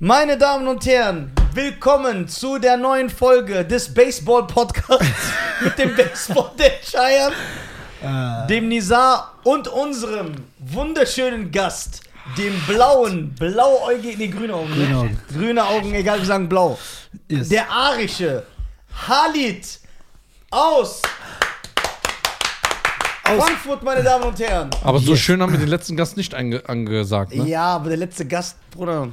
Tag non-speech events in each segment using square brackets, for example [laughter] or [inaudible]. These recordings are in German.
Meine Damen und Herren, willkommen zu der neuen Folge des Baseball Podcasts [laughs] mit dem Baseball der Cheyenne, dem Nizar und unserem wunderschönen Gast, dem blauen, blauäugigen, nee, grüne Augen, Grüne ne? Augen. grüne Augen, egal, wir sagen blau. Yes. Der arische Halid aus Frankfurt, meine Damen und Herren. Aber so schön haben wir den letzten Gast nicht ange angesagt, ne? Ja, aber der letzte Gast, Bruder.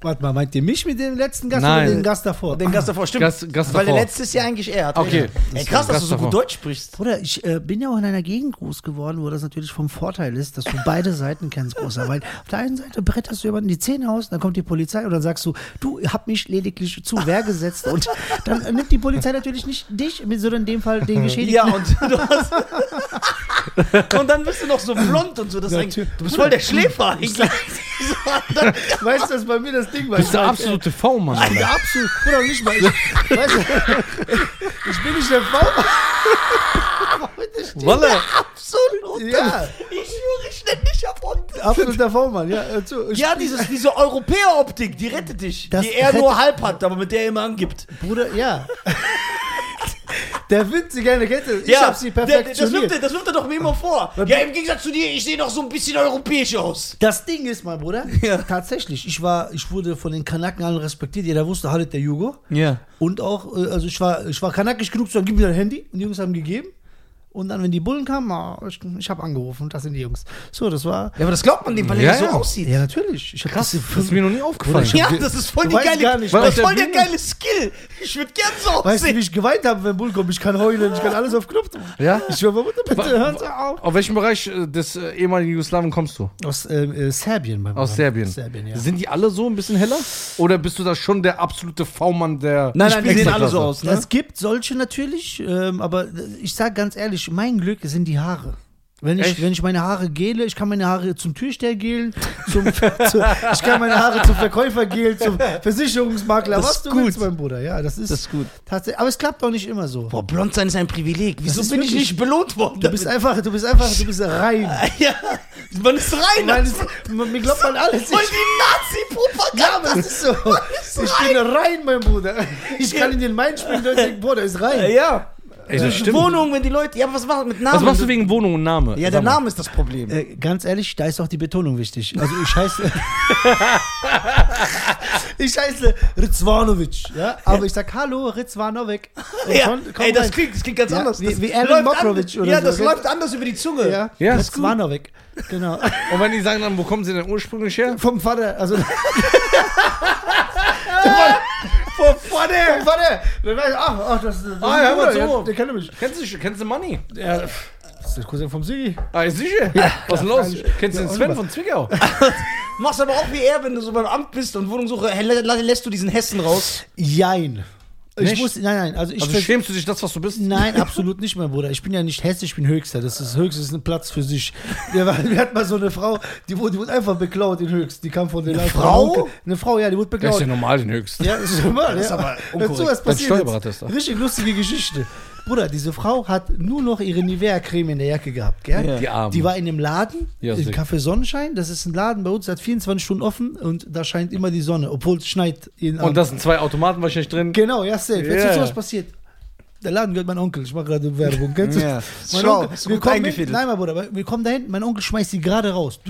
Warte mal, meint ihr mich mit dem letzten Gast Nein. oder den Gast davor? Den Gast davor, stimmt. Gast- Gast Weil der davor. letzte ist ja eigentlich er. hat Okay. Ey, krass, dass Gast du so davor. gut Deutsch sprichst. Bruder, ich äh, bin ja auch in einer Gegend groß geworden, wo das natürlich vom Vorteil ist, dass du beide Seiten kennst, großer. Weil auf der einen Seite bretterst du jemanden die Zähne aus, dann kommt die Polizei und dann sagst du, du hab mich lediglich zu Wehr gesetzt und dann nimmt die Polizei natürlich nicht dich, sondern in dem Fall den Geschädigten. Ja, [laughs] und du hast. [laughs] und dann bist du noch so blond und so. Das eigentlich, du bist voll der Schläfer eigentlich. [laughs] So, [laughs] dann- Weißt du, dass bei mir das Ding war? Bist der absolute V-Mann, Ja, Alter. absolut. Bruder, nicht mal. Ich, weißt du, [laughs] ich bin nicht der V. [laughs] Wolle! Absolut. Ja. Ich schwöre, ich nenne dich erfunden. Absoluter V-Mann, ja. zu- ich- Ja, dieses, diese Europäer-Optik, die rettet dich. Das die er rettet- nur halb hat, aber mit der er immer angibt. Bruder, ja. Der winzige eine Kette. Ich ja, hab sie der- Das wirft, perfektioniert. er- das wirft er doch mir immer vor. Ja, im Gegensatz zu dir, ich sehe doch so ein bisschen europäisch aus. Das Ding ist, mein Bruder, Ja. tatsächlich, ich war, ich wurde von den Kanaken allen respektiert. Jeder wusste, Halit der Jugo. Ja. Und auch, äh, also ich war, ich war kanakisch genug zu sagen, gib mir dein Handy. Und die Jungs haben gegeben. Und dann, wenn die Bullen kamen, ah, ich, ich habe angerufen, das sind die Jungs. So, das war. Ja, aber das glaubt man dem, weil Ja, er so ja. aussieht. Ja, natürlich. Ich hab Krass, das, das ist mir noch nie aufgefallen. Ja, das ist voll die geile, nicht, das voll der der geile Skill. Ich würde gern so Weißt du, aussehen. wie ich geweint habe, wenn Bull kommt? Ich kann heulen, ich kann alles auf Knopfdruck. Ja? Ich schwör, bitte, bitte, hören Sie auf. Auf welchem Bereich äh, des äh, ehemaligen Jugoslawien kommst du? Aus äh, äh, Serbien, mein Aus. Serbien. Serbien, ja. Sind die alle so ein bisschen heller? Oder bist du da schon der absolute V-Mann der Nein, nein, die sehen alle so aus, ne? Es gibt solche natürlich, ähm, aber ich sag ganz ehrlich, mein Glück sind die Haare. Wenn ich, Echt? wenn ich meine Haare gele, ich kann meine Haare zum Türsteher gelen, zum, [laughs] zu, ich kann meine Haare zum Verkäufer gelen, zum Versicherungsmakler, Das was ist du gut. willst, mein Bruder. Ja, das ist, Das ist gut. tatsächlich. Aber es klappt auch nicht immer so. Boah, blond sein ist ein Privileg. Wieso bin ich wirklich- nicht belohnt worden? Du bist einfach, du bist einfach, du bist rein. [laughs] ja, man ist rein. Man ist, man, mir glaubt man alles. Voll Ich, die Nazi-Propaganda. ja, ist so. Ich bin rein, mein Bruder. Ich kann in den Main spielen, Leute denken, boah, der ist rein. Ja. Ey, das stimmt. Wohnung, wenn die Leute. Ja, aber was machst du mit Namen? Was machst du wegen Wohnung und Name? Ja, der Sag mal. Name ist das Problem. Äh, ganz ehrlich, da ist auch die Betonung wichtig. Also ich heiße. [laughs] ich heiße Rizvanovic, ja, aber ich sag Hallo Rizvanovic. Und ja, schon- ey, das rein. klingt, das klingt ganz Ja, anders. wie- das wie Alan läuft Mokrovic an- oder Ja, so, das gell? läuft anders über die Zunge. Ja, Ja, ist gut. Rizvanovic. Genau. [laughs] Und wenn die sagen dann, wo kommen sie denn ursprünglich her? Vom Vater, also [laughs] vor der. vom Vater. Dann weiß ich, ach, ach, das, das Ah, hör mal zu. ja, der kennt mich. Kennst du, kennst du Money? Ja, das ist der Cousin vom Sigi. Ah, sicher. Was ist los? Kennst du den Ja, Sven von Zwickau? [laughs] Machst aber auch wie er, wenn du so beim Amt bist und Wohnungssuche, hä, lä- lä- lässt du diesen Hessen raus. Jein. Ich Nicht? muss, nein, nein, also ich Also schämst du dich das, was du bist? Nein, [laughs] absolut nicht, mein Bruder. Ich bin ja nicht hässlich, ich bin Höchster. Das ist Höchst ist ein Platz für sich. Wir, wir hatten mal so eine Frau, die wurde, die wurde einfach beklaut in Höchst. Die kam von den Eine Frau? Eine Frau, ja, die wurde Der ist beklaut. ja normal den höchsten. Ja, das ist normal. Das ist ja. aber Hör zu, unkorrekt. was Als passiert Steuerberater ist er. Richtig lustige Geschichte. Bruder, diese Frau hat nur noch ihre Nivea-Creme in der Jacke gehabt, gell? Ja. Die Armen. Die war in einem Laden, Ja, im. Café Sonnenschein. Das ist ein Laden bei uns, der hat 24 Stunden offen und da scheint immer die Sonne, obwohl es schneit. jeden Abend. Und da sind zwei Automaten wahrscheinlich drin. Genau, ja, safe. Jetzt Ja. ist sowas passiert. Der Laden gehört mein Onkel. Ich mache gerade Werbung. Kennst du? Ja. Mein Schlau. Onkel, wir gut kommen hin, eingefädelt. nein, mein Bruder, wir kommen dahin. Mein Onkel schmeißt die gerade raus.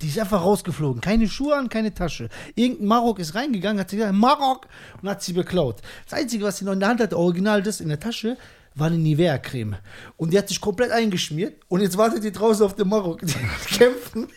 Die ist einfach rausgeflogen. Keine Schuhe an, keine Tasche. Irgendein Marok ist reingegangen, hat sie gesagt, Marok, und hat sie beklaut. Das Einzige, was sie noch in der Hand hatte, original das in der Tasche, war eine Nivea-Creme. Und die hat sich komplett eingeschmiert. Und jetzt wartet die draußen auf den Marok. Die [laughs] kämpfen.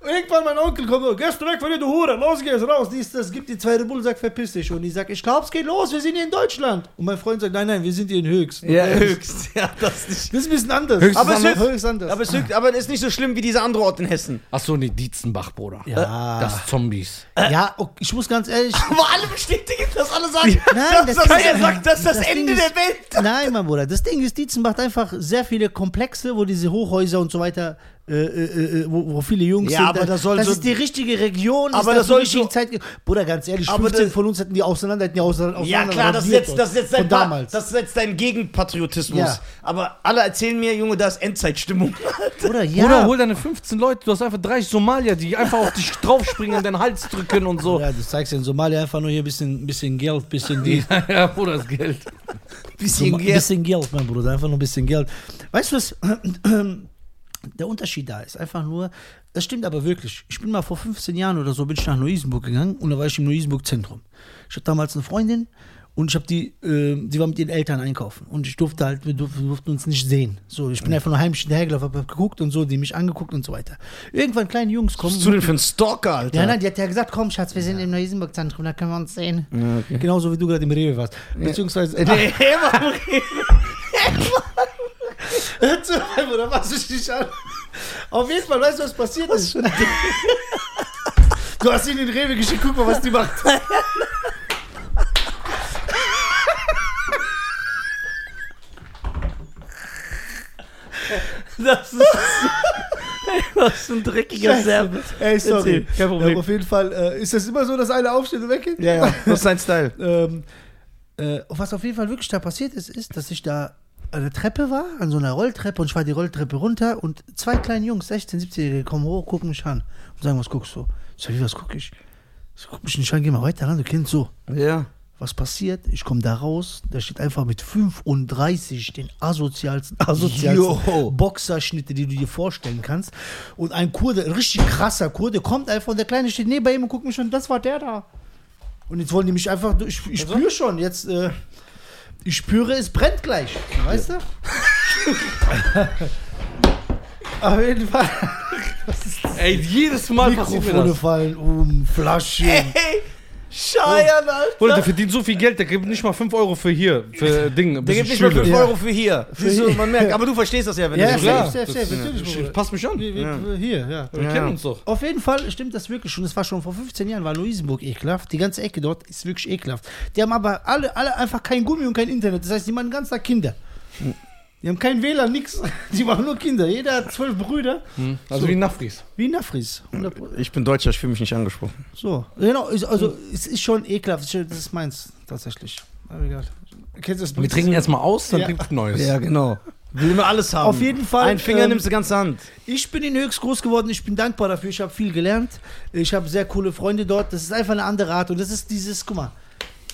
Und Irgendwann mein Onkel kommt, so, gehst du weg von dir, du Hure, los geht's, raus, dies, das, gibt die zweite Bull, sagt, verpiss dich. Und ich sag, ich glaub, es geht los, wir sind hier in Deutschland. Und mein Freund sagt, nein, nein, wir sind hier in Höchst. Ja, höchst. Ja, das nicht. Das ist ein bisschen anders. Höchst Aber es anders. ist- höchst anders. Aber es ist, aber es ist nicht so schlimm wie dieser andere Ort in Hessen. Achso, nee, Dietzenbach, Bruder. ja, Das Zombies. ja, okay, ich muss ganz ehrlich, [laughs] Aber alle bestätigen das, alle sagen, Nein, dass, das das ist- sagt, das ist das, das Ende Ding ist- der Welt. Nein, mein Bruder, das Ding ist, Dietzenbach hat einfach sehr viele Komplexe, wo diese Hochhäuser und so weiter äh, äh, äh, wo, wo viele Jungs Ja, sind. aber das soll das so- ist die richtige Region. Aber ist das zur soll richtigen so- Zeit. Bruder, ganz ehrlich, Aber 15 das- von uns hätten die auseinander, hätten die auseinander. Ja auseinander klar, das setzt, dort. das setzt von dein damals. das setzt deinen Gegenpatriotismus. Ja. Aber alle erzählen mir, Junge, da ist Endzeitstimmung. [laughs] Bruder, ja. Oder hol deine 15 Leute, du hast einfach 30 Somalier, die einfach auf dich draufspringen, in deinen Hals drücken und so. ja, du zeigst in Somalia einfach nur hier ein bisschen, bisschen Geld, bisschen die. Ja, Bruder, das Geld. Bisschen Ein bisschen Geld, mein Bruder, einfach nur ein bisschen Geld. Weißt du was? [clears throat] Der Unterschied da ist einfach nur, das stimmt aber wirklich. Ich bin mal vor 15 Jahren oder so, bin ich nach Neu-Isenburg gegangen und da war ich im Neu-Isenburg-Zentrum. Ich hatte damals eine Freundin und ich habe die, äh, die war mit ihren Eltern einkaufen und ich durfte halt, wir durften, uns nicht sehen. So, ich bin einfach nur heimlich hinterhergelaufen, hab geguckt und so, die mich angeguckt und so weiter. Irgendwann kleine Jungs kommen. Was bist du denn für ein Stalker, Alter? Ja, nein, die hat ja gesagt, komm Schatz, wir sind im Neu-Isenburg-Zentrum, da können wir uns sehen. Genauso wie du gerade im Rewe warst. Beziehungsweise... Nee, Mann. [laughs] Hör zu, Bruder, was ich nicht an. Auf jeden Fall, weißt du, was passiert ist? [laughs] Du hast ihn in den Rewe geschickt, guck mal, was die macht. Das ist. Was ist ein dreckiger Serbe. Ey, sorry. Kein Problem. Ja, auf jeden Fall, äh, ist das immer so, dass einer aufsteht und weggeht? Ja, ja, [laughs] das ist sein Style. Ähm, äh, was auf jeden Fall wirklich da passiert ist, ist, dass ich da an der Treppe war, an so einer Rolltreppe und ich war die Rolltreppe runter und zwei kleine Jungs, 16, 17-Jährige, kommen hoch, gucken mich an und sagen, was guckst du? Ich sag, wie, was guck ich? Ich guck mich nicht an, geh mal weiter ran, du kennst so. Ja. Was passiert? Ich komme da raus, da steht einfach mit 35 den asozialsten, [laughs] asozialsten. Boxerschnitte, die du dir vorstellen kannst. Und ein Kurde, ein richtig krasser Kurde, kommt einfach und der Kleine steht neben ihm und guckt mich schon, das war der da. Und jetzt wollen die mich einfach, ich, ich spüre schon, jetzt, äh, ich spüre, es brennt gleich. Weißt du? [laughs] Auf jeden Fall. Ey, jedes Mal passiert mir Mikrofone das. fallen um, Flaschen. Hey, Scheiern, Alter. Bruder, der verdient so viel Geld, der gibt nicht mal 5 Euro für hier, für Ding, Der gibt nicht mal 5 Schüler. Ja. Euro für hier. Siehst du, man merkt. Aber du verstehst das ja, wenn Ja, du safe, safe, natürlich, ja. Passt mich an. Ja. Hier, ja. Wir Ja. kennen uns doch. Auf jeden Fall stimmt das wirklich schon. Das war schon vor 15 Jahren, war Luisenburg ekelhaft. Die ganze Ecke dort ist wirklich ekelhaft. Die haben aber alle, alle einfach kein Gummi und kein Internet. Das heißt, die machen ganz Tag Kinder. Die haben kein WLAN, nix. [laughs] Die machen nur Kinder. Jeder hat zwölf Brüder. Also So. wie Nafris. Wie Nafris. 100 Ich bin Deutscher, ich fühle mich nicht angesprochen. So. Genau, also es ist schon ekelhaft. Das ist meins, tatsächlich. Aber egal. Kennst du das Wir trinken erstmal aus, dann Ja. trinkt Neues. Ja, genau. Will immer alles haben. Auf jeden Fall, Ein Finger ähm, nimmst du ganze Hand. Ich bin in Höchst groß geworden, ich bin dankbar dafür, ich habe viel gelernt. Ich habe sehr coole Freunde dort. Das ist einfach eine andere Art. Und das ist dieses, guck mal,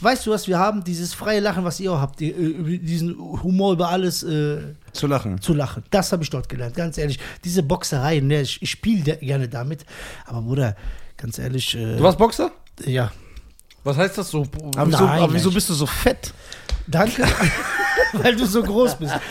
weißt du, was wir haben? Dieses freie Lachen, was ihr auch habt, äh, diesen Humor über alles äh, Zu lachen. zu lachen. Das habe ich dort gelernt, ganz ehrlich. Diese Boxereien, ne, ich, ich spiele gerne damit. Aber Bruder, ganz ehrlich, äh, Du warst Boxer? ja, Was heißt das so? Aber wieso, Nein, aber wieso bist du so fett? Danke, [laughs] weil du so groß bist. [laughs]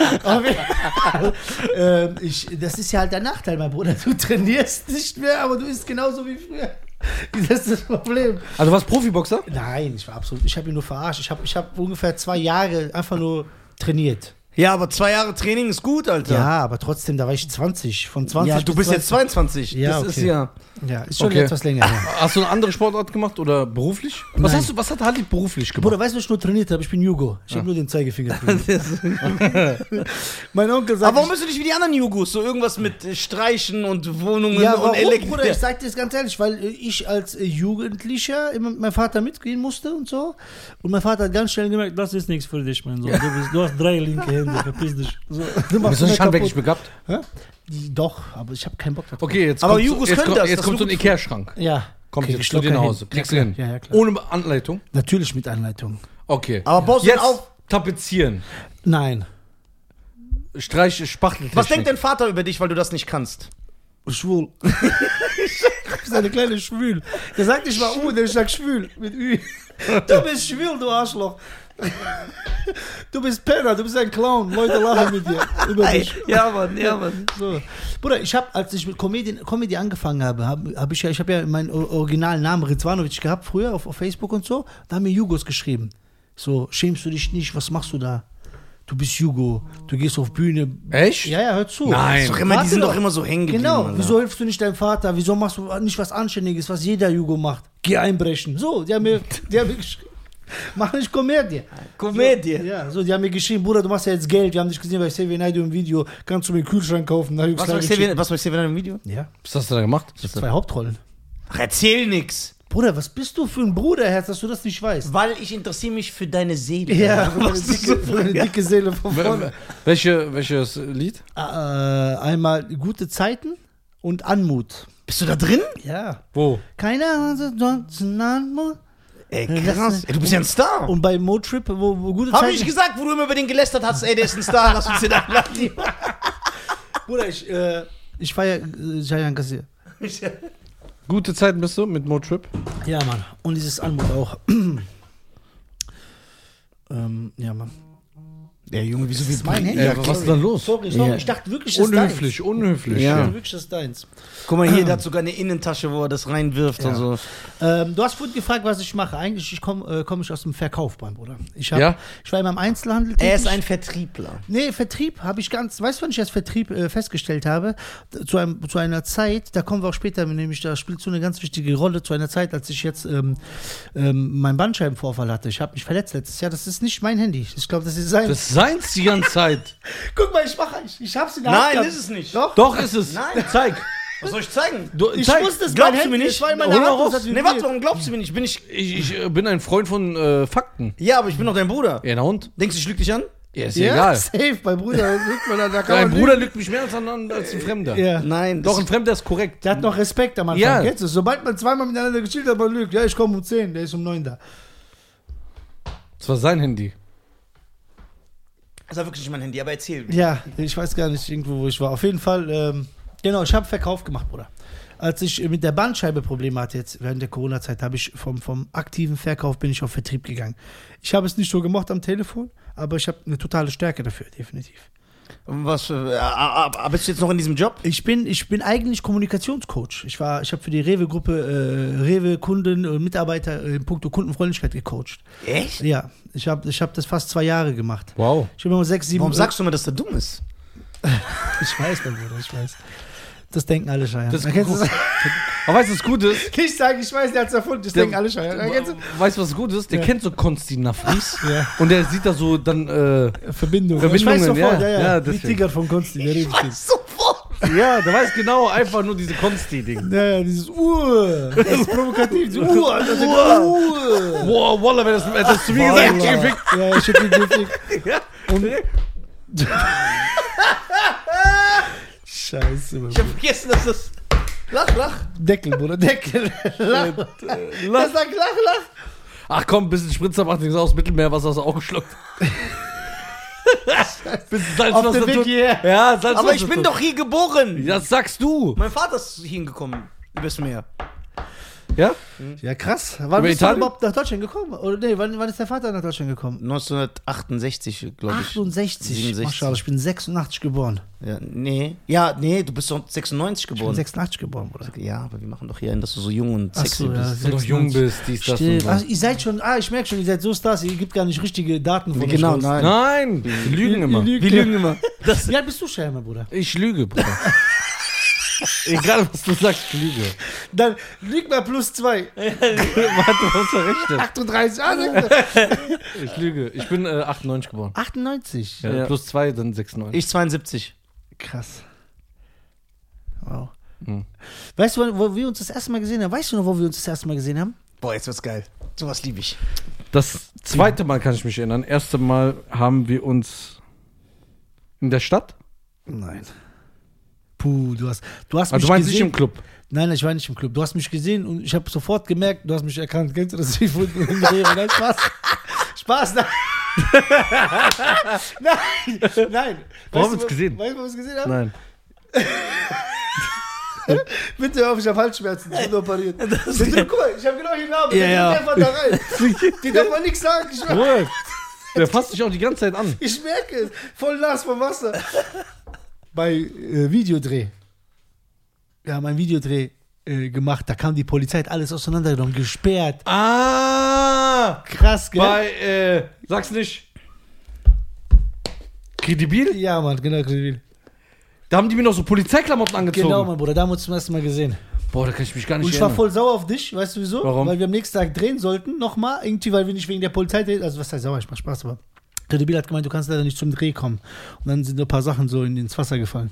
Ähm, ich, das ist ja halt der Nachteil, mein Bruder. Du trainierst nicht mehr, aber du isst genauso wie früher. [laughs] Das ist das Problem. Also du warst Profiboxer? Nein, ich war absolut. Ich habe ihn nur verarscht. Ich habe ich hab ungefähr zwei Jahre einfach nur trainiert. Ja, aber zwei Jahre Training ist gut, Alter. Ja, aber trotzdem, da war ich 20. Von 20 Ja, du bis bist jetzt 22. Ja, das ist okay. ja. Ja, ist schon Okay. etwas länger her. [laughs] Hast du eine andere Sportart gemacht oder beruflich? Was Nein. hast du, was hat Halid beruflich gemacht? Bruder, weißt du, was ich nur trainiert habe? Ich bin Jugo. Ich habe nur den Zeigefinger [laughs] trainiert. mein Onkel sagt. Aber warum bist du nicht wie die anderen Jugos? So irgendwas mit äh, Streichen und Wohnungen Ja, und warum, Elektrik. Bruder, ich sag dir das ganz ehrlich, weil äh, ich als äh, Jugendlicher immer mit meinem Vater mitgehen musste und so. Und mein Vater hat ganz schnell gemerkt, das ist nichts für dich, mein Sohn. Du, bist, du hast drei linke Hände, verpiss dich. So, du machst Bist du mir nicht handwerklich begabt? Hä? Doch, aber ich habe keinen Bock darauf. Okay, jetzt Aber kommt, Jugos jetzt, können kommt, das, jetzt das kommt so ein ist. Ikea-Schrank. Ja. Kommt Krieg jetzt ich zu dir nach. Hause. Kriegst ja, du hin. Ja, ja, klar. Ohne Anleitung? Natürlich mit Anleitung. Okay. Aber baust du jetzt auf? tapezieren. Nein. Streich, Spachteltechnik. Was denkt dein Vater über dich, weil du das nicht kannst? Schwul. [laughs] du bist eine kleine Schwül. Der sagt nicht mal U, der sagt schwül. Mit Ü. [laughs] Du bist schwül, du Arschloch. Du bist Penner, du bist ein Clown. Leute lachen mit dir. Über dich. Ja, Mann, ja, Mann. So. Bruder, ich habe, als ich mit Comedy, Comedy angefangen habe, habe hab ich ja, ich habe ja meinen originalen Namen Rizwanovic gehabt, früher auf, auf Facebook und so. Da haben mir Jugos geschrieben. So, schämst du dich nicht? Was machst du da? Du bist Jugo, du gehst auf Bühne. Echt? Ja, ja, hör zu. Nein. Doch immer, die sind doch doch. immer so hängen geblieben. Genau, Alter. wieso hilfst du nicht deinem Vater? Wieso machst du nicht was Anständiges, was jeder Jugo macht? Geh einbrechen. So, die haben mir, die haben mir geschrieben. [laughs] Mach nicht Komödie. Komödie. Ja, so, die haben mir geschrieben, Bruder, du machst ja jetzt Geld. Wir haben dich gesehen bei Xavier Naidoo im Video. Kannst du mir einen Kühlschrank kaufen? Ich Was war Steven, was war Steven im Video? Ja, Was hast du da gemacht? zwei Hauptrollen. Ach, erzähl nix. Bruder, was bist du für ein Bruderherz, dass du das nicht weißt? Weil ich interessiere mich für deine Seele. Ja, [laughs] für du dicke, so? für meine dicke Seele von vorne. Welche, welches Lied? Äh, einmal gute Zeiten und Anmut. Bist du da drin? Ja. Wo? Keine Ahnung, sonst Anmut. Ey, krass. Ey, du bist ja ein Star. Und bei Motrip, wo, wo gute Hab Zeiten. ich gesagt, wo du immer über den gelästert hast, ey, der ist ein Star, lass uns den einladen. [laughs] Bruder, ich, äh, ich feier äh, Jayan Kassir. Gute Zeiten bist du mit Motrip? Ja, Mann. Und dieses Anmut auch. [clears throat] ähm, ja, Mann. Der Junge, wieso Das ist mein Handy. Ja, was ist denn los? Sorry, sorry. Ja. Ich dachte wirklich, das ist Unhöflich, deins. unhöflich. Ich Ja. dachte wirklich, das ist deins. Guck mal hier, der hat [clears throat] sogar eine Innentasche, wo er das reinwirft Ja. und so. Ähm, du hast vorhin gefragt, was ich mache. Eigentlich komme äh, komm ich aus dem Verkauf, mein Bruder. Ich, hab, Ja? ich war immer im Einzelhandel Er ist tätig. ein Vertriebler. Nee, Vertrieb habe ich ganz, weißt du, wann ich das Vertrieb äh, festgestellt habe? Zu, einem, zu einer Zeit, da kommen wir auch später, nämlich da spielt so eine ganz wichtige Rolle, zu einer Zeit, als ich jetzt ähm, ähm, meinen Bandscheibenvorfall hatte. Ich habe mich verletzt letztes Jahr. Das ist nicht mein Handy. Ich glaube, das ist sein. Das ist seins die ganze Zeit. [laughs] Guck mal, ich mache ich, ich hab's in der Hand. Nein, gehabt. ist es nicht. Doch. Doch ist es. Nein. Zeig. [laughs] Was soll ich zeigen? Du, Ich zeig. wusste es, Glaubst du mir nicht? In meiner Hand. Nee, warte, warum glaubst du mir nicht? Bin ich. Ich, ich äh, bin ein Freund von äh, Fakten. Ja, aber ich bin doch dein Bruder. Ja, na und? Denkst du, ich lüge dich an? Ja, ist Ja, egal. [laughs] safe, bei Bruder. lügt man da, da kann Dein man Bruder lügt mich mehr als ein, als ein Fremder. Ja. Nein. Doch, ein Fremder ist korrekt. Der hat noch Respekt am Anfang. Ja. Kennst du? Sobald man zweimal miteinander gechillt hat, man lügt. Ja, ich komme um 10, der ist um 9 da. Das war sein Handy. Das war wirklich nicht mein Handy, aber erzähl. Ja, ich weiß gar nicht irgendwo, wo ich war. Auf jeden Fall, ähm, genau, ich habe Verkauf gemacht, Bruder. Als ich mit der Bandscheibe Probleme hatte jetzt während der Corona-Zeit, habe ich vom, vom aktiven Verkauf bin ich auf Vertrieb gegangen. Ich habe es nicht so gemacht am Telefon, aber ich habe eine totale Stärke dafür, definitiv. Was, äh, bist du jetzt noch in diesem Job? Ich bin, ich bin eigentlich Kommunikationscoach. Ich war, ich habe für die Rewe-Gruppe äh, Rewe-Kunden und Mitarbeiter in puncto Kundenfreundlichkeit gecoacht. Echt? Ja, ich habe ich hab das fast zwei Jahre gemacht. Wow. Ich habe immer sechs, sieben. Warum sagst du mir, dass der dumm ist? [laughs] Ich weiß, mein Bruder, ich weiß. Das denken alle Scheiern. Das- du das? [laughs] Aber weißt du, was gut ist? [laughs] Ich sage, ich weiß, der hat es erfunden. Das Der- denken alle du? Weißt du, was gut ist? Der Ja. kennt so Konsti Nafris. [laughs] Ja. Und der sieht da so dann, äh, Verbindung. Verbindungen, ich weiß sofort, ja. ja, ja. Die. Tiger von der redet nicht. Sofort! ja, der weiß genau einfach nur diese Konsti-Ding. Ja, ja, dieses Uhr. Das ist provokativ. Dieses Uhr. Alter, Uhr. Boah, Wallah, wenn das, das zu mir gesagt, hätte ich gefickt. Ja, ich hätte ihn gefickt. Ja. Und Scheiße. Ich hab vergessen, dass das. Lach, lach. Deckel, Bruder, Deckel. [laughs] Lach. Das sagt lach, lach. Ach komm, bisschen Spritzer macht nichts aus, Mittelmeerwasser aus dem Auge geschluckt. [laughs] bisschen Salz, Auf dem da Weg hierher. Ja, Salz, Aber was ich bin tut. doch hier geboren. Das sagst du. Mein Vater ist hingekommen. Übers Meer. Ja? Ja, krass. Wann Über bist du Italien? überhaupt nach Deutschland gekommen? Oder nee, wann, wann ist der Vater nach Deutschland gekommen? 1968, glaube ich. 68. 67. Maschallah, ich bin 86 geboren. Ja, nee. Ja, nee, du bist doch 96 Ich bin geboren. 86 geboren, Bruder. Ja, aber wir machen doch hier einen, dass du so jung und Ach sexy so, ja. bist. Wenn du noch jung bist, dies, das und Stimmt. so. Ach, ihr seid schon, ah, ich merke schon, ihr seid so Stars, ihr gibt gar nicht richtige Daten von Genau, euch raus. nein. Nein, die lügen immer. Wir lügen immer. Wie alt bist du, Scheimer, Bruder? Ich lüge, Bruder. [laughs] Egal, was du sagst, ich lüge. Dann lüg mal plus zwei. [laughs] Warte, ja recht. 38, ah, er. [laughs] Ich lüge. Ich bin äh, 98 geboren. 98. Ja, Ja. Plus 2, dann 96. Ich 72. Krass. Wow. Hm. Weißt du, wo wir uns das erste Mal gesehen haben? Weißt du noch, wo wir uns das erste Mal gesehen haben? Boah, jetzt wird's geil. Sowas liebe ich. Das zweite Mal kann ich mich erinnern. Erste Mal haben wir uns in der Stadt. Nein. Puh, du hast, du hast Also mich du meinst nicht gesehen. im Club. Nein, ich war nicht im Club. Du hast mich gesehen und ich habe sofort gemerkt, du hast mich erkannt. Kennst du das? Ich wurde Rewe. Nein, Spaß. Spaß, nein. [laughs] nein, nein. Wo haben wir du, uns gesehen? Weißt du, wo wir uns gesehen haben? Nein. [laughs] Bitte hör auf, ich habe Halsschmerzen. Ich bin operiert. [laughs] Bitte, guck mal, ich habe genau hier Namen. Ja, ja. einfach da rein. Die darf man nichts sagen. Ich. Der fasst dich auch die ganze Zeit an. ich merke es. Voll nass vom Wasser. Bei äh, Videodreh. Wir haben einen Videodreh äh, gemacht. Da kam die Polizei, hat alles auseinandergenommen, gesperrt. Ah! Krass, gell? Bei, äh, sag's nicht. Kredibil? ja, Mann, genau. Kredibil. Da haben die mir noch so Polizeiklamotten angezogen. Genau, mein Bruder, da haben wir uns zum ersten Mal gesehen. Boah, da kann ich mich gar Und nicht ich war erinnern. voll sauer auf dich, weißt du wieso? Warum? Weil wir am nächsten Tag drehen sollten, nochmal, irgendwie, weil wir nicht wegen der Polizei drehen, also was heißt sauer, ich mach Spaß, aber Credibil hat gemeint, du kannst leider nicht zum Dreh kommen. Und dann sind ein paar Sachen so in, ins Wasser gefallen.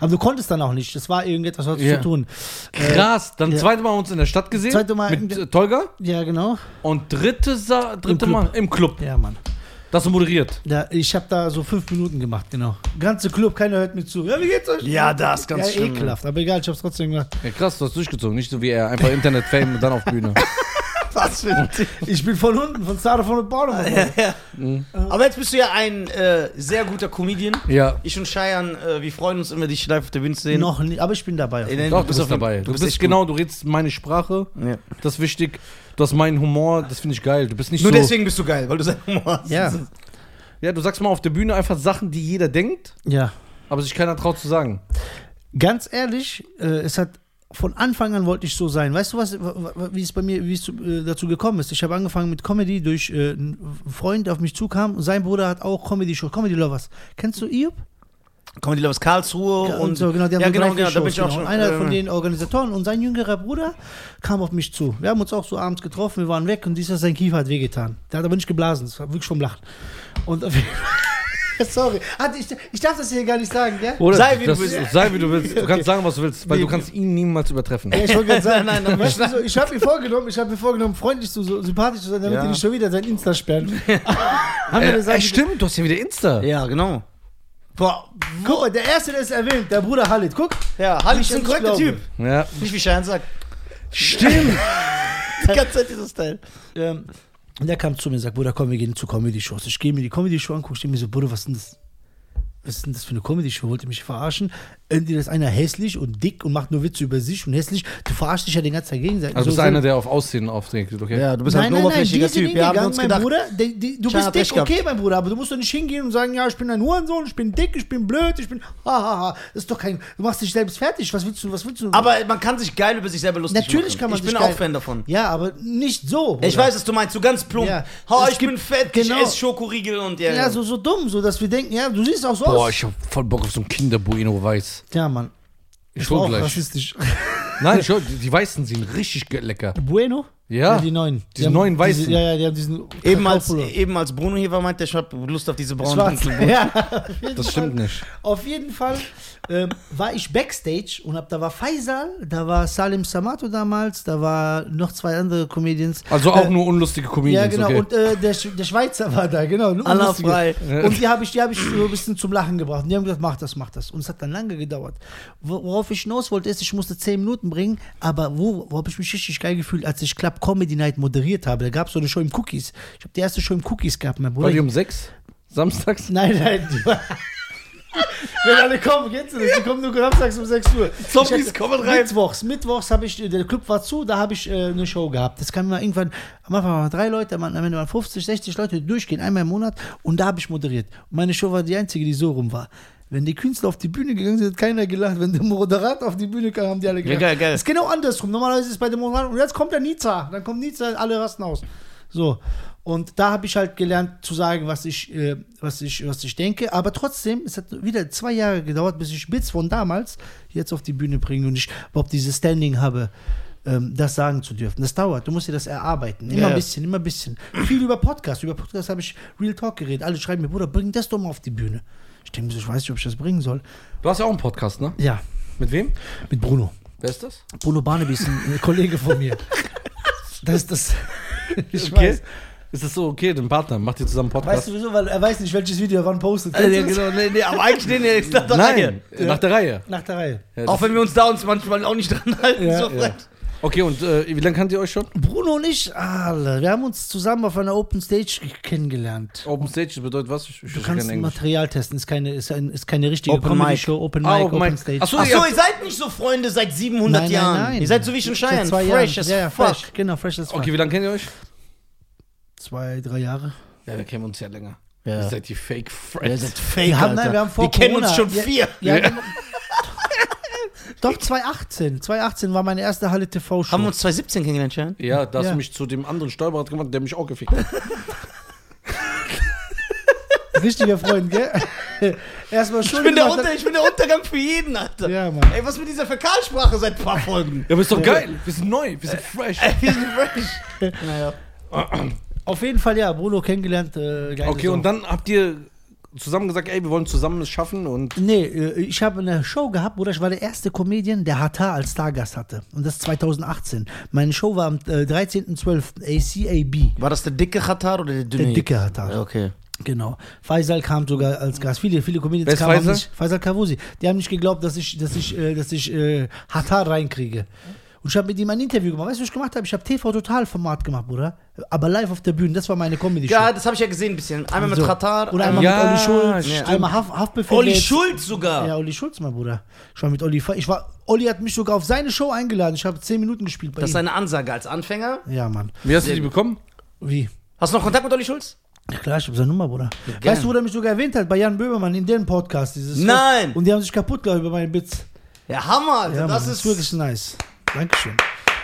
Aber du konntest dann auch nicht, das war irgendetwas, was Ja. zu tun. Krass, dann ja. zweite Mal uns in der Stadt gesehen. Zweite Mal mit äh, Tolga. Ja, genau. Und dritte, Sa dritte Club. Mal im Club. Ja, Mann. Das du moderiert. Ja, ich habe da so fünf Minuten gemacht, genau. Ganze Club, keiner hört mir zu. Ja, wie geht's euch? Ja, das ist ganz ja, schlimm. ekelhaft, aber egal, ich hab's trotzdem gemacht. Ja, krass, du hast durchgezogen. Nicht so wie er. Einfach Internet-Fame und dann auf Bühne. [laughs] Was für ein [laughs] Ich bin von unten, von Stade von der Bauern. Aber jetzt bist du ja ein äh, sehr guter Comedian. Ja. Ich und Cheyenne, äh, wir freuen uns immer, dich live auf der Bühne zu sehen. Noch nicht, aber ich bin dabei. auf jeden Doch, du bist auf dabei. Du, bist, echt genau, du redest meine Sprache. Ja. Das ist wichtig. Du hast meinen Humor. Das finde ich geil. Du bist nicht Nur so. deswegen bist du geil, weil du sein Humor hast. Ja. Ja, du sagst mal auf der Bühne einfach Sachen, die jeder denkt, Ja. aber sich keiner traut zu sagen. Ganz ehrlich, äh, es hat von Anfang an wollte ich so sein. Weißt du was, wie es bei mir, wie es äh, dazu gekommen ist? Ich habe angefangen mit Comedy durch äh, einen Freund, der auf mich zukam. Sein Bruder hat auch Comedy Show, Comedy Lovers. Kennst du Iop? Comedy Lovers Karlsruhe Ja, und, so, genau, die haben ja, so genau, genau, da bin ich auch genau. schon. Einer äh, von den Organisatoren und sein jüngerer Bruder kam auf mich zu. Wir haben uns auch so abends getroffen, wir waren weg und dieser sein Kiefer hat wehgetan. Der hat aber nicht geblasen, das war wirklich vom Lachen. Und auf jeden Fall- [laughs] Sorry, ich, ich darf das hier gar nicht sagen, gell? Oder Sei, wie du das, willst. sei wie du willst. Du Okay. kannst sagen, was du willst, weil Nee. du kannst ihn niemals übertreffen. Ja, ich wollte gerade sagen, Nein, nein, weißt du, so, ich habe mir vorgenommen, ich habe mir vorgenommen, freundlich zu, so sympathisch zu sein, damit Ja. die nicht schon wieder sein Insta sperren. [laughs] Haben Äh, gesagt, äh, stimmt, du hast ja wieder Insta. Ja, genau. Boah, Guck mal, der erste, der ist erwähnt, der Bruder Halit. Guck, ja, Halli Nicht, ist ein korrekter. Typ. Ja. Nicht wie Cheyenne sagt. Stimmt. [laughs] Die ganze Zeit dieses Teil. ähm, und der kam zu mir und sagt, Bruder, komm, wir gehen zu Comedy-Shows. Ich gehe mir die Comedy-Show angucke, ich denke mir so, Bruder, was ist denn das? Was ist denn das für eine Comedy-Show? Wollt ihr mich verarschen? Entweder ist einer hässlich und dick und macht nur Witze über sich und hässlich. Du verarschst dich ja den ganzen Tag gegenseitig. Also du bist so- einer, der auf Aussehen aufträgt, okay? Ja, du bist Nein, halt ein oberflächlicher Typ. Wir haben uns mein gedacht, Bruder, die, die, du bist dick, okay, mein Bruder, aber du musst doch nicht hingehen und sagen, ja, ich bin ein Hurensohn, ich bin dick, ich bin blöd, ich bin, hahaha, das ist doch kein, du machst dich selbst fertig, was willst du, was willst du? aber man kann sich geil über sich selber lustig Natürlich machen. kann man Ich sich bin geil- auch Fan davon. ja, aber nicht so. Bruder. Ich weiß, was du meinst, so ganz plump. Ja. Ha, ich gibt- bin fett, genau. ich esse Schokoriegel und ja. Ja, so, so dumm, so dass wir denken, ja, du siehst auch so Boah, ich hab voll Bock auf so ein Kinderbueno weiß. Ja, Mann. Ich war auch gleich. rassistisch. Nein, ich [laughs] hol, die, weißen sind richtig lecker. Bueno? Ja. die neuen. Diese Die haben neuen Weißen. Diese, ja, ja, die haben diesen. eben, als, eben als Bruno hier war, meinte er, ich hab Lust auf diese braunen Schwarz. [laughs] Ja, auf [laughs] jeden Das Fall. stimmt nicht. Auf jeden Fall ähm, war ich Backstage und hab, da war Faisal, da war Salim Samato damals, da war noch zwei andere Comedians. Also auch Äh, nur unlustige Comedians, Ja, genau. okay. Und äh, der, Sch- der Schweizer war da, genau. lustige. frei. Und die habe ich, die hab ich so ein bisschen zum Lachen gebracht. Und die haben gesagt, mach das, mach das. Und es hat dann lange gedauert. Wo- Worauf ich hinaus wollte, ist, ich musste zehn Minuten bringen, aber wo, wo habe ich mich richtig geil gefühlt, als ich Club Comedy Night moderiert habe. Da gab es so eine Show im Cookies. Ich habe die erste Show im Cookies gehabt, mein Bruder. War die um sechs? Samstags? [laughs] Nein, nein. [laughs] Wenn alle kommen, kennst du das? Die kommen nur samstags um 6 Uhr. Zombies kommen rein. Mittwochs, Mittwochs habe ich, der Club war zu, da habe ich äh, eine Show gehabt. Das kann mal irgendwann, am Anfang waren drei Leute, am Ende waren 50, 60 Leute durchgehen, einmal im Monat und da habe ich moderiert. Und meine Show war die einzige, die so rum war. Wenn die Künstler auf die Bühne gegangen sind, hat keiner gelacht. Wenn der Moderator auf die Bühne kam, haben die alle gelacht. geil, geil. Das ist genau andersrum. Normalerweise ist es bei dem Moderator, und jetzt kommt der Nizza. Dann kommt Nizza, alle rasten aus. So. Und da habe ich halt gelernt zu sagen, was ich, äh, was, ich, was ich denke. Aber trotzdem, es hat wieder zwei Jahre gedauert, bis ich Bits von damals jetzt auf die Bühne bringe und ich überhaupt dieses Standing habe, ähm, das sagen zu dürfen. Das dauert. Du musst dir das erarbeiten. Immer Ja. ein bisschen, immer ein bisschen. Viel über Podcast. Über Podcast habe ich Real Talk geredet. Alle schreiben mir, Bruder, bring das doch mal auf die Bühne. Ich denke mir so, ich weiß nicht, ob ich das bringen soll. Du hast ja auch einen Podcast, ne? Ja, Mit wem? mit Bruno. Wer ist das? Bruno Barnaby ist ein [laughs] Kollege von mir. Das ist das. [laughs] Ich Okay. weiß. Ist das so okay, den Partner? Macht ihr zusammen einen Podcast? Weißt du wieso? Weil er weiß nicht, welches Video er wann postet. Äh, ja, genau, nee, nee, aber eigentlich nee, nee, nach der Nein, Reihe. nach der Reihe. Nach der Reihe. Ja, Auch wenn wir uns da uns manchmal auch nicht dran halten. Ja, so ja. Okay, und äh, wie lange kannt ihr euch schon? Bruno und ich, Alter, wir haben uns zusammen auf einer Open Stage ge- kennengelernt. Open Stage das bedeutet was? Ich, ich Du kannst. Material testen, ist keine, ist, ein, ist keine richtige Open Mic. Comedy-Show, Open Ah, Mic, Open Open, Mic. Stage. Ach so, Ach ihr so, ihr seid nicht so Freunde seit 700 Jahren. Ihr seid so wie schon zwei Fresh Jahren. as ja, ja, fuck. fresh, genau, fresh as fuck. Okay, wie lange kennt ihr euch? Zwei, drei Jahre. Ja, wir kennen uns ja länger. Ja. Ihr seid die Fake Ihr Friends. seid fake, Wir haben- Alter. nein, wir haben vor wir kennen uns schon Ja. vier. Ja, [laughs] Ja. Doch, 2018. 2018 war meine erste Halle TV-Show. Haben wir uns 2017 kennengelernt, Cheyenne? ja, da hast Ja. du mich zu dem anderen Stolperer gemacht, der mich auch gefickt hat. [laughs] Richtiger Freund, gell? [laughs] Erstmal Ich bin, der Unter, ich bin der Untergang für jeden, Alter. Ja, Mann. Ey, was mit dieser Fäkalsprache seit ein paar Folgen? Ja, aber ist doch geil. Wir sind neu, wir sind fresh. Ey, [laughs] wir sind fresh. naja. Auf jeden Fall, ja, Bruno kennengelernt. Äh, geile Okay, Sau. und dann habt ihr zusammen gesagt, ey, wir wollen zusammen es schaffen und. Nee, äh, ich habe eine Show gehabt, Bruder. Ich war der erste Comedian, der Hatar als Stargast hatte. Und das 2018. Meine Show war am äh, 13.12. ACAB. War das der dicke Katar oder der dünne? Der dicke Hatar. Okay. Genau. Faisal kam sogar als Gast. Viele, viele Comedians Wer kamen Faisal? nicht. Faisal Kavusi. Die haben nicht geglaubt, dass ich, dass ich, äh, dass ich äh, Hatar reinkriege. Und ich habe mit ihm ein Interview gemacht. Weißt du, was ich gemacht habe? Ich habe TV-Total-Format gemacht, Bruder. Aber live auf der Bühne. Das war meine Comedy-Show. Ja, das habe ich ja gesehen ein bisschen. Einmal mit So. Katar. Oder einmal Ja, mit Olli Schulz, stimmt. einmal Haft, Haftbefehl. Olli Schulz sogar. Ja, Olli Schulz, mein Bruder. Ich war mit Olli. Ich war, Olli hat mich sogar auf seine Show eingeladen. Ich habe 10 Minuten gespielt bei Das ist ihm. eine Ansage als Anfänger. Ja, Mann. Wie hast du die bekommen? Wie? Hast du noch Kontakt mit Olli Schulz? Ja, klar, ich habe seine Nummer, Bruder. geil. weißt du, wo der mich sogar erwähnt hat? Bei Jan Böhmermann in deren Podcast. Dieses Nein. Und die haben sich kaputt gemacht über meine Bits. Ja, Hammer, Alter. Ja, das Mann, ist wirklich nice. Dankeschön.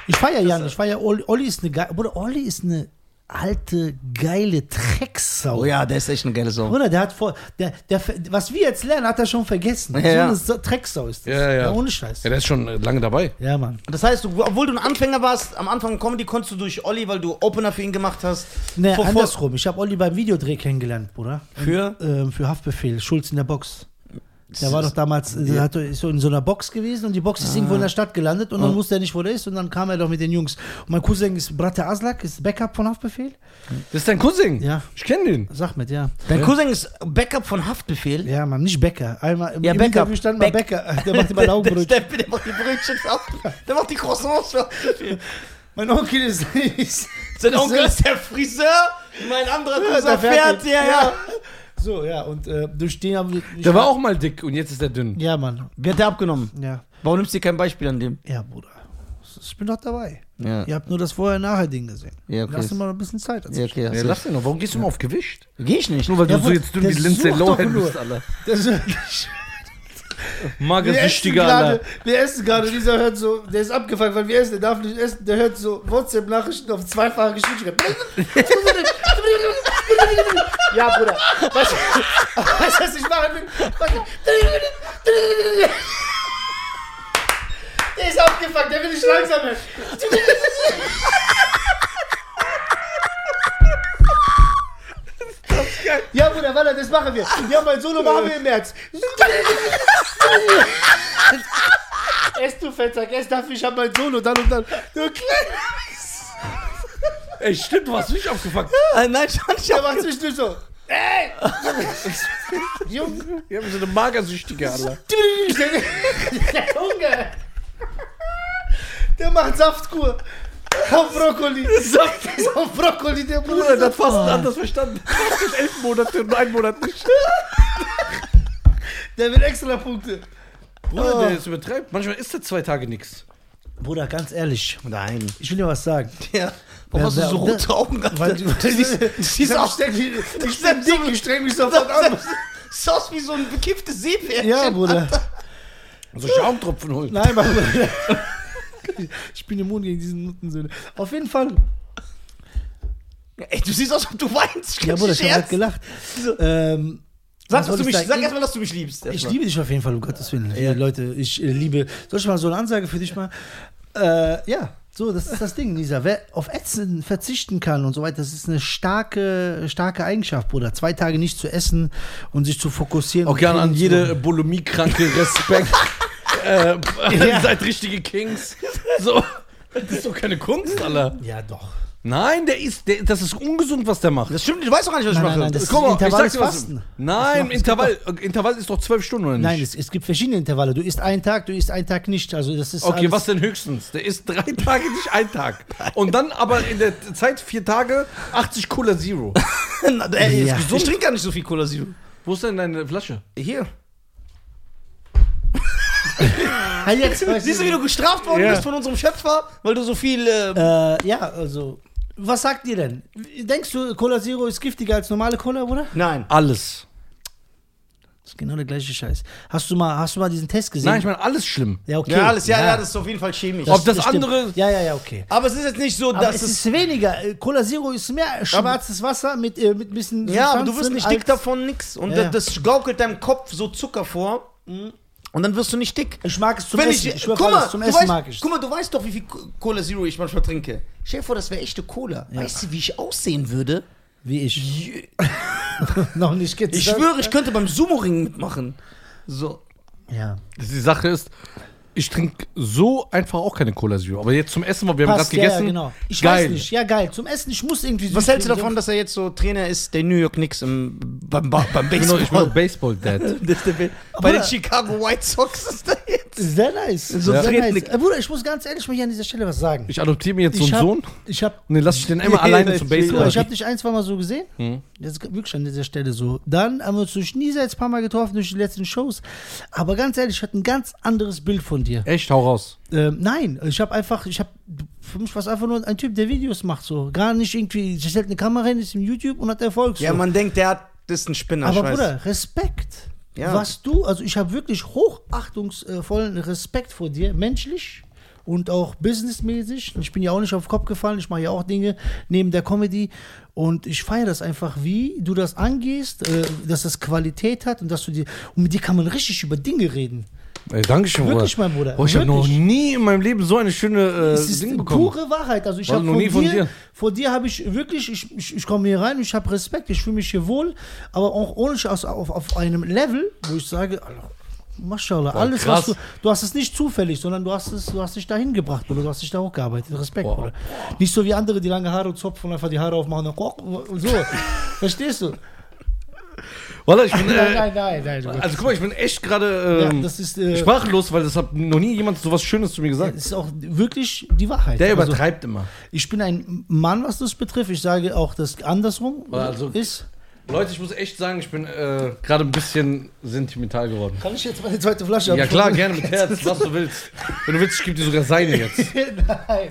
Ich feiere Jan, ich feiere Olli. Olli ist eine geile. Bruder, Olli ist eine alte, geile Drecksau. Oh ja, der ist echt eine geile Sau. Bruder, der hat vor. Der, der, was wir jetzt lernen, hat er schon vergessen. Ja, so eine Sa- Drecksau ist das. Ja, ja. Ohne Scheiß. Ja, der ist schon lange dabei. Ja, Mann. Das heißt, du, obwohl du ein Anfänger warst, am Anfang Comedy konntest du durch Olli, weil du Opener für ihn gemacht hast. Ne, andersrum. Ich habe Olli beim Videodreh kennengelernt, Bruder. Für? Ähm, für Haftbefehl. Schulz in der Box. Der war doch damals, der hat, ist so in so einer Box gewesen und die Box ist irgendwo in der Stadt gelandet und dann wusste er nicht, wo der ist und dann kam er doch mit den Jungs. Und mein Cousin ist Bratte Aslak, ist Backup von Haftbefehl. Das ist dein Cousin. Ja. Ich kenne den. Sag mit, ja. Dein Cousin ist Backup von Haftbefehl. Ja, Mann, nicht Bäcker. Einmal im Ja, im Backup. Interview stand mal Back- Bäcker. [laughs] Der macht immer Augenbrötchen. Der, der, der macht die Brötchen für. Der macht die Croissants für Haftbefehl. Mein Onkel ist. [laughs] ist Sein ist- Onkel ist der Friseur. Mein anderer Cousin der fährt, fährt, ja, ja. So, ja, und äh, durch den haben wir. Der war auch mal dick und jetzt ist er dünn. Ja, Mann. Wie hat der abgenommen? Ja. Warum nimmst du dir kein Beispiel an dem? Ja, Bruder. Ich bin doch dabei. Ja, Ihr habt nur das Vorher-Nachher-Ding gesehen. Ja, okay. Lass dir mal ein bisschen Zeit. ja okay. Ja, lass den noch. Warum gehst du immer auf Gewicht? Geh ich nicht. Nur weil Ja, du so jetzt dünn wie Lindsay Lohan bist, Alter. Das, wir, Magersüchtiger, Alter. wir essen gerade, dieser hört so, der ist abgefangen, weil wir essen, der darf nicht essen, der hört so WhatsApp-Nachrichten auf zweifache Geschwindigkeit. ja, Bruder. Weißt du, weißt du, was ich machen will? Der ist abgefangen, der will nicht langsam hören. [laughs] Ja, Bruder, warte, das machen wir. Ja, mein Solo [laughs] machen wir im März. [laughs] Ess du Fettsack, ess dafür, ich hab mein Solo, dann und dann. Du. Ey, stimmt, du hast mich aufgefangen. Äh, nein, schon, ich Der hab macht zwischendurch so. Ey! Junge, Wir haben so eine Magersüchtige, Alter. der Junge! Der macht Saftkur. [laughs] Auf Brokkoli. [laughs] Saft auf Brokkoli, der Bruder, Bruder. das fast anders verstanden. Elf Monate und ein Monat nicht. Der will extra Punkte. Bruder, Oh. der ist übertreibt. Manchmal ist er zwei Tage nix. Bruder, ganz ehrlich, Nein. ich will dir was sagen. Ja. Warum hast du so rote Augen gehabt? Weil du, Du [laughs] siehst, du siehst aus, ich, ich bin dick, ich streng mich sofort an. siehst aus wie so ein bekifftes Seepferdchen. Ja, Bruder. So Schaumtropfen holen. Nein, Mann. [laughs] Ich bin immun gegen diesen Nuttensöhne. Auf jeden Fall. Ey, du siehst aus, als ob du weinst. Ja, Bruder, ich habe Scherz. halt gelacht. Ähm, Sag, dass du mich, sagen? sag erstmal, dass du mich liebst. Ich liebe dich auf jeden Fall, um Gottes Willen. Ja. Leute, ich äh, liebe. Soll ich mal so eine Ansage für dich mal? Äh, ja, so, das ist das Ding, Lisa. Wer auf Essen verzichten kann und so weiter, das ist eine starke, starke Eigenschaft, Bruder. Zwei Tage nicht zu essen und sich zu fokussieren. Auch gerne an jede Bulimie-Kranke Respekt. [laughs] äh, [laughs] Ihr seid richtige Kings. So. Das ist doch keine Kunst, Alter. Ja, doch. Nein, der ist, der, das ist ungesund, was der macht. Das stimmt, ich weiß doch gar nicht, was Nein, ich nein, mache. nein, das- Guck mal, Intervall ich sag dir ist was. Fasten. Nein, Das Intervall, Intervall ist doch zwölf Stunden, oder nicht? Nein, es, es gibt verschiedene Intervalle. Du isst einen Tag, du isst einen Tag nicht. Also das ist Okay, alles, was denn höchstens? Der ist drei [laughs] Tage, nicht ein Tag. Und dann aber in der Zeit vier Tage 80 Cola Zero. [laughs] Na, ey, Ja. ist gesund. Ich trinke gar nicht so viel Cola Zero. Wo ist denn deine Flasche? Hier. Ah, [laughs] jetzt, Siehst du, wie du gestraft worden Ja. bist von unserem Schöpfer, weil du so viel. Äh, Äh, ja, also. Was sagt ihr denn? Denkst du, Cola Zero ist giftiger als normale Cola, oder? Nein. Alles. Das ist genau der gleiche Scheiß. Hast du mal, hast du mal diesen Test gesehen? Nein, ich meine, alles schlimm. ja, okay. Ja, alles, ja, ja, das ist auf jeden Fall chemisch. Ob das stimmt. andere- Ja, ja, ja, okay. aber es ist jetzt nicht so, Aber dass es es. ist weniger. Äh, Cola Zero ist mehr schwarzes Wasser mit, äh, mit ein bisschen. Ja, aber du wirst nicht dick davon, nix. Und Ja, ja. das gaukelt deinem Kopf so Zucker vor. Und dann wirst du nicht dick. Ich mag es zum Wenn Essen. ich, Ich, guck mal, zum du Essen weißt, mag ich guck mal, du weißt doch, wie viel Cola Zero ich manchmal trinke. Stell dir vor, das wäre echte Cola. Weißt du, wie ich aussehen würde? Wie ich. [laughs] Noch nicht geht's. Ich schwöre, ich könnte beim Sumo-Ring mitmachen. So. Ja. Die Sache ist, ich trinke so einfach auch keine Cola Zero. Aber jetzt zum Essen, weil wir haben gerade Passt, ja, gegessen. ja, genau. Ich geil. weiß nicht. Ja, geil. Zum Essen, ich muss irgendwie. Was hältst du süß- davon, dass er jetzt so Trainer ist, der New York Knicks im, beim, ba- beim nur, ich nur Baseball? [laughs] Be- Bei Bruder. den Chicago White Sox ist er jetzt. Sehr nice. So sehr treten- nice. Äh, Bruder, ich muss ganz ehrlich mal hier an dieser Stelle was sagen. Ich adoptiere mir jetzt so einen hab- Sohn Ich habe und den lasse ich den immer Ja, [laughs] alleine zum Baseball. ich hab dich ein, zwei Mal so gesehen. Hm. Das ist wirklich an dieser Stelle so. Dann haben wir uns durch Nisa jetzt ein paar Mal getroffen durch die letzten Shows. Aber ganz ehrlich, ich hatte ein ganz anderes Bild von dir. Echt, hau raus. Ähm, nein, ich habe einfach, ich habe, für mich war es einfach nur ein Typ, der Videos macht so. Gar nicht irgendwie, ich stellt eine Kamera hin, ist im YouTube und hat Erfolg. So. Ja, man denkt, der hat, das ist ein Spinner. Aber. Bruder, Respekt. Ja. Was du, also ich habe wirklich hochachtungsvollen Respekt vor dir, menschlich und auch businessmäßig. Ich bin ja auch nicht auf den Kopf gefallen, ich mache ja auch Dinge neben der Comedy und ich feiere das einfach, wie du das angehst, äh, dass das Qualität hat und dass du dir, und mit dir kann man richtig über Dinge reden. Ey, Dankeschön, Wirklich, Bruder. mein Bruder. Boah, ich habe noch Wirklich. nie in meinem Leben so eine schöne äh, Es ist Ding bekommen. pure Wahrheit. Also ich habe von, von dir, vor dir habe ich wirklich, ich, ich, ich komme hier rein, ich habe Respekt, ich fühle mich hier wohl, aber auch ohne aus, auf, auf einem Level, wo ich sage, Maschallah, alles krass. was du, du hast es nicht zufällig, sondern du hast es, du hast dich dahin gebracht oder du hast dich da hochgearbeitet. Respekt, Boah. Bruder. Nicht so wie andere, die lange Haare zopfen und einfach die Haare aufmachen und so. [laughs] Verstehst du? Wallah, ich bin, [laughs] Nein, äh, nein, nein, nein. nein. also guck mal, ich bin echt gerade ja, ähm, ist, äh, sprachlos, weil das hat noch nie jemand so was Schönes zu mir gesagt. das ist auch wirklich die Wahrheit. Der Also, übertreibt immer. ich bin ein Mann, was das betrifft. Ich sage auch, dass andersrum Also- ist. Leute, ich muss echt sagen, ich bin äh, gerade ein bisschen sentimental geworden. Kann ich jetzt meine zweite Flasche Ja abfüllen? klar, gerne mit [laughs] Herz, was du willst. Wenn du willst, ich gebe dir sogar seine jetzt. [laughs] Nein.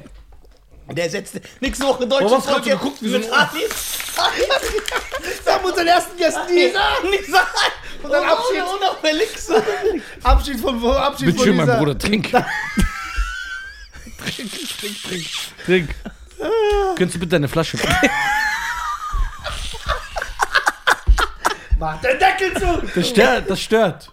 Der setzt nächste Woche deutsche Boah, Folge geguckt, wie so ein-. Wir haben unseren ersten Gast Nisa. Nisa. Und dann Abschied. Und auch Felix. Abschied von, Abschied Bitte von schön, mein. Bruder, trink. trink, trink, trink. Trink. Könntest du bitte deine Flasche Mach den Deckel zu. Das stört, das stört.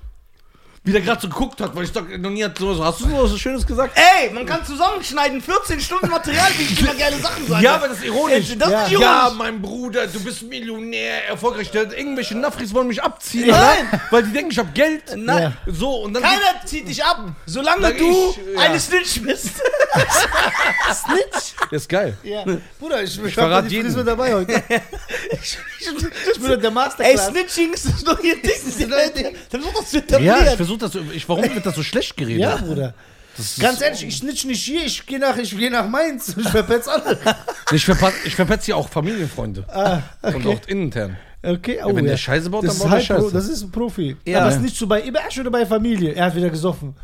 Wie der gerade so geguckt hat, weil ich sag, noch nie hat sowas. Hast du so was Schönes gesagt? Ey, man kann zusammenschneiden, 14 Stunden Material, wie ich immer geile Sachen sage. Ja, aber das ist ironisch. Äh, das Ja. ist ironisch. Ja, mein Bruder, du bist Millionär, erfolgreich. Irgendwelche Nafris wollen mich abziehen, Nein. Alter, weil die denken, ich hab Geld. Nein. Ja. So, und dann. Keiner zieht dich ab, solange du ich, ja. eine Snitch bist. Snitch. Das ist geil. Ja. Bruder, ich, ich, verrate jeden. Frisur dabei heute. ich, ich bin der Ey, Masterclass. Snitching ist doch hier Ding. Dann wird das Ja, ich etabliert. Versuche das. Ich, warum wird das so schlecht geredet? Ja, Bruder. Ganz ehrlich, ich snitch nicht hier, ich gehe nach, ich geh nach Mainz. [laughs] Ich verpetz alle. Ich, verpa ich verpetze hier auch Familienfreunde. Ah, Und auch intern. Okay, oh, wenn ja. der Scheiße baut, das dann baut er halt Pro, Scheiße. Das ist ein Profi. Ja. Aber es ist nicht so bei Ibash oder bei Familie. Er hat wieder gesoffen.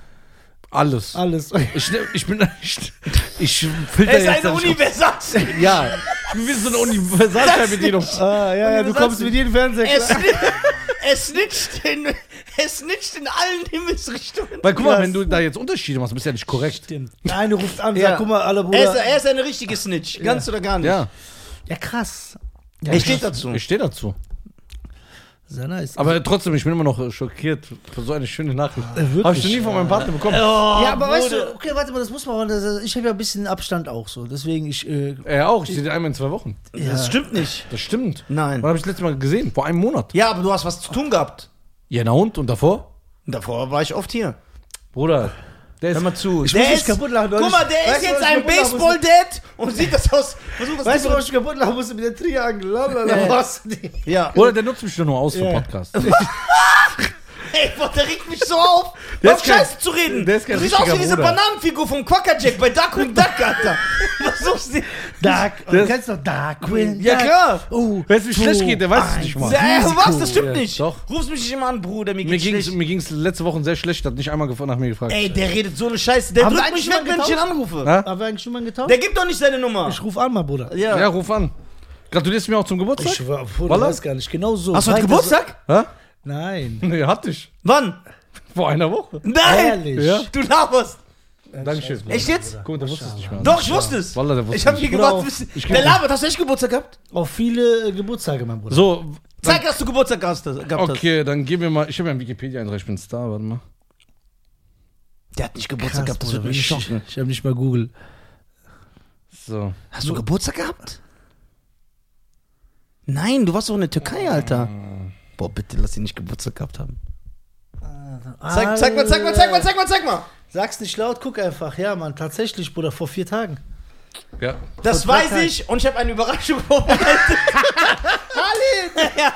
Alles. Alles. Ich, ich bin. [laughs] Ich, ich filter Er ist jetzt eine dann- Universal. Ja. Wir sind so eine Universalfernbedienung. Ah, ja, ja, du kommst mit jedem Fernseher. Er, klar. sni [laughs] er, snitcht in, er snitcht in allen Himmelsrichtungen. Weil guck mal, wenn du da jetzt Unterschiede machst, bist du ja nicht korrekt. Stimmt. Der eine ruft an, Ja. sagt, guck mal, alle Er ist, Bruder. er ist eine richtige Snitch. Ganz oder gar nicht. Ja, Ja, krass. Ja, Er steht dazu. ich stehe dazu. Sehr nice. Aber trotzdem, ich bin immer noch schockiert für so eine schöne Nachricht. Äh? Habe ich noch nie von meinem Partner bekommen. ja, aber weißt du, okay, warte mal, das muss man, das, ich habe ja ein bisschen Abstand auch so. Deswegen, ich, äh, Er auch, ich sehe den einmal in zwei Wochen. ja. Das stimmt nicht. Das stimmt. Nein. Wann habe ich das letzte Mal gesehen? Vor einem Monat. Ja, aber du hast was zu tun gehabt. Ja, na und? Und davor? Davor war ich oft hier. Bruder, der ist. Hör mal zu. Ich der muss mich ist, kaputt lachen, Guck mal, der Weißt ist jetzt ein? Baseball-Dad und sieht das aus. Das Weißt du, zu- was ich kaputt lachen musste mit der Triangel? Ja. [laughs] Bruder, der nutzt mich doch nur aus für. Podcast. [laughs] [laughs] Ey, boah, der regt mich so auf. Der auf Scheiße zu reden. der ist kein du siehst aus wie diese Bruder. Bananenfigur vom Quackerjack bei Darkwing Duck, Alter. [laughs] Versuchst du. Dark, du kennst doch Darkwing. Ja, klar. Oh, Wenn es mir schlecht geht, der weiß es nicht mal. Ja, ey, was? Das stimmt Ja, nicht. doch. Rufst mich nicht immer an, Bruder. Mir Mir geht's ging es schlecht. mir ging's letzte Woche sehr schlecht, hat nicht einmal nach mir gefragt. Ey, der redet so eine Scheiße. Der Haben drückt mich weg, wenn ich ihn anrufe. Ja? Haben wir eigentlich schon mal getauscht? Der gibt doch nicht seine Nummer. Ich ruf an, mal, Bruder. Ja. Ja, ruf an. Gratulierst du mir auch zum Geburtstag? Ich war, Bruder, weiß gar nicht. Genau so. Hast du heute Geburtstag? Hä? Nein. [laughs] Nee, hatte ich. Wann? Vor einer Woche. Nein! Ehrlich? Ja. Du laberst. Dankeschön. Echt jetzt? Guck, der wusste es nicht mehr. Doch, ich wusste es. Wallah, der wusste Ich habe nicht. hier Bruder, gewartet. bis- ich Der labert. Hast du echt Geburtstag gehabt? Auf viele äh, Geburtstage, mein Bruder. So, Zeig, dass du Geburtstag gehabt hast. gehabt okay, dann gib mir mal. Ich habe ja einen Wikipedia-Eintrag, ich bin Star, warte mal. Der hat nicht Geburtstag gehabt. Das Bruder, wird mich ich, schocken. ich habe nicht mal Google. So. Hast du Geburtstag gehabt? Nein, du warst doch in der Türkei, Alter. Boah, bitte lass ihn nicht Geburtstag gehabt haben. Zeig, zeig mal, zeig mal, zeig mal, zeig mal, zeig mal. Sag's nicht laut, guck einfach. Ja, Mann, tatsächlich, Bruder, vor vier Tagen. Ja. Das weiß ich und ich habe eine Überraschung vorbereitet. [laughs] Halli! ja.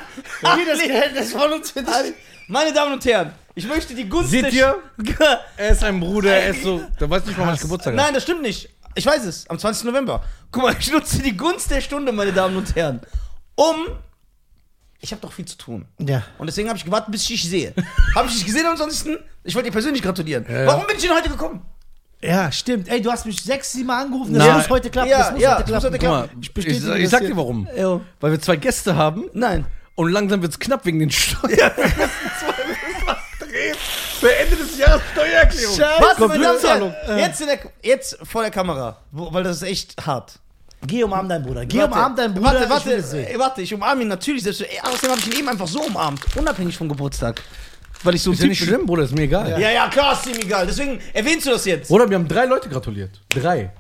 Hier das Gehältnis von uns für dich. Meine Damen und Herren, ich möchte die Gunst Seht der ihr? [laughs] Er ist ein Bruder, er ist so. Der weiß nicht mal, wann ich Geburtstag. Nein, das stimmt nicht. Ich weiß es, am 20. November. Guck mal, ich nutze die Gunst der Stunde, meine Damen und Herren, um... Ich habe doch viel zu tun. Ja. Und deswegen habe ich gewartet, bis ich dich sehe. [laughs] habe ich dich gesehen ansonsten? Ich wollte dir persönlich gratulieren. Ja, ja. Warum bin ich denn heute gekommen? Ja, stimmt. Ey, du hast mich sechs, sieben Mal angerufen. Das Nein. muss heute klappen. Ja, das muss ja, heute klappen. heute mal, klappen. ich, bestätige ich, das sag dir warum. Jo. Weil wir zwei Gäste haben Nein. und langsam wird es knapp wegen den Steuern. [laughs] Für Ende des Jahres Steuererklärung. Scheiße. Verzahlung. Herren, jetzt, in der, jetzt vor der Kamera, weil das ist echt hart. Geh umarm deinen Bruder. Geh Warte, umarm deinen Bruder. Warte, ich warte, ey, warte, ich umarme ihn natürlich. Selbst, ey, außerdem habe ich ihn eben einfach so umarmt, unabhängig vom Geburtstag. Weil ich so ein Ist ja nicht bin. schlimm, Bruder, ist mir egal. Ja, ja, klar, ist ihm egal. Deswegen erwähnst du das jetzt. Bruder, wir haben drei Leute gratuliert. Drei.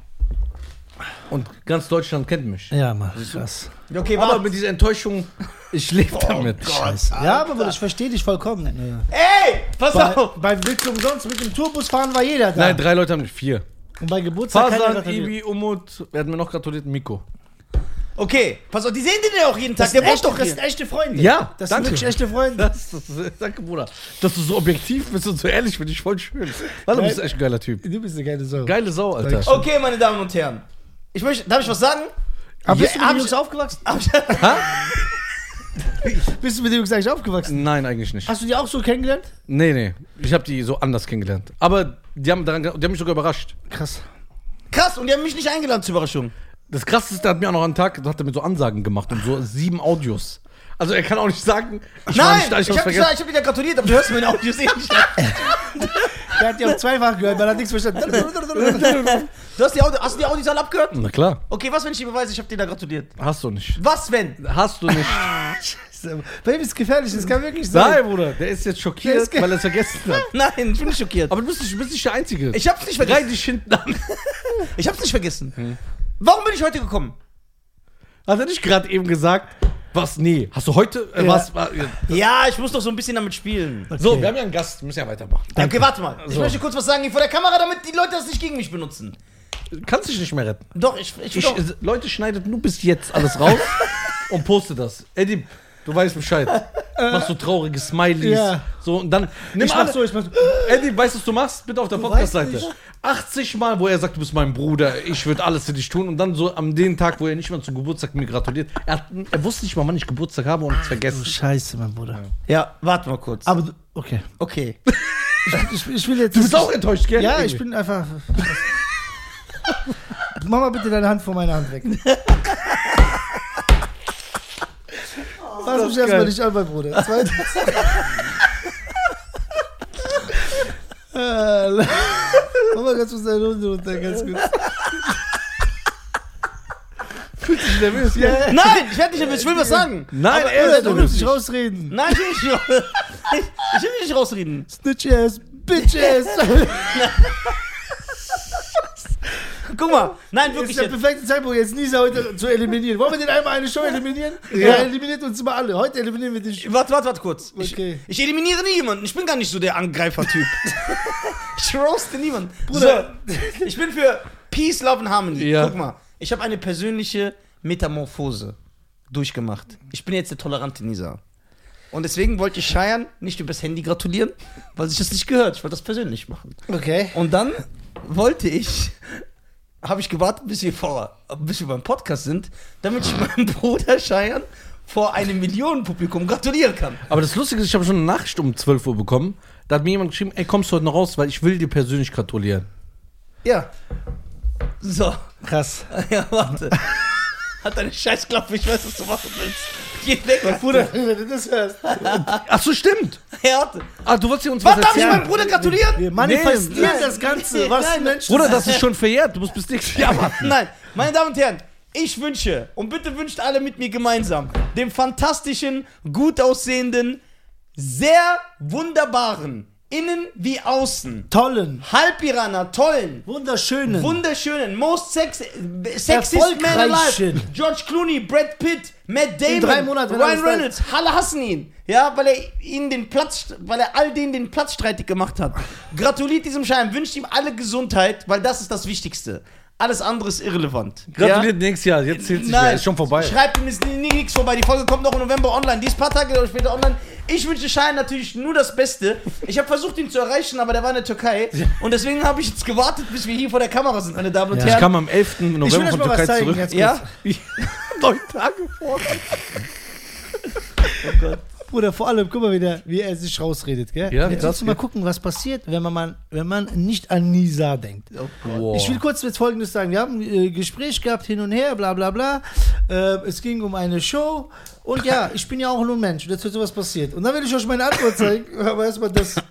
Und ganz Deutschland kennt mich. Ja, Mann, krass. Okay, Aber warte. mit dieser Enttäuschung, ich lebe damit. Scheiße. Ja, aber Bruder, ich verstehe dich vollkommen. Ja. Ey, pass Bei, auf. beim Willst umsonst mit dem Tourbus fahren war jeder da. Nein, drei Leute haben vier. Und bei Geburtstag Fasan. Ibi, Umut, wer hat mir noch gratuliert? Miko. Okay, pass auf, die sehen den ja auch jeden Tag. Das, Der wohnt doch das hier. sind echte Freunde. Ja, das danke. sind wirklich echte Freunde. Das, das, danke, Bruder. Dass du so objektiv bist und so ehrlich, finde ich voll schön. Weil du bist echt ein geiler Typ. Du bist eine geile Sau. Geile Sau, Alter. Okay, meine Damen und Herren. Ich möchte, darf ich was sagen? Aber bist du mit hab den ich- Jungs aufgewachsen? Hab ich- [laughs] [laughs] Bist du mit den Jungs eigentlich aufgewachsen? Nein, eigentlich nicht. Hast du die auch so kennengelernt? Nee, nee. Ich habe die so anders kennengelernt. Aber die haben, daran, die haben mich sogar überrascht. Krass. Krass, und die haben mich nicht eingeladen zur Überraschung. Das krasseste, der hat mir auch noch einen Tag, da hat er mir so Ansagen gemacht und so sieben Audios. Also er kann auch nicht sagen, ich war Nein, nicht ich, ich habe hab da gratuliert, aber du hörst meine Audios eh nicht. [laughs] Der hat die auch zweifach gehört, weil er hat nichts verstanden. Du hast die, Audio, hast du die Audios alle abgehört? Na klar, Okay, was, wenn ich dir beweise, ich habe dir da gratuliert? hast du nicht. Was, wenn? Hast du nicht. [laughs] Baby ist gefährlich, das kann wirklich sein. Nein, Bruder, der ist jetzt Der schockiert, ist ge- weil er es vergessen hat. [laughs] Nein, ich bin nicht schockiert. Aber du bist nicht, du bist nicht der Einzige. Ich hab's nicht Reih vergessen. dich hinten an. Ich hab's nicht vergessen. Warum bin ich heute gekommen? Hat er nicht gerade eben gesagt, was? Nee. Hast du heute, äh, Ja. was? war- ja. Ja, ich muss doch so ein bisschen damit spielen. So, wir haben ja einen Gast, müssen ja weitermachen. Okay, warte mal. Ich So. möchte kurz was sagen hier vor der Kamera, damit die Leute das nicht gegen mich benutzen. Kannst dich nicht mehr retten. Doch, ich, ich, Ich, doch. äh, Leute, schneidet nur bis jetzt alles raus [laughs] und postet das. Eddie, du weißt Bescheid. [laughs] Machst so traurige Smileys. Ja. So, und dann nimm Ich alle- so, ich mach so. [gasps] Eddie, weißt du, was du machst? Bitte auf der Podcast-Seite. nicht. 80 Mal, wo er sagt, du bist mein Bruder, ich würde alles für dich tun. Und dann so am den Tag, wo er nicht mal zum Geburtstag mir gratuliert. Er, hat, er wusste nicht mal, wann ich Geburtstag habe und es Du vergessen. Scheiße, mein Bruder. Ja, warte mal kurz. Aber du, okay. Okay. [laughs] Ich, ich, ich will jetzt. Du bist auch enttäuscht, gell? Ja, Eddie? ich bin einfach. [laughs] Mach mal bitte deine Hand von meiner Hand weg. Lass mich erstmal nicht an, mein Bruder. Zweitens. [laughs] Mach mal ganz kurz deine Hunde runter, ganz kurz. Fühlt sich nervös, gell? Ja, Nein, ich werde nicht, ich will was sagen. Nein, Aber, er du nervös. willst nicht rausreden. Nein, ich will nicht, ich, ich will nicht rausreden. Snitch ass, bitch ass. [laughs] Guck mal. Nein, Das wirklich ist der jetzt. perfekte Zeitpunkt, jetzt Nisa heute zu eliminieren. Wollen wir den einmal eine Show eliminieren? Ja. Er eliminiert uns immer alle. Heute eliminieren wir dich. Warte, warte, warte kurz. Ich, Okay. ich eliminiere nie jemanden. Ich bin gar nicht so der Angreifer-Typ. [laughs] ich roaste niemanden. Bruder. So, ich bin für Peace, Love and Harmony. Ja. Guck mal. Ich habe eine persönliche Metamorphose durchgemacht. Ich bin jetzt der tolerante Nisa. Und deswegen wollte ich Cheyenne nicht übers Handy gratulieren, weil sich das nicht gehört. Ich wollte das persönlich machen. Okay. Und dann wollte ich, habe ich gewartet, bis wir vor, bis wir beim Podcast sind, damit ich meinem Bruder Cheyenne vor einem Millionenpublikum gratulieren kann. Aber das Lustige ist, ich habe schon eine Nachricht um 12 Uhr bekommen. Da hat mir jemand geschrieben, ey, kommst du heute noch raus, weil ich will dir persönlich gratulieren. Ja. So. Krass. [laughs] Ja, warte. Hat deine Scheißklappe, ich weiß, was du machen willst. Geh weg. Bruder, [laughs] wenn du das hörst. Ach so, stimmt. Er hatte. Ah, du wolltest uns was Was darf ich meinem Bruder gratulieren? Wir manifestieren Nee, das Ganze, was nein, Menschen Bruder, das ist schon verjährt. Du musst bis nächstes Jahr warten. [laughs] Nein, meine Damen und Herren, ich wünsche, und bitte wünscht alle mit mir gemeinsam, dem fantastischen, gut aussehenden, sehr wunderbaren, innen wie außen, tollen, Halbiraner, tollen, wunderschönen, wunderschönen, most sex sexiest man alive. George Clooney, Brad Pitt, Matt Damon, drei Monaten, Ryan Reynolds, alle hassen ihn, ja, weil er ihnen den Platz, weil er all denen den Platz streitig gemacht hat. Gratuliert diesem Schein, wünscht ihm alle Gesundheit, weil das ist das Wichtigste. Alles andere ist irrelevant. Gratuliert nächstes Jahr. Jetzt zählt sich. Ist schon vorbei. Schreibt ihm nie nichts vorbei. Die Folge kommt noch im November online. Die ist ein paar Tage später online. Ich wünsche Schein natürlich nur das Beste. Ich habe versucht, ihn zu erreichen, aber der war in der Türkei. [laughs] Und deswegen habe ich jetzt gewartet, bis wir hier vor der Kamera sind, meine Damen und Ja. Ich Herren. kam am 11. Ich will November von Türkei zurück. Jetzt Ja? [laughs] [laughs] Neun Tage vor. Bruder, vor allem, guck mal wieder, wie er sich rausredet, gell? Ja, jetzt musst du mal gucken, was passiert, wenn man, mal, wenn man nicht an Nisa denkt. Wow. Ich will kurz jetzt Folgendes sagen. Wir haben ein äh, Gespräch gehabt, hin und her, bla bla bla. Äh, es ging um eine Show. Und ja, ich bin ja auch nur ein Mensch. Und jetzt wird sowas passiert. Und dann will ich euch meine Antwort zeigen. [laughs] Aber erstmal das. [coughs]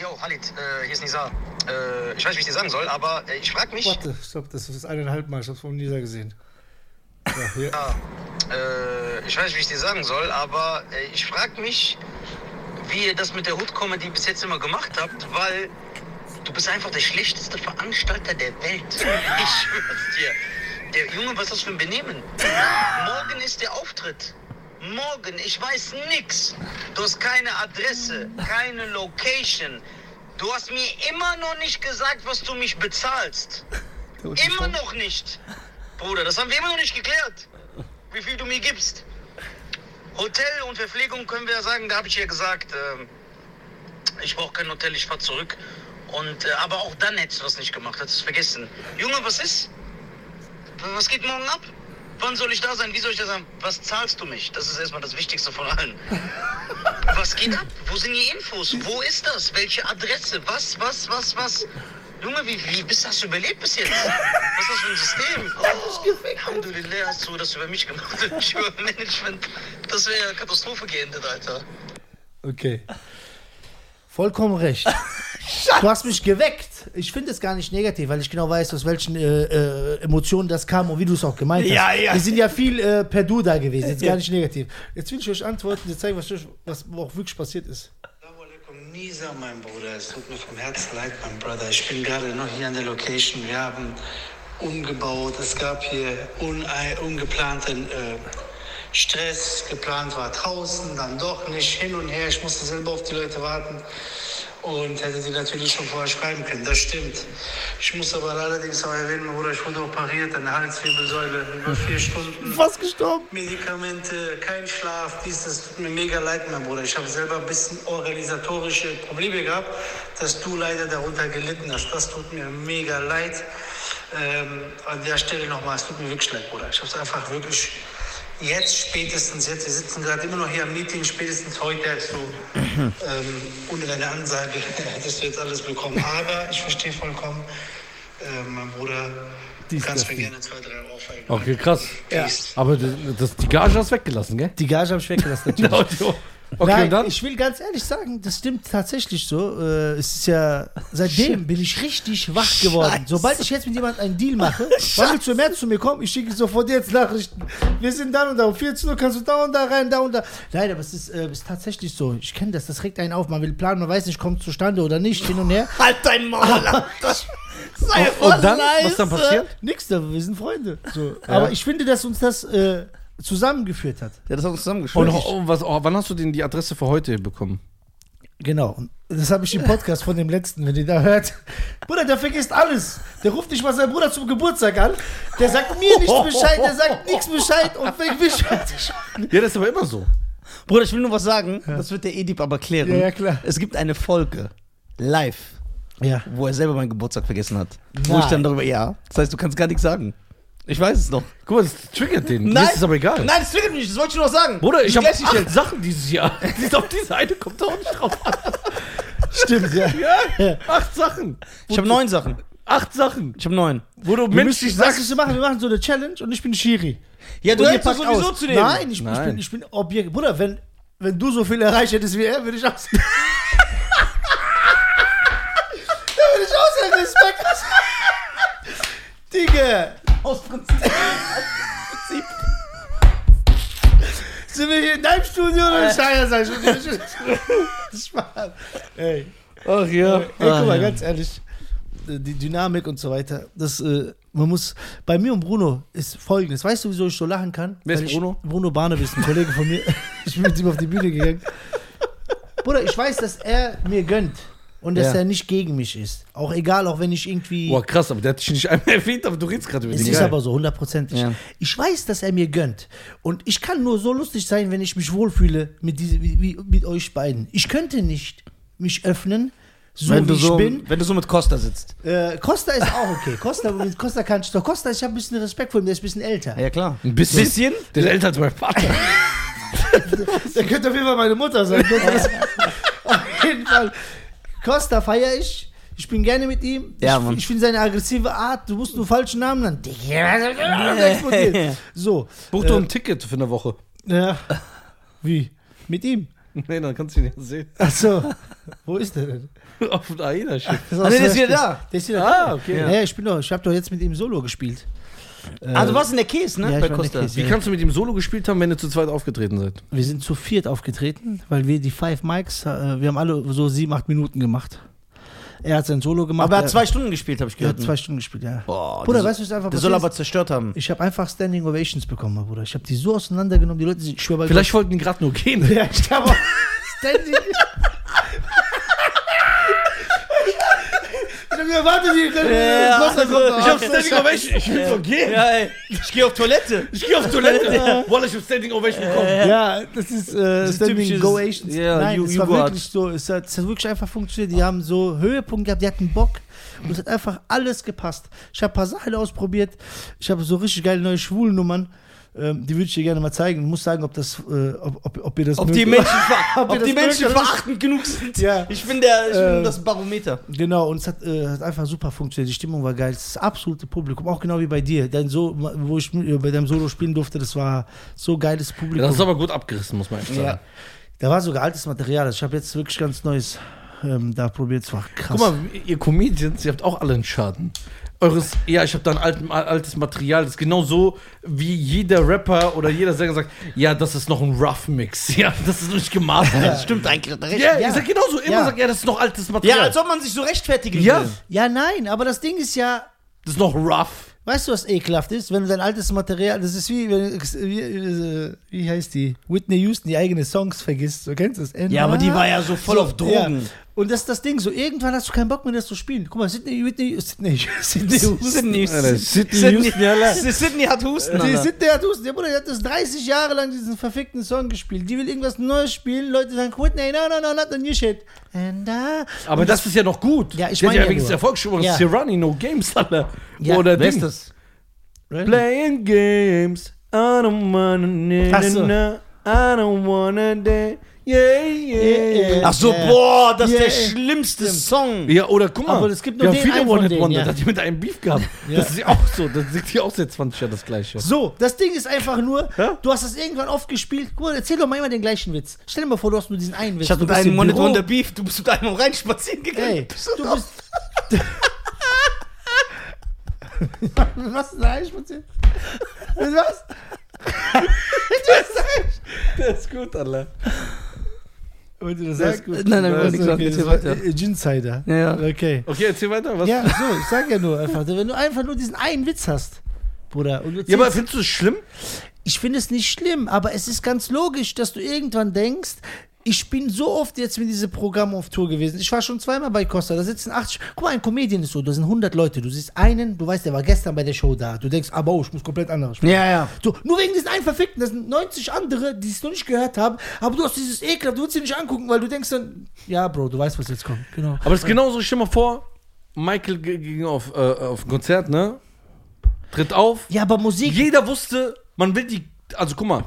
Jo, Halit, äh, hier ist Nizar. Äh, ich weiß nicht, wie ich dir sagen soll, aber äh, ich frage mich. Warte, stopp, das ist eineinhalb Mal. Ich hab's von Nisa gesehen. Ja. Ja, äh, ich weiß nicht, wie ich dir sagen soll, aber äh, ich frage mich, wie ihr das mit der Hood-Comedy bis jetzt immer gemacht habt, weil du bist einfach der schlechteste Veranstalter der Welt. Ich schwör's dir. Der Junge, was ist das für ein Benehmen? Morgen ist der Auftritt. Morgen, ich weiß nix. Du hast keine Adresse, keine Location. Du hast mir immer noch nicht gesagt, was du mich bezahlst. Immer noch nicht. Bruder, das haben wir immer noch nicht geklärt. Wie viel du mir gibst. Hotel und Verpflegung können wir ja sagen, da habe ich ja gesagt, ähm, ich brauche kein Hotel, ich fahre zurück. Und, äh, aber auch dann hättest du das nicht gemacht, hättest du es vergessen. Junge, was ist? Was geht morgen ab? Wann soll ich da sein? Wie soll ich da sein? Was zahlst du mich? Das ist erstmal das Wichtigste von allen. [laughs] Was geht ab? Wo sind die Infos? Wo ist das? Welche Adresse? Was, was, was, was? Junge, wie, wie bist du das überlebt bis jetzt? [laughs] Was ist das für ein System? Oh, Alhamdulillah hast du das über mich gemacht. Ich [laughs] über Management. Das wäre Katastrophe geendet, Alter. Okay. Vollkommen recht. [laughs] Du hast mich geweckt. Ich finde es gar nicht negativ, weil ich genau weiß, aus welchen äh, äh, Emotionen das kam und wie du es auch gemeint hast. Ja, ja. Wir sind ja viel äh, per Du da gewesen, jetzt Ja. gar nicht negativ. Jetzt will ich euch antworten, dir zeigen, was, was auch wirklich passiert ist. Nisa, mein Bruder. Es tut mir vom Herzen leid, mein Bruder. Ich bin gerade noch hier an der Location. Wir haben umgebaut. Es gab hier un ungeplanten äh, Stress. Geplant war draußen, dann doch nicht. Hin und her. Ich musste selber auf die Leute warten. Und hätte die natürlich schon vorher schreiben können. Das stimmt. Ich muss aber allerdings auch erwähnen, mein Bruder, ich wurde operiert an der Halswirbelsäule über vier Stunden. Fast gestorben. Medikamente, kein Schlaf, dies, das tut mir mega leid, mein Bruder. Ich habe selber ein bisschen organisatorische Probleme gehabt, dass du leider darunter gelitten hast. Das tut mir mega leid. Ähm, an der Stelle nochmal, es tut mir wirklich leid, Bruder. Ich habe es einfach wirklich jetzt spätestens jetzt, wir sitzen gerade immer noch hier am Meeting, spätestens heute hättest du ähm, ohne deine Ansage [laughs] hättest du jetzt alles bekommen. Aber ich verstehe vollkommen, äh, mein Bruder, du Dies, kannst das, mir die. gerne zwei, drei Euro aufhalten. Okay, krass. Peace. Aber das, das, die Gage hast du weggelassen, gell? Die Gage habe ich weggelassen, [laughs] natürlich. Okay, Nein, und dann? ich will ganz ehrlich sagen, das stimmt tatsächlich so. Äh, es ist ja, seitdem bin ich richtig wach geworden. Sobald ich jetzt mit jemandem einen Deal mache, wann willst du mehr zu mir kommen? Ich schicke sofort jetzt Nachrichten. Wir sind da und da, um 14 Uhr kannst du da und da rein, da und da. Nein, aber es ist, äh, ist tatsächlich so. Ich kenne das, das regt einen auf. Man will planen, man weiß nicht, kommt zustande oder nicht, hin und her. [laughs] Halt dein Maul, Alter. [laughs] Sei Und, und dann, leise. was dann passiert? Nix da, wir sind Freunde. So. Aber ich finde, dass uns das äh, zusammengeführt hat. Ja, das hat uns zusammengeschwört. Und oh, was, oh, wann hast du denn die Adresse für heute bekommen? Genau. Und Das habe ich im Podcast von dem letzten, wenn ihr da hört. Bruder, der vergisst alles. Der ruft nicht mal seinen Bruder zum Geburtstag an. Der sagt mir nichts Bescheid, der sagt nichts Bescheid und wenn Bescheid. Ja, das ist aber immer so. Bruder, ich will nur was sagen. Das wird der Edip aber klären. Ja, ja, klar. Es gibt eine Folge live, Ja. wo er selber meinen Geburtstag vergessen hat. Wo Nein. ich dann darüber, ja. Das heißt, du kannst gar nichts sagen. Ich weiß es noch. Guck mal, das triggert den. Mir ist es aber egal. Nein, das triggert mich nicht. Das wollte ich nur noch sagen. Bruder, ich habe acht Sachen dieses Jahr. [laughs] Die- Auf diese eine kommt doch nicht drauf an. Stimmt, ja. [laughs] Ja, acht Sachen. Ich habe neun Sachen. Acht Sachen. Ich habe neun. Wo du weißt du, sagst. was wir machen? Wir machen so eine Challenge und ich bin Schiri. Ja, du hättest sowieso aus. zu nehmen. Nein, ich, Nein. ich bin, ich bin Objekt. Bruder, wenn, wenn du so viel erreicht hättest wie er, würde ich aus. [laughs] da würde ich außer Respekt. Digga. Aus Prinzip. Sind wir hier in deinem Studio oder in Steiger sein? Spaß. Ey. Ach ja. Ey, guck mal, ganz ehrlich, äh, die Dynamik und so weiter, das, äh, man muss, bei mir und Bruno ist folgendes, weißt du, wieso ich so lachen kann? Wer ist Weil ich- Bruno? Bruno Barnabis, ein Kollege von mir, [laughs] ich bin mit ihm auf die Bühne gegangen. Bruder, ich weiß, dass er mir gönnt und dass Ja. er nicht gegen mich ist. Auch egal, auch wenn ich irgendwie... Boah, krass, aber der hat dich nicht [laughs] einmal erwähnt, aber du redest gerade über Es den ist Geil. aber so, hundertprozentig. Ja. Ich weiß, dass er mir gönnt. Und ich kann nur so lustig sein, wenn ich mich wohlfühle mit, diese, wie, wie, mit euch beiden. Ich könnte nicht mich öffnen, so wenn, wie du ich so, bin. wenn du so mit Costa sitzt. Äh, Costa ist auch okay. Costa, mit Costa kann ich doch. Costa, ich habe ein bisschen Respekt vor ihm, der ist ein bisschen älter. Ja, klar. Ein bisschen. Bisschen? Der ist älter als mein Vater. [laughs] Der könnte auf jeden Fall meine Mutter sein. [laughs] Auf jeden Fall. Costa feiere ich. Ich bin gerne mit ihm. Ja, ich ich finde seine aggressive Art, du musst nur falschen Namen nennen. Digga. So. Buch doch ein Ticket für eine Woche. Ja. Wie? Mit ihm? Nee, dann kannst du ihn ja sehen. Achso. Wo ist der denn? Auf dem AIDA-Schiff. Das Ah, nee, der ist wieder da. Der ist wieder Ah, da. okay. Ja, ich bin doch, ich habe doch jetzt mit ihm Solo gespielt. Ah, du warst in der Käse, ne? ja, Bei Costa. Käse. Wie kannst du mit ihm Solo gespielt haben, wenn ihr zu zweit aufgetreten seid? Wir sind zu viert aufgetreten, weil wir die Five Mics, äh, wir haben alle so sieben, acht Minuten gemacht. Er hat sein Solo gemacht. Aber er hat zwei Stunden gespielt, habe ich er gehört. hat zwei Stunden gespielt, ja. Boah, Bruder, der, weißt du, was einfach der soll aber ist? zerstört haben. Ich habe einfach Standing Ovations bekommen, Bruder. Ich habe die so auseinandergenommen, die Leute, ich schwöre bei Vielleicht wollten die gerade nur gehen. [laughs] Ja, ich auch [laughs] Standing. Ich habe gewartet, die können. Ja, kommt ich hab's Standing Ovation. Ich will doch gehen. Ja, ey. Ich gehe auf Toilette. Ich gehe auf Toilette. Wallah, ich hab Standing Ovation bekommen. Ja, das ist äh, ist Standing Ovations. ja, Nein, you- es you war wirklich so. Es hat, es hat wirklich einfach funktioniert. Die haben so Höhepunkt gehabt, die hatten Bock. Und es hat einfach alles gepasst. Ich habe ein paar Seile ausprobiert. Ich habe so richtig geile neue Schwulnummern. Ähm, die würde ich dir gerne mal zeigen. Ich muss sagen, ob, das, äh, ob, ob, ob ihr das Ob die Menschen, ver [laughs] Ob ob die Menschen verachtend genug sind. Ja. Ich bin, der, ich bin Ähm, das Barometer. Genau, und es hat, äh, hat einfach super funktioniert. Die Stimmung war geil. Das absolute Publikum, auch genau wie bei dir. Dein so wo ich mit- bei deinem Solo spielen durfte, das war so geiles Publikum. Das ist aber gut abgerissen, muss man echt sagen. Ja. Da war sogar altes Material. Also Ich habe jetzt wirklich ganz Neues ähm, da probiert. Es war krass. Guck mal, ihr Comedians, ihr habt auch alle einen Schaden. Eures, ja, ich habe da ein alt, altes Material, das ist genau so, wie jeder Rapper oder jeder Sänger sagt, ja, das ist noch ein Rough Mix. [laughs] Ja, das ist nicht gemastert. Das stimmt eigentlich. Ja, Ja, ihr sagt genauso, immer Ja. sagt, ja, das ist noch altes ja, Material. als ob man sich so rechtfertigen Ja. will. ja, nein, aber das Ding ist ja, das ist noch rough. weißt du, was ekelhaft ist? Wenn du dein altes Material, das ist wie, wenn, wie, wie heißt die? Whitney Houston, die eigene Songs vergisst. Du kennst das? Ja, aber die war ja so voll auf Drogen. Ja. Und das ist das Ding, so irgendwann hast du keinen Bock mehr, das zu spielen. Guck mal, Sydney, Whitney, [laughs] Sydney, Sydney. Sydney, Sydney Sydney, la- Sydney hat Husten. Die. Sydney hat Husten. Der Bruder der hat das 30 Jahre lang diesen verfickten Song gespielt. Die will irgendwas Neues spielen. Leute sagen, Whitney, no, no, no, not the new shit. And uh, Aber das ist ja noch gut. Ja, ich meine ja ja wenigstens nur. Erfolg schon mal Ja. Sirani, No Games, Alter. Ja, Oder Wer ist das? Playing games, I don't wanna, na, na, I don't wanna, day. Yeah, yeah, Yeah. Ach so, Ja. boah, das ist Ja, der ja. schlimmste Song. Ja, oder guck mal, Aber es gibt nur haben den viele einen von denen, One-Hit-Wonder, ja. da hat die mit einem Beef gehabt. Das ist ja auch so, das singt hier auch seit 20 Jahren das Gleiche. So, das Ding ist einfach nur, Ja? du hast das irgendwann oft gespielt. Guck mal, erzähl doch mal immer den gleichen Witz. Stell dir mal vor, du hast nur diesen einen Witz. Ich du mit bist einem Büro. Wonder Beef, du bist mit einem reinspazieren gegangen. Ey, du bist. [laughs] Was [laughs] ist denn passiert? Was? Das ist gut, Alter. Du Das gut. Nein, nein, wir wollen nichts sagen. Erzähl weiter. Ginsider. Ja, ja. Okay. Okay, erzähl weiter. Was? Ja, so, ich sag ja nur einfach, wenn du einfach nur diesen einen Witz hast, Bruder, Ja, aber findest du es schlimm? ich finde es nicht schlimm, aber es ist ganz logisch, dass du irgendwann denkst, ich bin so oft jetzt mit diesem Programm auf Tour gewesen. Ich war schon zweimal bei Costa. Da sitzen 80. Guck mal, ein Comedian ist so. Da sind 100 Leute. Du siehst einen, du weißt, der war gestern bei der Show da. Du denkst, aber oh, ich muss komplett anders spielen. Ja, ja. So, nur wegen diesen einen Verfickten, das sind 90 andere, die es noch nicht gehört haben, aber du hast dieses Ekel, du willst sie nicht angucken, weil du denkst dann, ja, Bro, du weißt, was jetzt kommt. Genau. Aber es ist genauso, stell mal vor, Michael ging auf, äh, auf ein Konzert, ne? Tritt auf. Ja, aber Musik. Jeder wusste, man will die. Also guck mal,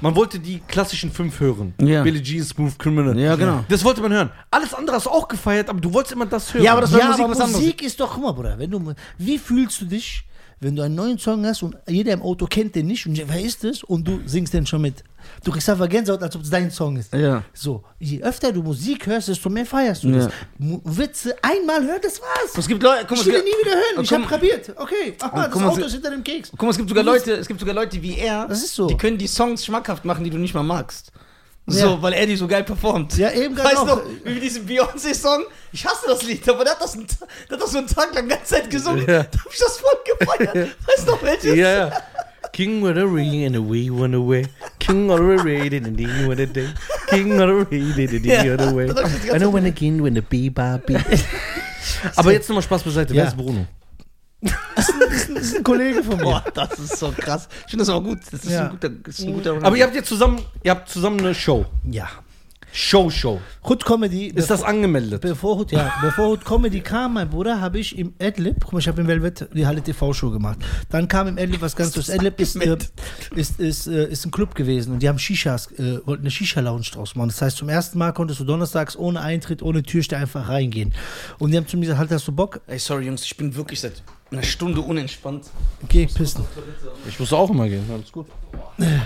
Man wollte die klassischen fünf hören. Ja. Billie Jean, Smooth Criminal. Ja, genau. Das wollte man hören. Alles andere hast du auch gefeiert, aber du wolltest immer das hören. Ja, aber das war ja, Musik aber was. Musik ist doch, guck mal, Bruder, wenn du, wie fühlst du dich, wenn du einen neuen Song hast und jeder im Auto kennt den nicht und sagt, wer ist das? Und du singst den schon mit. Du kriegst einfach Gänsehaut, als ob es dein Song ist. Ja. So, je öfter du Musik hörst, desto mehr feierst du Ja. das. Witze einmal hören, das war's. Es gibt Leute, guck ich mal, will es nie wieder hören. Ich Guck hab mal- kapiert. Okay, aha, guck das mal, Auto ist hinter dem Keks. guck mal, es gibt sogar Leute, es gibt sogar Leute wie er, Das so. die können die Songs schmackhaft machen, die du nicht mal magst. So, Ja. weil er die so geil performt. Ja, eben Weißt genau. du, wie diesen Beyoncé-Song? Ich hasse das Lied, aber der hat das, ein, der hat das so einen Tag lang ganze Zeit gesungen. Ja. Da hab ich das voll gefeiert. [laughs] Weißt du noch welches? Ja, ja. King with a ring and away one away. King of a raid and a ding with a day. King of a raid and ding Ja, with a way. I know when again when the bee. [laughs] Aber jetzt nochmal Spaß beiseite. Wer ist Bruno? Das ist ein Kollege von mir. Boah, das ist so krass. Ich finde das auch gut. Das ist Ja. ein guter, das ist ein guter Aber ihr habt jetzt zusammen, ihr habt zusammen eine Show. Ja. Show, Show. Hood Comedy. Ist das angemeldet? Bevor Hood, ja, bevor Hood Comedy kam, mein Bruder, habe ich im Adlib, guck mal, ich habe im Velvet die Halle TV-Show gemacht. Dann kam im Adlib was ganz Das Adlib ist, äh, ist, ist, äh, ist ein Club gewesen und die haben Shishas, äh, wollten eine Shisha-Lounge draus machen. Das heißt, zum ersten Mal konntest du donnerstags ohne Eintritt, ohne Türsteher einfach reingehen. Und die haben zu mir gesagt, halt, hast du Bock? Ey, sorry Jungs, ich bin wirklich seit einer Stunde unentspannt. Geh pissen. Ich muss auch immer gehen. Alles gut.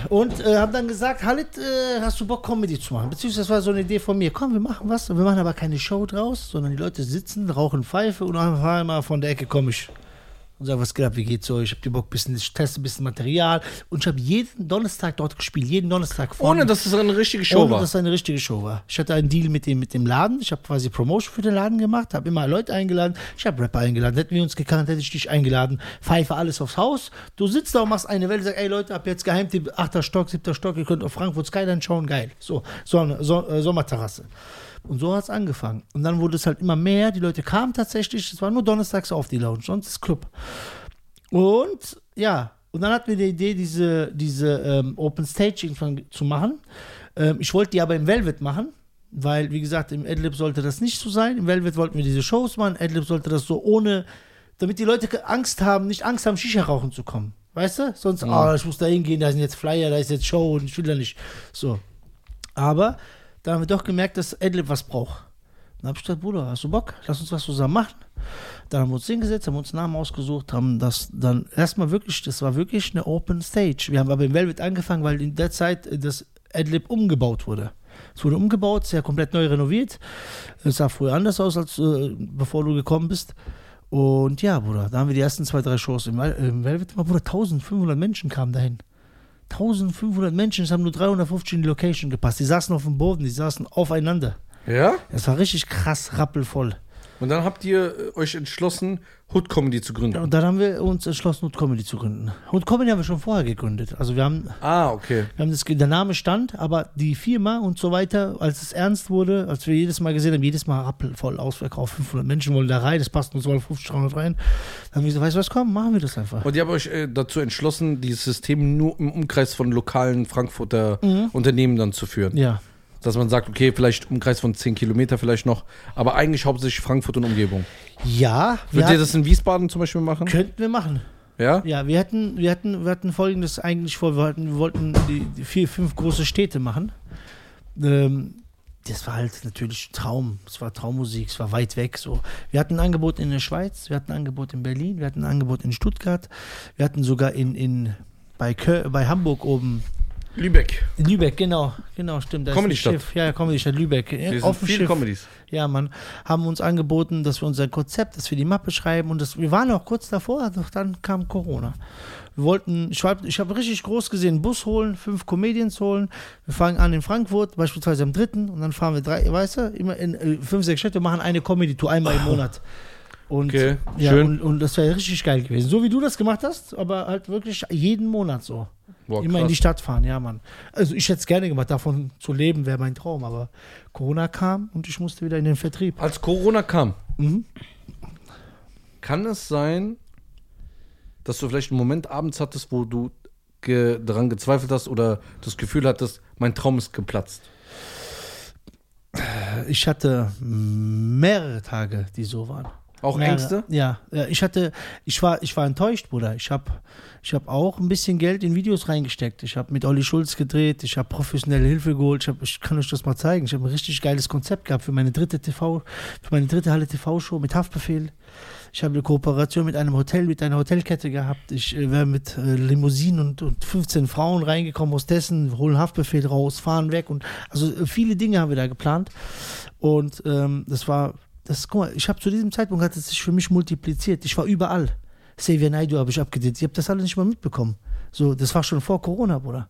Und äh, haben dann gesagt, Halit, äh, hast du Bock, Comedy zu machen? Beziehungsweise das war so eine Idee von mir. Komm, wir machen was. Wir machen aber keine Show draus, sondern die Leute sitzen, rauchen Pfeife und auf einmal von der Ecke komme ich. Und sag, was geht ab, wie geht's euch? Ich hab die Bock, bisschen, ich teste ein bisschen Material. Und ich habe jeden Donnerstag dort gespielt, jeden Donnerstag von- Ohne, dass es eine richtige Show ohne, war. dass es eine richtige Show war. Ich hatte einen Deal mit dem, mit dem Laden. Ich habe quasi Promotion für den Laden gemacht, habe immer Leute eingeladen. Ich habe Rapper eingeladen. Hätten wir uns gekannt, hätte ich dich eingeladen. Pfeife alles aufs Haus. Du sitzt da und machst eine Welle, sagst, ey Leute, ab jetzt Geheimtipp, achter Stock, siebter Stock, ihr könnt auf Frankfurt Skyline schauen, geil. So, Sonne, so, äh, Sommerterrasse. Und so hat es angefangen. Und dann wurde es halt immer mehr. Die Leute kamen tatsächlich. Es war nur donnerstags auf die Lounge, sonst ist Club. Und ja, und dann hatten wir die Idee, diese, diese ähm, Open Stage irgendwann zu machen. Ähm, ich wollte die aber im Velvet machen, weil, wie gesagt, im Adlib sollte das nicht so sein. Im Velvet wollten wir diese Shows machen. Adlib sollte das so ohne, damit die Leute Angst haben, nicht Angst haben, Shisha rauchen zu kommen. Weißt du? Sonst, ah, ich muss da hingehen, da sind jetzt Flyer, da ist jetzt Show und ich will da nicht. So. Aber da haben wir doch gemerkt, dass Adlib was braucht. Dann hab ich gesagt, Bruder, hast du Bock? Lass uns was zusammen machen. Dann haben wir uns hingesetzt, haben uns Namen ausgesucht, haben das dann erstmal wirklich, das war wirklich eine Open Stage. Wir haben aber im Velvet angefangen, weil in der Zeit äh, das Adlib umgebaut wurde. Es wurde umgebaut, ja komplett neu renoviert. Es sah früher anders aus, als äh, bevor du gekommen bist. Und ja, Bruder, da haben wir die ersten zwei, drei Shows im, Vel- im Velvet. Bruder, 1500 Menschen kamen dahin. 1500 Menschen, es haben nur 350 in die Location gepasst. Die saßen auf dem Boden, die saßen aufeinander. Ja? Es war richtig krass rappelvoll. Und dann habt ihr äh, euch entschlossen, Hood Comedy zu gründen. Ja, und dann haben wir uns entschlossen, Hood Comedy zu gründen. Hood Comedy haben wir schon vorher gegründet. Also wir haben, Ah, okay. wir haben das, der Name stand, aber die Firma und so weiter, als es ernst wurde, als wir jedes Mal gesehen haben, jedes Mal rappelvoll ausverkauft, 500 Menschen wollen da rein, das passt uns 250, 300 rein. Dann haben wir gesagt, weißt du was, komm, machen wir das einfach. Und ihr habt euch äh, dazu entschlossen, dieses System nur im Umkreis von lokalen Frankfurter Unternehmen dann zu führen. Ja. Dass man sagt, okay, vielleicht Umkreis von 10 Kilometer vielleicht noch, aber eigentlich hauptsächlich Frankfurt und Umgebung. Ja, Würdet ihr das in Wiesbaden zum Beispiel machen? könnten wir machen. Ja? Ja, wir hatten, wir hatten, wir hatten folgendes eigentlich vor, wir, hatten, wir wollten die, die vier, fünf große Städte machen. Ähm, das war halt natürlich Traum. Es war Traummusik, es war weit weg. So. Wir hatten ein Angebot in der Schweiz, wir hatten ein Angebot in Berlin, wir hatten ein Angebot in Stuttgart, wir hatten sogar in, in bei, Kö bei Hamburg oben. Lübeck. Lübeck, genau, genau, stimmt. Da Comedy-Stadt. Schiff. Ja, Comedy-Stadt Lübeck. Wir sind auf dem viele Schiff. Comedies. Ja, Mann, haben uns angeboten, dass wir unser Konzept, dass wir die Mappe schreiben und das, wir waren auch kurz davor, doch dann kam Corona. Wir wollten, ich habe ich hab richtig groß gesehen, Bus holen, fünf Comedians holen. Wir fangen an in Frankfurt, beispielsweise am dritten, und dann fahren wir drei, weißt du, immer in äh, fünf, sechs Städte, machen eine Comedy-Tour einmal im [laughs] Monat. Und, Okay, ja, schön. Und, und das wäre richtig geil gewesen. So wie du das gemacht hast, aber halt wirklich jeden Monat so. Boah, Immer in krass. die Stadt fahren, ja, Mann. Also ich hätte es gerne gemacht, davon zu leben wäre mein Traum, aber Corona kam und ich musste wieder in den Vertrieb. Als Corona kam, Mhm. kann es sein, dass du vielleicht einen Moment abends hattest, wo du ge daran gezweifelt hast oder das Gefühl hattest, mein Traum ist geplatzt? Ich hatte mehrere Tage, die so waren. Auch Ja, Ängste? Ja, ja, ich hatte, ich war, ich war enttäuscht, Bruder. Ich habe ich hab auch ein bisschen Geld in Videos reingesteckt. Ich habe mit Olli Schulz gedreht, ich habe professionelle Hilfe geholt. Ich, hab, ich kann euch das mal zeigen. Ich habe ein richtig geiles Konzept gehabt für meine dritte TV, für meine dritte Halle TV-Show mit Haftbefehl. Ich habe eine Kooperation mit einem Hotel, mit einer Hotelkette gehabt. Ich äh, wäre mit äh, Limousinen und, und 15 Frauen reingekommen aus Dessen, holen Haftbefehl raus, fahren weg und also äh, viele Dinge haben wir da geplant. Und ähm, das war, das, guck mal, ich habe zu diesem Zeitpunkt hat es sich für mich multipliziert. Ich war überall. Xavier Naidoo habe ich abgedreht. Ich habe das alles nicht mal mitbekommen. So, das war schon vor Corona, Bruder.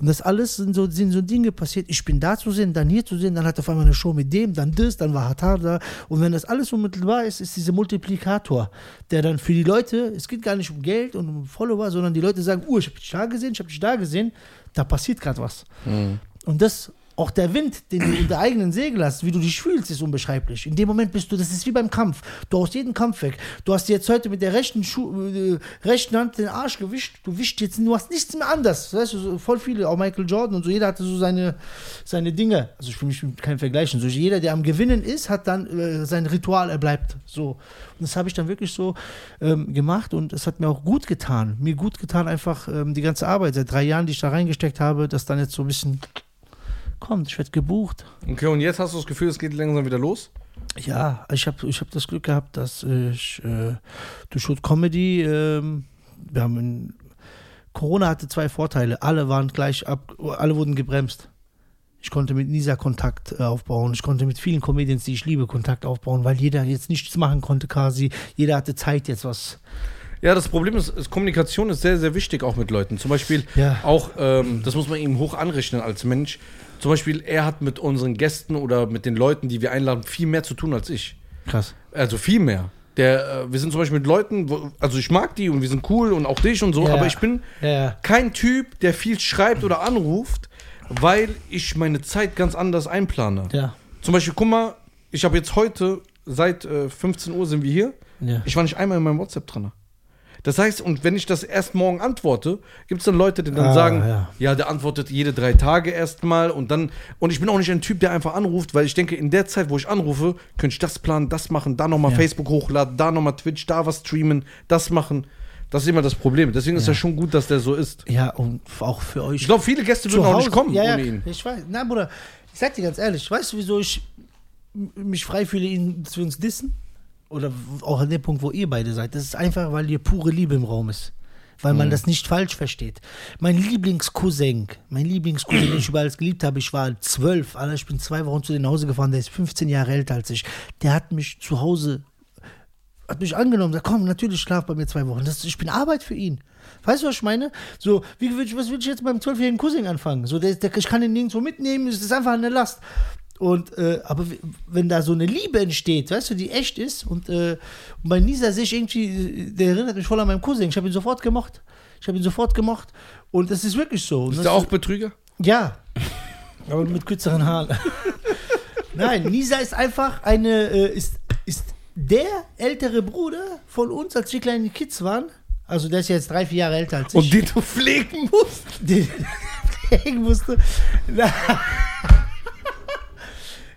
Und das alles sind so, sind so Dinge passiert. Ich bin da zu sehen, dann hier zu sehen, dann hat auf einmal eine Show mit dem, dann das, dann war Hatar da. Und wenn das alles unmittelbar ist, ist dieser Multiplikator, der dann für die Leute, es geht gar nicht um Geld und um Follower, sondern die Leute sagen, oh, ich habe dich da gesehen, ich habe dich da gesehen, da passiert gerade was. Und das, auch der Wind, den du unter eigenen Segel hast, wie du dich fühlst, ist unbeschreiblich. In dem Moment bist du, das ist wie beim Kampf. Du haust jeden Kampf weg. Du hast jetzt heute mit der rechten, Schu äh, rechten Hand den Arsch gewischt. Du wischst jetzt, du hast nichts mehr anders. Weißt du, voll viele, auch Michael Jordan und so, jeder hatte so seine, seine Dinge. Also ich will mich mit keinem vergleichen. So, jeder, der am Gewinnen ist, hat dann äh, sein Ritual, er bleibt so. Und das habe ich dann wirklich so ähm, gemacht und es hat mir auch gut getan. Mir gut getan, einfach ähm, die ganze Arbeit seit drei Jahren, die ich da reingesteckt habe, das dann jetzt so ein bisschen kommt. Ich werde gebucht. Okay, und jetzt hast du das Gefühl, es geht langsam wieder los? Ja, ich habe ich hab das Glück gehabt, dass ich äh, durch Shoot Comedy, ähm, wir haben in, Corona hatte zwei Vorteile. Alle waren gleich ab, alle wurden gebremst. Ich konnte mit Nisa Kontakt äh, aufbauen. Ich konnte mit vielen Comedians, die ich liebe, Kontakt aufbauen, weil jeder jetzt nichts machen konnte quasi. Jeder hatte Zeit jetzt was. Ja, das Problem ist, ist, Kommunikation ist sehr, sehr wichtig auch mit Leuten. Zum Beispiel Ja. auch, ähm, das muss man ihm hoch anrechnen als Mensch. Zum Beispiel, er hat mit unseren Gästen oder mit den Leuten, die wir einladen, viel mehr zu tun als ich. Krass. Also viel mehr. Der, äh, wir sind zum Beispiel mit Leuten, wo, also ich mag die und wir sind cool und auch dich und so, Ja. aber ich bin Ja, kein Typ, der viel schreibt oder anruft, weil ich meine Zeit ganz anders einplane. Ja. Zum Beispiel, guck mal, ich habe jetzt heute, seit äh, 15 Uhr sind wir hier, ich war nicht einmal in meinem WhatsApp drin. Das heißt, und wenn ich das erst morgen antworte, gibt es dann Leute, die dann Ah, sagen, ja. ja. der antwortet jede drei Tage erstmal und dann, und ich bin auch nicht ein Typ, der einfach anruft, weil ich denke, in der Zeit, wo ich anrufe, könnte ich das planen, das machen, da nochmal Ja. Facebook hochladen, da nochmal Twitch, da was streamen, das machen. Das ist immer das Problem. Deswegen ist Ja. ja schon gut, dass der so ist. ja, und auch für euch. Ich glaube, viele Gäste würden auch nicht kommen ja, ja, ohne ihn. Ich weiß. Na, Bruder, ich sag dir ganz ehrlich, weißt du, wieso ich mich frei fühle, ihn, wir uns dissen? Oder auch an dem Punkt, wo ihr beide seid. Das ist einfach, weil hier pure Liebe im Raum ist. Weil Mhm. man das nicht falsch versteht. Mein Lieblingscousin, mein Lieblingscousin, den ich über alles geliebt habe, ich war zwölf, Alter, ich bin zwei Wochen zu nach Hause gefahren, der ist 15 Jahre älter als ich. Der hat mich zu Hause hat mich angenommen, sagt, komm, natürlich schlaf bei mir zwei Wochen. Das, ich bin Arbeit für ihn. Weißt du, was ich meine? So, wie, was will ich jetzt beim zwölfjährigen Cousin anfangen? So, der, der, ich kann ihn nirgendwo mitnehmen, es ist einfach eine Last. Und, äh, aber wenn da so eine Liebe entsteht, weißt du, die echt ist, und, äh, und bei Nisa sehe ich irgendwie, äh, der erinnert mich voll an meinen Cousin. Ich habe ihn sofort gemocht. Ich habe ihn sofort gemocht. Und das ist wirklich so. Ist der auch Betrüger? ja. [laughs] Aber mit kürzeren Haaren. [laughs] Nein, Nisa ist einfach eine, äh, ist, ist der ältere Bruder von uns, als wir kleine Kids waren. Also der ist jetzt drei, vier Jahre älter als ich. Und den du pflegen musst? [laughs] den pflegen musste.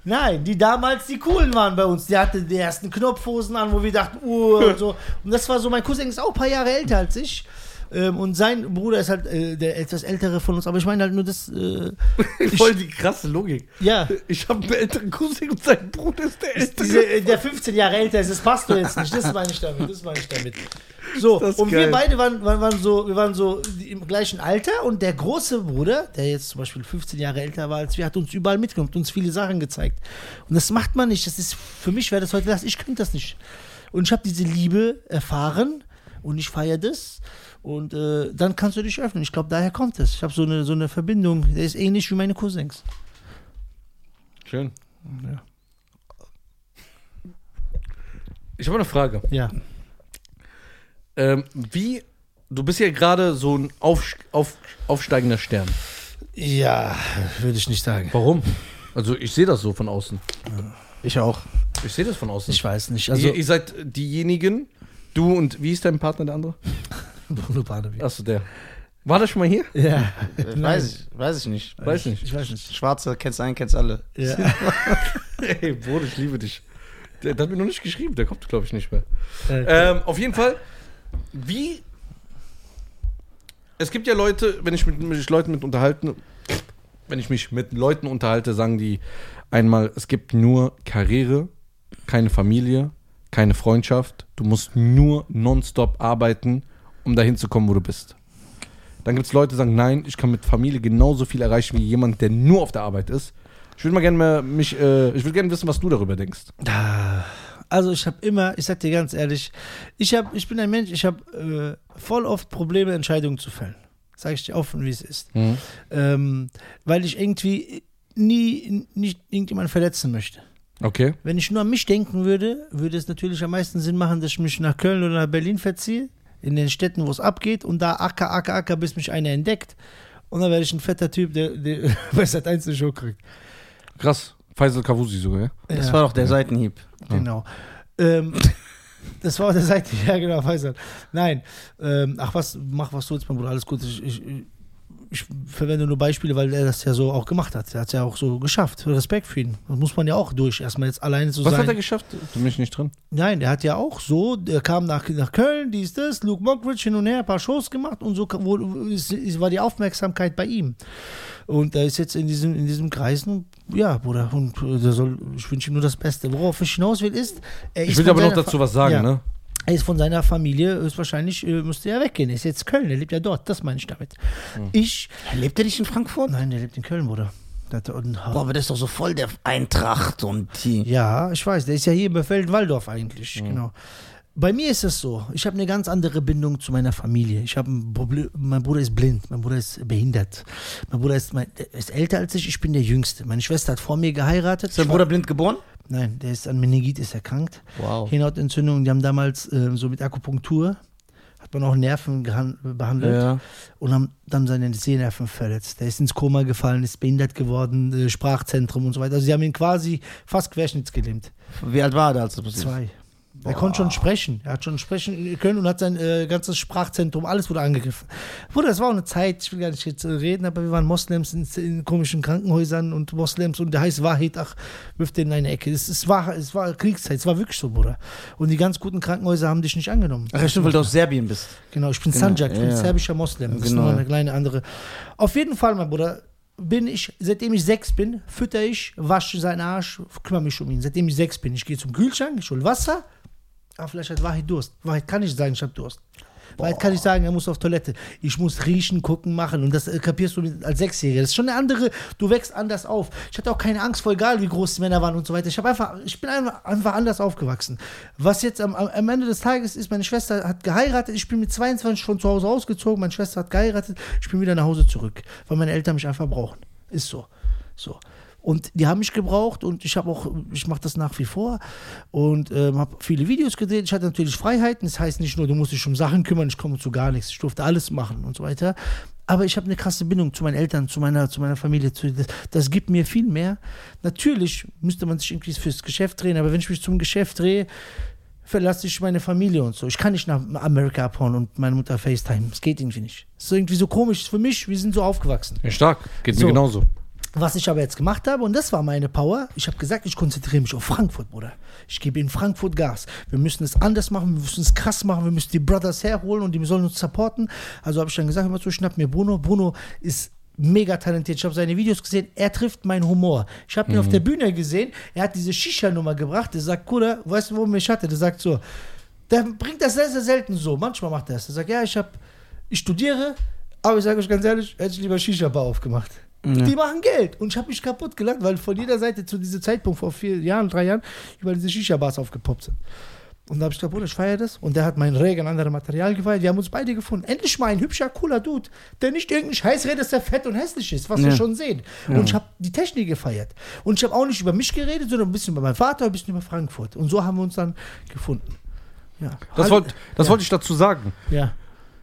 Nein, die damals die coolen waren bei uns. Die hatte die ersten Knopfhosen an, wo wir dachten, uh, und [laughs] so. Und das war so, mein Cousin ist auch ein paar Jahre älter als ich. Ähm, und sein Bruder ist halt äh, der etwas ältere von uns. Aber ich meine halt nur das. Äh, [laughs] Voll die krasse Logik. ja. Ich habe einen älteren Cousin und sein Bruder ist der ältere. Diese, äh, der 15 Jahre älter ist, das passt doch jetzt nicht. Das meine ich damit. Das meine ich damit. So, und geil. wir beide waren, waren, waren so, wir waren so im gleichen Alter und der große Bruder, der jetzt zum Beispiel 15 Jahre älter war als wir, hat uns überall mitgenommen, uns viele Sachen gezeigt. Und das macht man nicht. Das ist, für mich wäre das heute das, ich könnte das nicht. Und ich habe diese Liebe erfahren und ich feiere das. Und äh, dann kannst du dich öffnen. Ich glaube, daher kommt es. Ich habe so eine, so eine Verbindung, der ist ähnlich wie meine Cousins. Schön. Ja. Ich habe eine Frage. Ja. Ähm, wie, du bist ja gerade so ein auf, auf, aufsteigender Stern. Ja, würde ich nicht sagen. Warum? Also ich sehe das so von außen. Ich auch. Ich sehe das von außen. Ich weiß nicht. also, ihr, ihr seid diejenigen, du und wie ist dein Partner, der andere? [laughs] Bruno Barnaby. Achso, der. War der schon mal hier? Ja. Äh, weiß ich, weiß ich nicht. Weiß nicht. Ich weiß nicht. Schwarze, kennst einen, kennst alle. Ja. [laughs] Ey, Bruder, ich liebe dich. Der, der hat mir noch nicht geschrieben, der kommt, glaube ich, nicht mehr. Äh, Ähm, auf jeden Fall, wie. Es gibt ja Leute, wenn ich mit mich Leuten mit unterhalten, wenn ich mich mit Leuten unterhalte, sagen die einmal, es gibt nur Karriere, keine Familie, keine Freundschaft. Du musst nur nonstop arbeiten, um dahin zu kommen, wo du bist. Dann gibt es Leute, die sagen, nein, ich kann mit Familie genauso viel erreichen wie jemand, der nur auf der Arbeit ist. Ich würde mal gerne mich, äh, ich würde gerne wissen, was du darüber denkst. Also ich habe immer, ich sag dir ganz ehrlich, ich hab, ich bin ein Mensch, ich habe äh, voll oft Probleme, Entscheidungen zu fällen. Sag ich dir offen, wie es ist. Ähm, weil ich irgendwie nie nicht irgendjemanden verletzen möchte. Okay. Wenn ich nur an mich denken würde, würde es natürlich am meisten Sinn machen, dass ich mich nach Köln oder nach Berlin verziehe, in den Städten, wo es abgeht, und da acker, acker, acker, bis mich einer entdeckt. Und dann werde ich ein fetter Typ, der, der [laughs] bei Sat 1 eine Show kriegt. Krass. Faisal Kavusi sogar, ja? Das Ja. war doch der Seitenhieb. Genau. Ähm, [laughs] das war der Seite, ja genau, Faisal. Nein, ähm, ach was, mach was du jetzt, mein Bruder, alles gut. Ich, ich, ich verwende nur Beispiele, weil er das ja so auch gemacht hat. Er hat es ja auch so geschafft. Respekt für ihn. Das muss man ja auch durch, erstmal jetzt alleine zu Was sein. hat er geschafft? Du bist nicht drin. Nein, der hat ja auch so, der kam nach, nach Köln, dies, das, Luke Mockridge hin und her, ein paar Shows gemacht und so wo, ist, ist, war die Aufmerksamkeit bei ihm. Und er ist jetzt in diesem, in diesem Kreis, und, ja, Bruder, und äh, der soll, ich wünsche ihm nur das Beste. Worauf ich hinaus will, ist, er Ich ist will von aber noch dazu was sagen, ja, ne? Er ist von seiner Familie, ist wahrscheinlich, äh, müsste er weggehen. Er ist jetzt Köln, er lebt ja dort, das meine ich damit. Hm. Ich, Lebt er nicht in Frankfurt? nein, der lebt in Köln, Bruder. Und, Boah, aber das ist doch so voll der Eintracht und die. Ja, ich weiß, der ist ja hier in Felden-Waldorf eigentlich, Mhm. genau. Bei mir ist es so, ich habe eine ganz andere Bindung zu meiner Familie. Ich habe ein Problem, mein Bruder ist blind, mein Bruder ist behindert. Mein Bruder ist, mein, ist älter als ich, ich bin der Jüngste. Meine Schwester hat vor mir geheiratet. Ist dein Bruder blind geboren? Nein, der ist an Meningitis erkrankt. Wow. Hirnhautentzündung, die haben damals äh, so mit Akupunktur, hat man auch Nerven behandelt Ja. und haben dann seine Sehnerven verletzt. Der ist ins Koma gefallen, ist behindert geworden, äh, Sprachzentrum und so weiter. Also sie haben ihn quasi fast querschnittsgelähmt. Wie alt war er, da, als das passiert ist? Zwei. Er konnte schon sprechen. Er hat schon sprechen können und hat sein äh, ganzes Sprachzentrum, alles wurde angegriffen. Bruder, das war auch eine Zeit, ich will gar nicht jetzt äh, reden, aber wir waren Moslems in, in komischen Krankenhäusern und Moslems und der heißt Wahid, ach, wirft den in eine Ecke. Es, es, war, es war Kriegszeit, es war wirklich so, Bruder. Und die ganz guten Krankenhäuser haben dich nicht angenommen. Ach stimmt, weil du aus Serbien bist. Genau, ich bin Genau, Sanjak, ich bin ja. serbischer Moslem. Das ist Genau. nur eine kleine andere. Auf jeden Fall, mein Bruder, bin ich, seitdem ich sechs bin, fütter ich, wasche seinen Arsch, kümmere mich um ihn. Seitdem ich sechs bin, ich gehe zum Kühlschrank, ich hole Wasser. Ah, vielleicht hat Wahrheit Durst. Wahrheit kann ich sagen, ich habe Durst. Wahrheit kann ich sagen, er muss auf Toilette. Ich muss riechen, gucken, machen. Und das äh, kapierst du als Sechsjähriger. Das ist schon eine andere, du wächst anders auf. Ich hatte auch keine Angst vor, egal wie groß die Männer waren und so weiter. Ich, einfach, ich bin einfach, einfach anders aufgewachsen. Was jetzt am, am am Ende des Tages ist, meine Schwester hat geheiratet. Ich bin mit 22 schon zu Hause ausgezogen. Meine Schwester hat geheiratet. Ich bin wieder nach Hause zurück, weil meine Eltern mich einfach brauchen. Ist so. So. Und die haben mich gebraucht und ich habe auch, ich mache das nach wie vor und ähm, habe viele Videos gedreht. Ich hatte natürlich Freiheiten. Das heißt nicht nur, du musst dich um Sachen kümmern, ich komme zu gar nichts. Ich durfte alles machen und so weiter. Aber ich habe eine krasse Bindung zu meinen Eltern, zu meiner, zu meiner Familie. Zu, das, das gibt mir viel mehr. Natürlich müsste man sich irgendwie fürs Geschäft drehen, aber wenn ich mich zum Geschäft drehe, verlasse ich meine Familie und so. Ich kann nicht nach Amerika abhauen und meine Mutter FaceTime. Das geht irgendwie nicht. Das ist irgendwie so komisch für mich. Wir sind so aufgewachsen. Ja, stark. Geht So. mir genauso. Was ich aber jetzt gemacht habe, und das war meine Power, ich habe gesagt, ich konzentriere mich auf Frankfurt, Bruder. Ich gebe in Frankfurt Gas. Wir müssen es anders machen, wir müssen es krass machen, wir müssen die Brothers herholen und die sollen uns supporten. Also habe ich dann gesagt, immer so, schnapp mir Bruno. Bruno ist mega talentiert. Ich habe seine Videos gesehen, er trifft meinen Humor. Ich habe ihn auf der Bühne gesehen, er hat diese Shisha-Nummer gebracht, der sagt, Bruder, weißt du, wo mich hatte? Der sagt so, der bringt das sehr, sehr selten so. Manchmal macht er das. Der sagt, ja, ich, hab, ich studiere, aber ich sage euch ganz ehrlich, hätte ich lieber Shisha-Bar aufgemacht. Die machen Geld. Und ich habe mich kaputt gelacht, weil von jeder Seite zu diesem Zeitpunkt vor vier Jahren, drei Jahren, über diese Shisha-Bars aufgepoppt sind. Und da habe ich gesagt, Bruder, ich feiere das. Und der hat mein Regen andere Material gefeiert. Wir haben uns beide gefunden. Endlich mal ein hübscher, cooler Dude, der nicht irgendein Scheiß redet, dass der fett und hässlich ist, was wir Ja. schon sehen. Und ich habe die Technik gefeiert. Und ich habe auch nicht über mich geredet, sondern ein bisschen über meinen Vater, ein bisschen über Frankfurt. Und so haben wir uns dann gefunden. Ja. Das, wollt, das ja. wollte ich dazu sagen. Ja,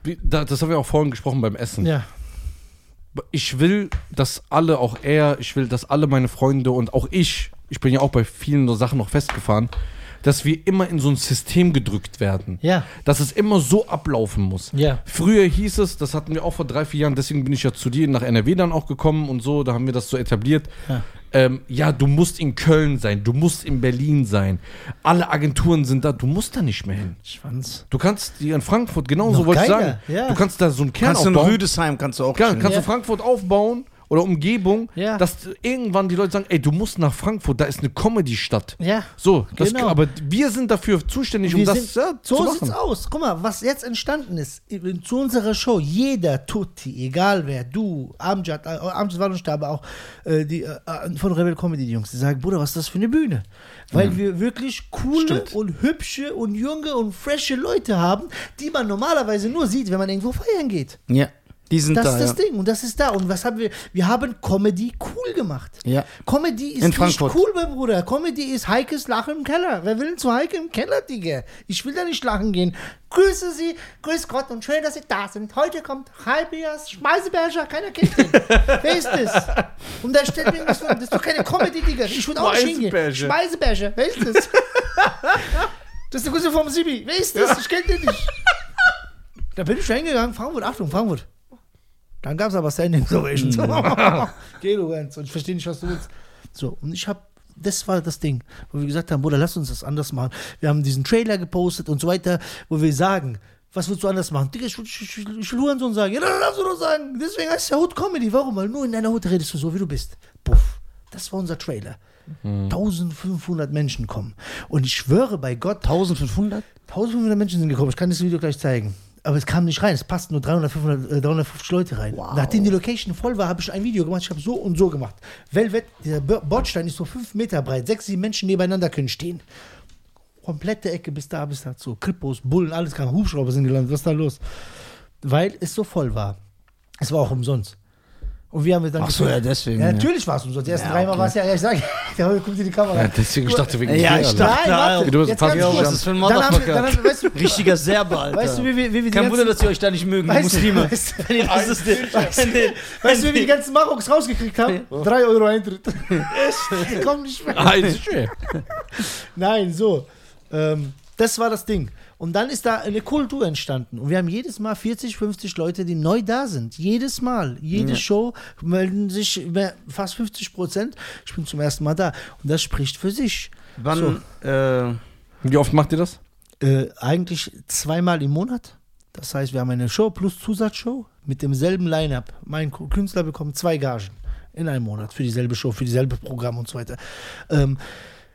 das haben wir auch vorhin gesprochen beim Essen. ja. Ich will, dass alle, auch er, ich will, dass alle meine Freunde und auch ich, ich bin ja auch bei vielen so Sachen noch festgefahren, dass wir immer in so ein System gedrückt werden. Ja. Dass es immer so ablaufen muss. Ja. Früher hieß es, das hatten wir auch vor drei, vier Jahren, deswegen bin ich ja zu dir nach NRW dann auch gekommen und so, da haben wir das so etabliert. Ja. Ähm, ja, du musst in Köln sein, du musst in Berlin sein. Alle Agenturen sind da, du musst da nicht mehr hin. Schwanz. Du kannst die in Frankfurt, genauso Noch wollte ich geiler, sagen. ja. Du kannst da so einen Kern Kannst du in aufbauen. Rüdesheim, kannst du auch Ja, chillen. kannst du Frankfurt aufbauen oder Umgebung, Ja. dass irgendwann die Leute sagen, ey, du musst nach Frankfurt, da ist eine Comedy-Stadt. Ja. So, das, Genau. aber wir sind dafür zuständig, um das sind- ja, zu so machen. sieht's aus. Guck mal, was jetzt entstanden ist zu unserer Show. Jeder Tutti, egal wer, du, Amjad, äh, Amjad war nicht da, aber auch äh, die äh, von Rebel Comedy die Jungs, die sagen, Bruder, was ist das für eine Bühne? Weil wir wirklich coole Stimmt. und hübsche und junge und frische Leute haben, die man normalerweise nur sieht, wenn man irgendwo feiern geht. Ja, die sind Das da. ist das. Ding und das ist da. Und was haben wir? Wir haben Comedy cool gemacht. Ja. Comedy ist In nicht Frankfurt. cool, mein Bruder. Comedy ist Heikes Lachen im Keller. Wer will denn zu Heike im Keller, Digga? Ich will da nicht lachen gehen. Grüße Sie, grüß Gott und schön, dass Sie da sind. Heute kommt Halbias Schmeißeberger, keiner kennt ihn. [laughs] Wer ist das? Und da steht mir das, das ist doch keine Comedy, Digga. Ich würde auch nicht hingehen. Schmeißeberger. Schmeißeberger, wer ist das? das ist der Grüße vom Sibi. Wer ist das? Ich kenne den nicht. Da bin ich schon hingegangen. Frankfurt, Achtung, Frankfurt. Dann gab es aber Standing Ovations. [laughs] Geh du Renz. Und ich verstehe nicht, was du willst. So, und ich habe, das war das Ding, wo wir gesagt haben, Bruder, lass uns das anders machen. Wir haben diesen Trailer gepostet und so weiter, wo wir sagen, was willst du anders machen? Digga, ich, ich, ich, ich will Hurensohn sagen. Ja, dann du doch sagen. Deswegen heißt es ja Hood Comedy. Warum? Weil nur in deiner Hut redest du so, wie du bist. Puff. Das war unser Trailer. 1500 Menschen kommen. Und ich schwöre bei Gott, 1500? 1500 Menschen sind gekommen. Ich kann das Video gleich zeigen. Aber es kam nicht rein. Es passten nur 300, 500, äh, 350 Leute rein. Nachdem die Location voll war, habe ich ein Video gemacht. Ich habe so und so gemacht. Velvet, der Bo- Bordstein ist so 5 Meter breit. Sechs, sieben Menschen nebeneinander können stehen. Komplette Ecke bis da, bis dazu. Krippos, Bullen, alles kam. Hubschrauber sind gelandet. Was ist da los? Weil es so voll war. Es war auch umsonst. Und wir haben dann Ach so, ja, deswegen, Ja, natürlich war es umsonst. Die ersten Ja, dreimal okay. war es ja, ja, ich sag, [laughs] da guckt dir die Kamera. Ja, deswegen, ich dachte wegen Ja, dir, ich dachte- Nein, warte. Du hast jetzt fast. Was ist für ein Motherfucker? weißt du, [laughs] Richtiger Serber, Alter. weißt du, wie, wir- wie wir die Kein Wunder, dass ihr euch da nicht mögen, die Weißt du- [laughs] Muslime. weißt du- Wenn ihr das ist, weißt du, weißt du, wie wir die ganzen Maroks rausgekriegt haben? Drei Euro Eintritt. Die kommen nicht mehr. Ah. Nein, so. Ähm, das war das Ding. Und dann ist da eine Kultur entstanden. Und wir haben jedes Mal 40, 50 Leute, die neu da sind. Jedes Mal. Jede Show melden sich mehr- fast 50 Prozent. Ich bin zum ersten Mal da. Und das spricht für sich. Wann, äh, Wie oft macht ihr das? Äh, eigentlich zweimal im Monat. Das heißt, wir haben eine Show plus Zusatzshow mit demselben Line-Up. Mein Künstler bekommt zwei Gagen in einem Monat für dieselbe Show, für dieselbe Programm und so weiter. Ähm,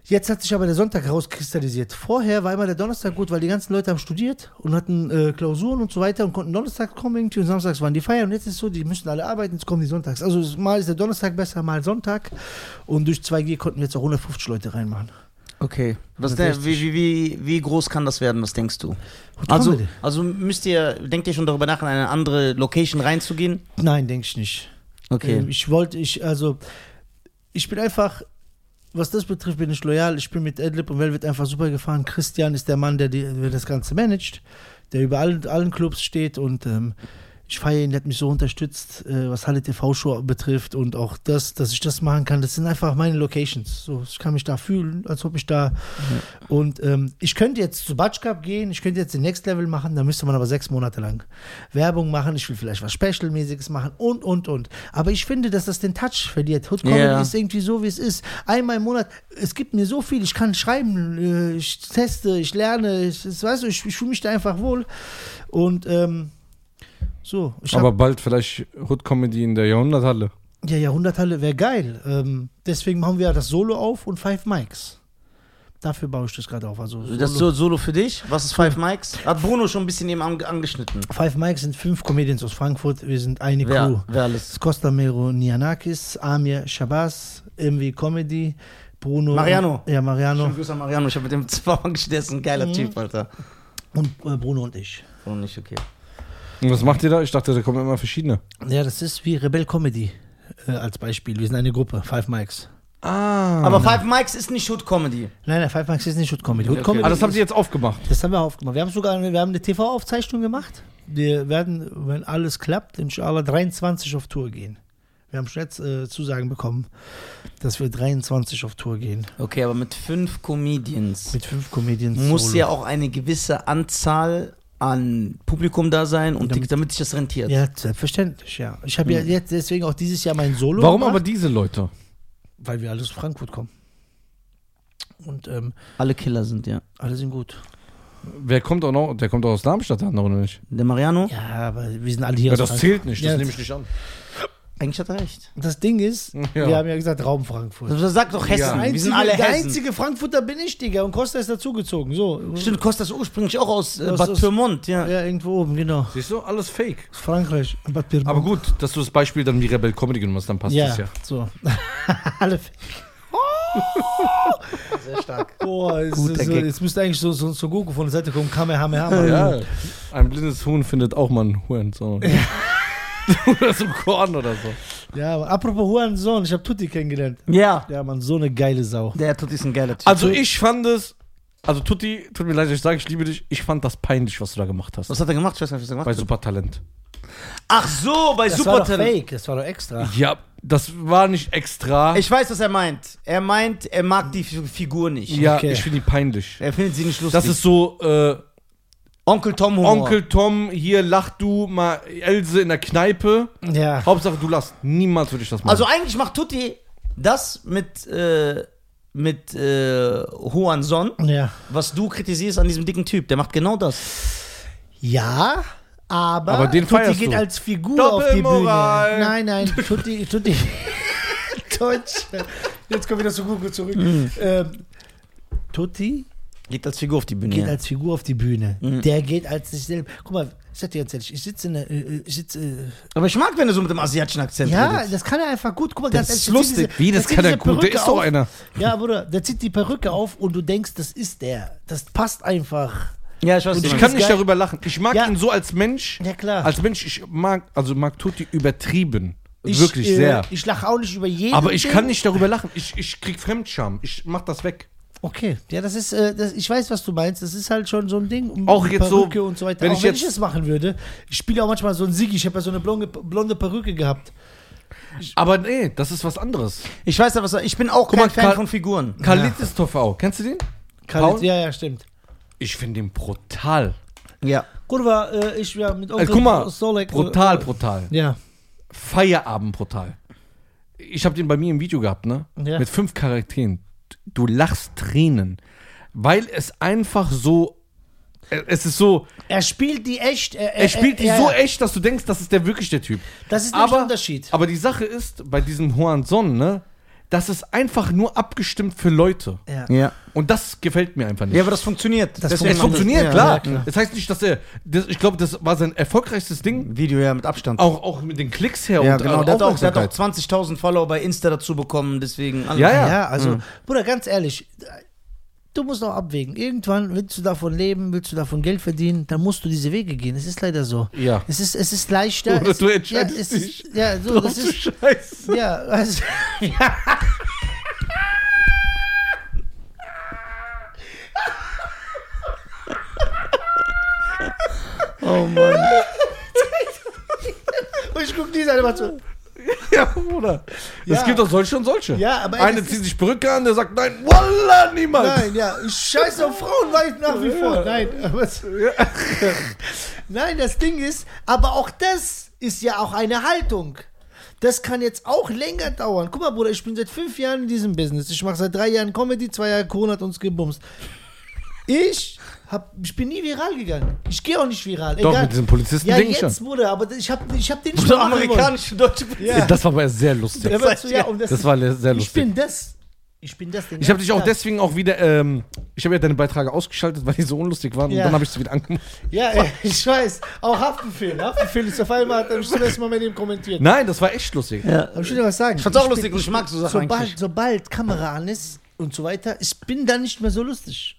jetzt hat sich aber der Sonntag herauskristallisiert. Vorher war immer der Donnerstag gut, weil die ganzen Leute haben studiert und hatten äh, Klausuren und so weiter und konnten Donnerstag kommen irgendwie und samstags waren die feiern. Und jetzt ist es so, die müssen alle arbeiten, jetzt kommen die sonntags. Also mal ist der Donnerstag besser, mal Sonntag. Und durch 2G konnten wir jetzt auch 150 Leute reinmachen. okay. Was der, 160. wie, wie, wie, wie groß kann das werden, was denkst du? Also, also müsst ihr, denkt ihr schon darüber nach, in eine andere Location reinzugehen? Nein, denke ich nicht. Okay. Ähm, ich wollte, ich, also, ich bin einfach, was das betrifft, bin ich loyal. Ich bin mit Adlib und Velvet einfach super gefahren. Christian ist der Mann, der, die, der das Ganze managt, der über allen, allen Clubs steht und ähm, ich feiere ihn, der hat mich so unterstützt, äh, was Halle TV-Show betrifft und auch das, dass ich das machen kann. Das sind einfach meine Locations. So, ich kann mich da fühlen, als ob ich da. Und ähm, ich könnte jetzt zu Batsch Cup gehen, ich könnte jetzt den Next Level machen, da müsste man aber sechs Monate lang Werbung machen. Ich will vielleicht was Special-mäßiges machen und, und, und. Aber ich finde, dass das den Touch verliert. Hood Comedy Ja. ist irgendwie so, wie es ist. Einmal im Monat, es gibt mir so viel, ich kann schreiben, äh, ich teste, ich lerne, ich, das, weißt du, ich, ich fühle mich da einfach wohl. Und ähm, so, ich Aber hab, bald vielleicht Hood Comedy in der Jahrhunderthalle. ja, Jahrhunderthalle wäre geil. Ähm, deswegen machen wir ja das Solo auf und Five Mics. Dafür baue ich das gerade auf. Also Das ist so Solo für dich? Was ist Five Mics? Hat Bruno schon ein bisschen eben ange angeschnitten. Five Mics sind fünf Comedians aus Frankfurt. Wir sind eine Crew. Wer, wer alles? Das ist Costa Mero Nianakis, Amir Shabazz, MW Comedy, Bruno. Mariano. Ja, Mariano. Schönen Grüß an Mariano, ich habe mit dem zweimal gestellt, der ist ein geiler Mhm. Typ, Alter. Und äh, Bruno und ich. Oh, nicht okay. Und was macht ihr da? Ich dachte, da kommen immer verschiedene. Ja, das ist wie Rebel Comedy äh, als Beispiel. Wir sind eine Gruppe, Five Mics. Ah. Aber Five Mics ist nicht Hood Comedy. Nein, nein, Five Mics ist nicht Hood Comedy. Hood Okay. Comedy Ah, das haben sie jetzt aufgemacht. das haben wir aufgemacht. Wir haben sogar wir haben eine TV-Aufzeichnung gemacht. Wir werden, wenn alles klappt, inshallah 23 auf Tour gehen. Wir haben schon jetzt äh, Zusagen bekommen, dass wir 23 auf Tour gehen. Okay, aber mit fünf Comedians Mit fünf Comedians. muss solo. ja auch eine gewisse Anzahl an Publikum da sein und Damit- damit sich das rentiert. Ja, selbstverständlich, ja. Ich habe ja jetzt deswegen auch dieses Jahr mein Solo Warum gemacht. aber diese Leute? weil wir alle aus Frankfurt kommen. Und ähm, Alle Killer sind, ja. alle sind gut. Wer kommt auch noch? Der kommt auch aus Darmstadt, der andere oder nicht? Der Mariano, Ja, aber wir sind alle hier Ja, aus das Frankfurt. zählt nicht, das Ja, nehme ich nicht an. Eigentlich hat er recht. Das Ding ist, [laughs] Ja. wir haben ja gesagt Raum Frankfurt. Also, sag doch Hessen, wir sind einzige, alle der Hessen. einzige Frankfurter bin ich, Digga. Und Costa ist dazugezogen. So. Stimmt, Costa ist ursprünglich auch aus äh, Bad Pyrmont, ja. Ja, irgendwo oben, genau. Siehst du, alles fake. Frankreich. Bad Pyrmont. Aber gut, dass du das Beispiel dann wie Rebel Comedy genommen hast, dann passt Ja, das ja. so. [laughs] alle. [laughs] Sehr stark. Boah, es Guter ist so, Gag. jetzt müsste eigentlich so, so, so Goku von der Seite kommen. Kamehameha. Ja, ein blindes Huhn findet auch mal einen Hurensohn. [laughs] oder so ein Korn oder so. Ja, aber apropos Hurensohn, ich habe Tutti kennengelernt. Ja, Ja, Mann, so eine geile Sau. der Tutti ist ein geiler Typ. Also ich fand es, also Tutti, tut mir leid, dass ich sage, ich liebe dich, ich fand das peinlich, was du da gemacht hast. was hat er gemacht? Ich weiß nicht, was er Bei gemacht hat. Supertalent. Ach so, bei Das war doch Supertalent. fake, das war doch extra. Ja, das war nicht extra. Ich weiß, was er meint. Er meint, er mag die Figur nicht. ja, Okay. ich finde die peinlich. Er findet sie nicht lustig. Das ist so, äh, Onkel Tom Humor. Onkel Tom, hier lach du mal Else in der Kneipe. Ja. Hauptsache du lachst. Niemals würde ich das machen. Also eigentlich macht Tutti das mit, äh, mit äh, Juan Son, Ja. was du kritisierst an diesem dicken Typ. Der macht genau das. Ja, aber, Aber den Tutti feierst geht du. als Figur auf die Bühne. Doppelmoral. Nein, nein, Tutti, Tutti. [laughs] Deutsch. Jetzt kommen wir wieder zu Google zurück. Mhm. Ähm, Tutti Geht als Figur auf die Bühne. geht ja. als Figur auf die Bühne. Mhm. Der geht als sich selbst. Guck mal, ich sag dir ganz ehrlich, ich sitze in der, äh, äh, ich sitze, äh, Aber ich mag, wenn er so mit dem asiatischen Akzent ja, redet. das kann er einfach gut. Guck mal, Das ganz ist lustig. diese- Wie, das kann er gut? Der ist doch einer. Ja, Bruder, der zieht die Perücke auf und du denkst, das ist der. Das passt einfach. Ja, ich weiß Und ich kann nicht geil. darüber lachen. Ich mag Ja. ihn so als Mensch. Ja, klar. Als Mensch, ich mag, also mag Tutti übertrieben. Ich, Wirklich äh, sehr. Ich lache auch nicht über jeden. Aber ich kann nicht darüber lachen. Ich, ich krieg Fremdscham. Ich mach das weg. Okay, ja, das ist, äh, das, ich weiß, was du meinst. Das ist halt schon so ein Ding. Um Auch jetzt so, Perücke und so weiter. wenn auch ich wenn jetzt- ich es machen würde. Ich spiele auch manchmal so ein Siggi. Ich habe ja so eine blonde, blonde Perücke gehabt. Aber nee, das ist was anderes. Ich weiß ja, was er. Ich bin auch kein mal, Fan Karl- von Figuren. Kalitis Tofau, kennst du den? Paul? ja, ja, stimmt. Ich finde den brutal. Ja. Kurva, äh, ich war mit Also, guck mal, Solek. brutal, äh, brutal. Ja. Feierabend brutal. Ich habe den bei mir im Video gehabt, ne? Ja. Mit fünf Charakteren. Du lachst Tränen, weil es einfach so, äh, es ist so, Er spielt die echt. Er, er spielt die ja, so ja. echt, dass du denkst, das ist der wirklich der Typ. Das ist nämlich der Aber, Unterschied. aber die Sache ist, bei diesem Juan Son, ne? Das ist einfach nur abgestimmt für Leute. Ja. Ja. Und das gefällt mir einfach nicht. Ja, aber das funktioniert. Das Deswegen es funktioniert, ja, klar. ja, klar. Das heißt nicht, dass er, das, ich glaube, das war sein erfolgreichstes Ding. Video ja mit Abstand. Auch, auch mit den Klicks her ja, und genau. äh, Der hat, auch, der hat auch Aufmerksamkeit. 20.000 Follower bei Insta dazu bekommen, deswegen. Ja, ja. Ja, also, Mhm. Bruder, ganz ehrlich, du musst auch abwägen. Irgendwann willst du davon leben, willst du davon Geld verdienen, dann musst du diese Wege gehen. Es ist leider so. Ja. Es ist, es ist leichter. Oder es, du entscheidest ja, es dich. Ja, so, das ist. Scheiße. Ja, also, [laughs] ja. Oh Mann. [laughs] Und ich guck die Seite mal zu. Ja, Bruder. Ja. Es gibt auch solche und solche. Ja, aber Eine zieht sich Brücke an, der sagt, nein, Wallah, niemals. Nein, ja, ich scheiße auf Frauen weit nach wie vor. Nein, aber [laughs] Nein, das Ding ist, aber auch das ist ja auch eine Haltung. Das kann jetzt auch länger dauern. Guck mal, Bruder, ich bin seit fünf Jahren in diesem Business. Ich mache seit drei Jahren Comedy, zwei Jahre Corona hat uns gebumst. Ich, hab, ich bin nie viral gegangen. Ich gehe auch nicht viral. Doch, egal. mit diesem Polizisten Ja, Ding jetzt, schon. Bruder, aber ich habe ich hab den nicht wollen. amerikanische deutsche Ja. Das war aber sehr lustig. Weißt du, ja, das, Das war sehr ich lustig. bin das. Ich bin das. den Ich habe dich auch deswegen auch wieder, ähm, ich habe ja deine Beiträge ausgeschaltet, weil die so unlustig waren Ja. und dann habe ich sie wieder angemacht. Ja, ja, ich weiß. Auch Haftbefehl. Haftbefehl ist auf einmal, hat er mich zum ersten Mal mit ihm kommentiert. Nein, das war echt lustig. Ja. Aber ich will dir was sagen. Ich fand's auch bin- lustig und ich mag so Sachen sobald, eigentlich. sobald Kamera an ist und so weiter, ich bin dann nicht mehr so lustig.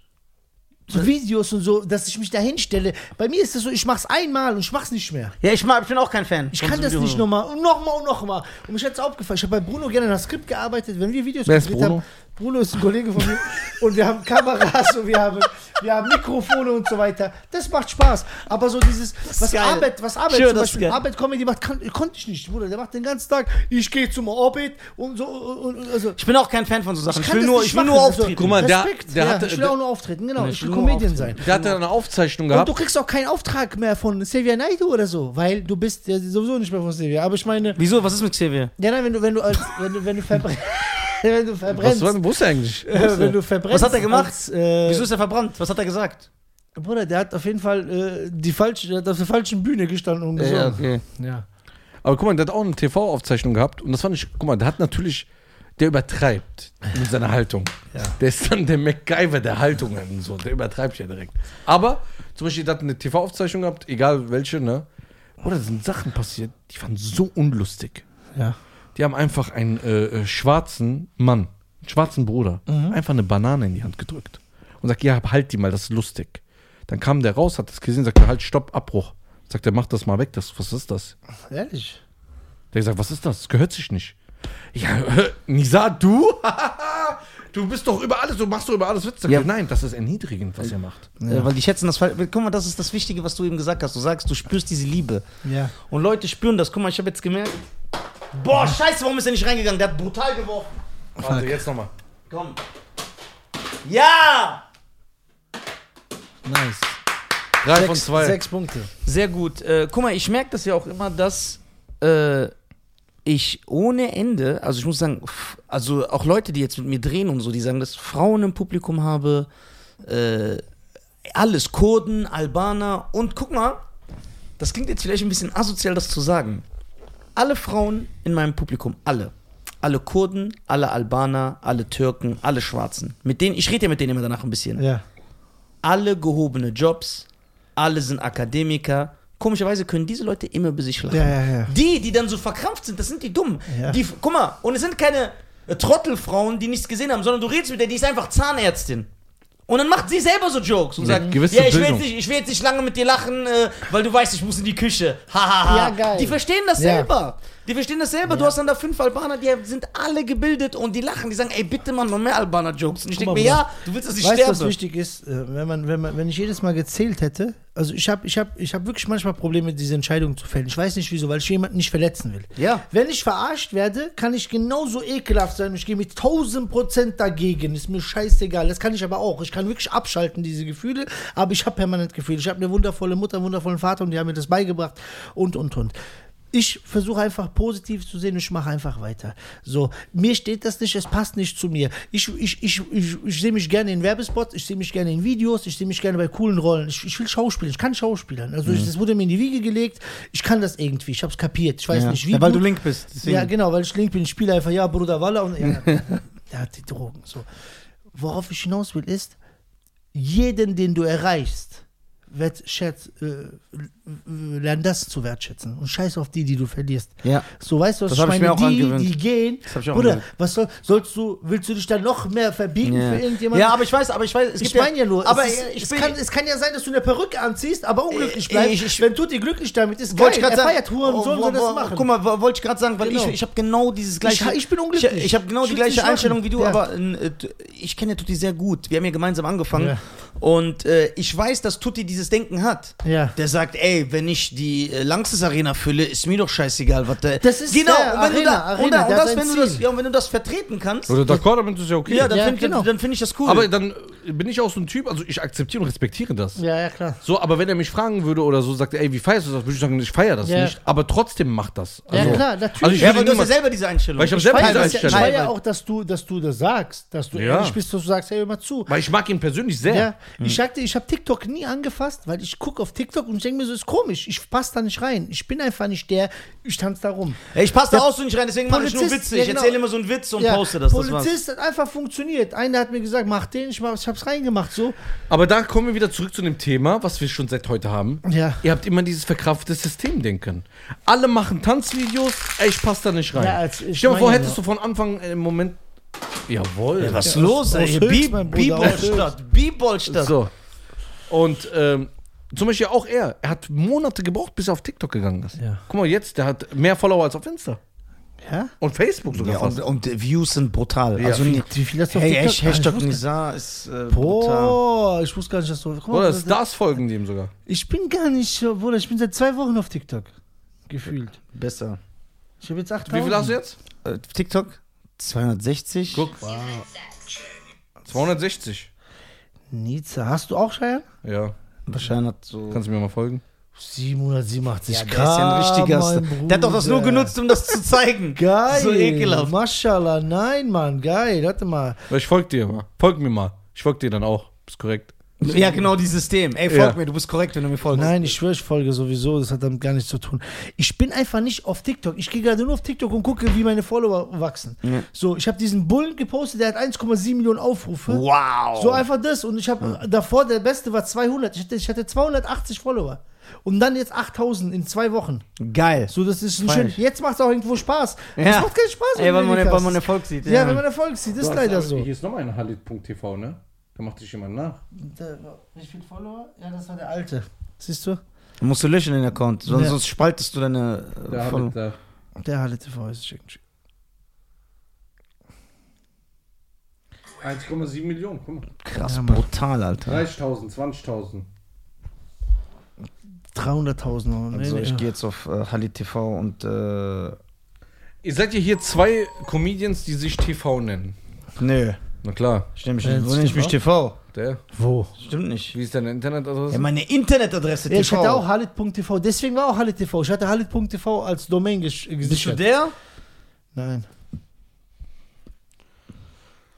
So Videos und so, dass ich mich da hinstelle. Bei mir ist es so, ich mach's einmal und ich mach's nicht mehr. Ja, ich, mag, ich bin auch kein Fan. Ich kann das Videos. nicht nochmal und nochmal und nochmal. Und mich hat's aufgefallen. Ich habe bei Bruno gerne nach Skript gearbeitet, wenn wir Videos Wer ist gedreht Bruno? haben. Bruno ist ein Kollege von mir. und wir haben Kameras und wir haben, wir haben Mikrofone und so weiter. Das macht Spaß. Aber so dieses, was geil. Arbeit, was Arbeit Schön, zum Beispiel. Arbeit Comedy macht, kann, konnte ich nicht, Bruder. Der macht den ganzen Tag, ich gehe zum Arbeit und so. Und, und, also, Ich bin auch kein Fan von so Sachen. Ich, kann will das nur, ich will machen. nur Also, auftreten. Guck mal, der- Respekt. der ja, hatte- ich will der- auch nur auftreten, genau. Ich ich will Comedian sein. Der hatte eine Aufzeichnung Und gehabt. du kriegst auch keinen Auftrag mehr von Xavier Naidoo oder so, weil du bist ja sowieso nicht mehr von Xavier. Aber ich meine, Wieso? Was ist mit Xavier? ja, nein, wenn du, wenn du als, wenn du, wenn du Verbrecher, [laughs] [laughs] wenn du Was verbrennst. war, wo ist er eigentlich? äh, wenn du verbrennst. Was hat er gemacht? Als, äh, Wieso ist er verbrannt? Was hat er gesagt? Bruder, der hat auf jeden Fall äh, die falsche, der hat auf der falschen Bühne gestanden und gesungen. okay. Ja. Aber guck mal, der hat auch eine TV-Aufzeichnung gehabt und das fand ich, guck mal, der hat natürlich, der übertreibt mit seiner Haltung. Ja. Der ist dann der MacGyver der Haltungen und so, der übertreibt ja direkt. Aber zum Beispiel, der hat eine TV-Aufzeichnung gehabt, egal welche, ne? Oder da sind Sachen passiert, die waren so unlustig. Ja. Die haben einfach einen äh, äh, schwarzen Mann, einen schwarzen Bruder, einfach eine Banane in die Hand gedrückt und sagt, ja, halt die mal, das ist lustig. Dann kam der raus, hat das gesehen, sagt, halt, stopp, Abbruch. Sagt er, mach das mal weg, das, was ist das? Ehrlich? Der sagt, was ist das? Das gehört sich nicht. Ja, Nisa, du? [laughs] du bist doch über alles, du machst doch über alles Witze. Ja. Nein, das ist erniedrigend, was ihr macht. Äh, weil die schätzen das. Guck mal, das ist das Wichtige, was du eben gesagt hast. Du sagst, du spürst diese Liebe. Ja. Und Leute spüren das. Guck mal, ich habe jetzt gemerkt. Boah, scheiße, warum ist er nicht reingegangen? Der hat brutal geworfen. Warte, jetzt nochmal. Komm. Ja! Nice. Drei von Sechs, zwei. sechs Punkte. Sehr gut. Äh, guck mal, ich merke das ja auch immer, dass äh, ich ohne Ende, also ich muss sagen, also auch Leute, die jetzt mit mir drehen und so, die sagen, dass Frauen im Publikum habe, äh, alles, Kurden, Albaner und guck mal, das klingt jetzt vielleicht ein bisschen asozial, das zu sagen. Alle Frauen in meinem Publikum, alle. Alle Kurden, alle Albaner, alle Türken, alle Schwarzen. Mit denen, ich rede ja mit denen immer danach ein bisschen Ja. alle gehobene Jobs, alle sind Akademiker. Komischerweise können diese Leute immer über sich lachen. Ja, ja, ja. Die, die dann so verkrampft sind, das sind die Dummen. Die, guck mal, und es sind keine Trottelfrauen, die nichts gesehen haben, sondern du redest mit der, die ist einfach Zahnärztin. Und dann macht sie selber so Jokes und Eine sagt, gewisse ja, ich will, jetzt nicht, ich will jetzt nicht lange mit dir lachen, äh, weil du weißt, ich muss in die Küche. Hahaha. Ja, geil. Die verstehen das Ja. selber. Die verstehen das selber. Du hast dann da fünf Albaner, die sind alle gebildet und die lachen. Die sagen, ey, bitte mal noch mehr Albaner-Jokes. Und ich denke mir, ja, du willst, dass ich Weißt du, was sterbe. wichtig ist? Äh, Wenn, man, wenn, man, wenn ich jedes Mal gezählt hätte, also ich habe ich hab, ich hab wirklich manchmal Probleme, diese Entscheidung zu fällen. Ich weiß nicht wieso, weil ich jemanden nicht verletzen will. Ja. Wenn ich verarscht werde, kann ich genauso ekelhaft sein. Ich gehe mit 1000 Prozent dagegen. Ist mir scheißegal. Das kann ich aber auch. Ich kann wirklich abschalten, diese Gefühle. Aber ich habe permanent Gefühle. Ich habe eine wundervolle Mutter, einen wundervollen Vater und die haben mir das beigebracht. Und, und, und. Ich versuche einfach positiv zu sehen und ich mache einfach weiter. So, mir steht das nicht, es passt nicht zu mir. Ich, ich, ich, ich, ich sehe mich gerne in Werbespots, ich sehe mich gerne in Videos, ich sehe mich gerne bei coolen Rollen. Ich, ich will schauspielen, ich kann schauspielern. Also ich, das wurde mir in die Wiege gelegt, ich kann das irgendwie, ich habe es kapiert. Ich weiß Ja. nicht wie. Ja, weil gut. du link bist, deswegen. Ja, genau, weil ich link bin. Ich spiele einfach, ja, Bruder Waller und ja, [laughs] der hat die Drogen. So. Worauf ich hinaus will, ist, jeden, den du erreichst, wird äh, äh, lern das zu wertschätzen und scheiß auf die, die du verlierst. Ja. So, weißt du, was Das ich ich meine? mir auch die, angewöhnt. die gehen, Das hab ich auch Bruder, angewöhnt. was soll, sollst du, willst du dich dann noch mehr verbiegen für irgendjemanden? Ja, aber ich weiß, aber ich weiß, es ich meine ja nur, aber es, ist, ich es, kann, es kann ja sein, dass du eine Perücke anziehst, aber unglücklich Äh, bleibst. ich- ich- Wenn Tutti glücklich damit ist, geil, ich er sagen, feiert Huren, oh, so wo- soll das machen. Guck mal, wo- wollte ich gerade sagen, weil Genau. ich, ich habe genau dieses gleiche. Ich- ich bin unglücklich. Ich, ich habe genau Ich die gleiche Einstellung machen. wie du, Ja. aber äh, ich kenne Tutti sehr gut. Wir haben ja gemeinsam angefangen Ja. und äh, ich weiß, dass Tutti dieses Denken hat. Ja. Der sagt, ey, wenn ich die äh, Langsys Arena fülle, ist mir doch scheißegal, was der. Das ist genau. der und wenn du Arena, da, Arena, und, da, und das, wenn du das, ja, und wenn du das vertreten kannst, Oder d'accord, damit ist ja okay. ja, dann Ja, finde genau. ich, find ich das cool. aber dann bin ich auch so ein Typ, also ich akzeptiere und respektiere das. Ja, ja, klar. So, aber wenn er mich fragen würde oder so, sagt er, ey, wie feierst du das? Würde ich sagen, ich feiere das Ja. nicht. Aber trotzdem macht das. Ja, Also, klar, natürlich. Also ich ja, würde aber du hast ja niemals- selber diese Einstellung. Weil ich hab Ich selber feier diese das ja, ich Einstellung. feier auch, dass du, dass du das sagst, dass du Ja. ehrlich bist, dass du sagst, hey, hör mal zu. Weil ich mag ihn persönlich sehr. Ja, ich sagte, ich habe TikTok nie angefasst, weil ich gucke auf TikTok und ich denke mir so, ist komisch, ich passe da nicht rein. Ich bin einfach nicht der, ich tanze da rum. Ja, ich passe da auch so nicht rein, deswegen mache ich nur Polizist, Witze. ja, Ich genau. erzähle immer so einen Witz und Ja, poste das. das war's. Polizist hat einfach funktioniert. Einer hat mir gesagt, mach den, ich, mach, ich hab's reingemacht, so. Aber da kommen wir wieder zurück zu dem Thema, was wir schon seit heute haben. Ja. Ihr habt immer dieses verkraftete Systemdenken. Alle machen Tanzvideos, ey, ich passe da nicht rein. Ja, als- ich Stell dir mal vor, hättest du von Anfang im Moment. Jawohl. Was ist Ja, los, ey? aus Bi- Höchst, mein Bruder, aus B-Ballstadt. B-Ballstadt. So. Und ähm, zum Beispiel auch er. Er hat Monate gebraucht, bis er auf TikTok gegangen ist. Ja. Guck mal, jetzt, der hat mehr Follower als auf Insta. Ja? Und Facebook sogar Ja, und, und Views sind brutal. Ja, also, Wie, wie viel hast du auf hey, TikTok? echt, Hashtag Ah, ich wusste- Nizar ist äh, brutal. Boah, ich wusste gar nicht, dass du. Guck Oder das- Stars folgen dem sogar. Ich bin gar nicht, Bruder, ich bin seit zwei Wochen auf TikTok. Gefühlt. Besser. Ich habe jetzt 8000. Wie viel hast du jetzt? Äh, TikTok? 260. Guck. 260. Nizza. Hast du auch Scheiern? Ja. Wahrscheinlich hat so. Kannst du mir mal folgen? 787 Ja, der ist ja ein richtiger. mein. Der hat doch das nur genutzt, um das zu zeigen. [laughs] Geil. So ekelhaft. Maschallah, nein, Mann, geil. Warte mal. Ich folg dir mal. Folg mir mal. Ich folg dir dann auch. Ist korrekt. Ja, genau, dieses System. Ey, folg Ja. mir, du bist korrekt, wenn du mir folgst. Nein, ich schwöre, ich folge sowieso. Das hat damit gar nichts zu tun. Ich bin einfach nicht auf TikTok. Ich gehe gerade nur auf TikTok und gucke, wie meine Follower wachsen. Ja. So, ich habe diesen Bullen gepostet, der hat 1,7 Millionen Aufrufe. Wow. So einfach das. Und ich habe davor, der beste war 200. Ich hatte, ich hatte 280 Follower. Und dann jetzt 8000 in zwei Wochen. Geil. So, das ist ein schön. Jetzt macht es auch irgendwo Spaß. Ja. Das macht keinen Spaß. Ey, weil man, weil man Erfolg sieht. ja, wenn man Erfolg sieht, das ist leider so. Hier ist nochmal ein Halit.tv, ne? Da macht sich jemand nach. Der- Wie viele Follower? Ja, das war der alte. Siehst du? Musst du löschen den Account, sonst, Ja. sonst spaltest du deine äh, Der Follower. Da. Der Halle TV ist schick. 1,7 Millionen, guck mal. Krass, Ja, brutal, Alter. 30.000, 20.000. 300.000 Euro. Nee, Also nee, ich ja. gehe jetzt auf äh, Halit TV und äh, Ihr seid ja hier zwei Comedians, die sich TV nennen. nö, Na klar, stimmt Äh, nicht. Wo nenne ich mich TV? der. Wo? Stimmt nicht. Wie ist deine Internetadresse? Ja, meine Internetadresse Ja, ich TV. hatte auch Halit.tv, deswegen war auch Halit.tv. Ich hatte Halit.tv als Domain ges- Bist du gesichert. der? Nein.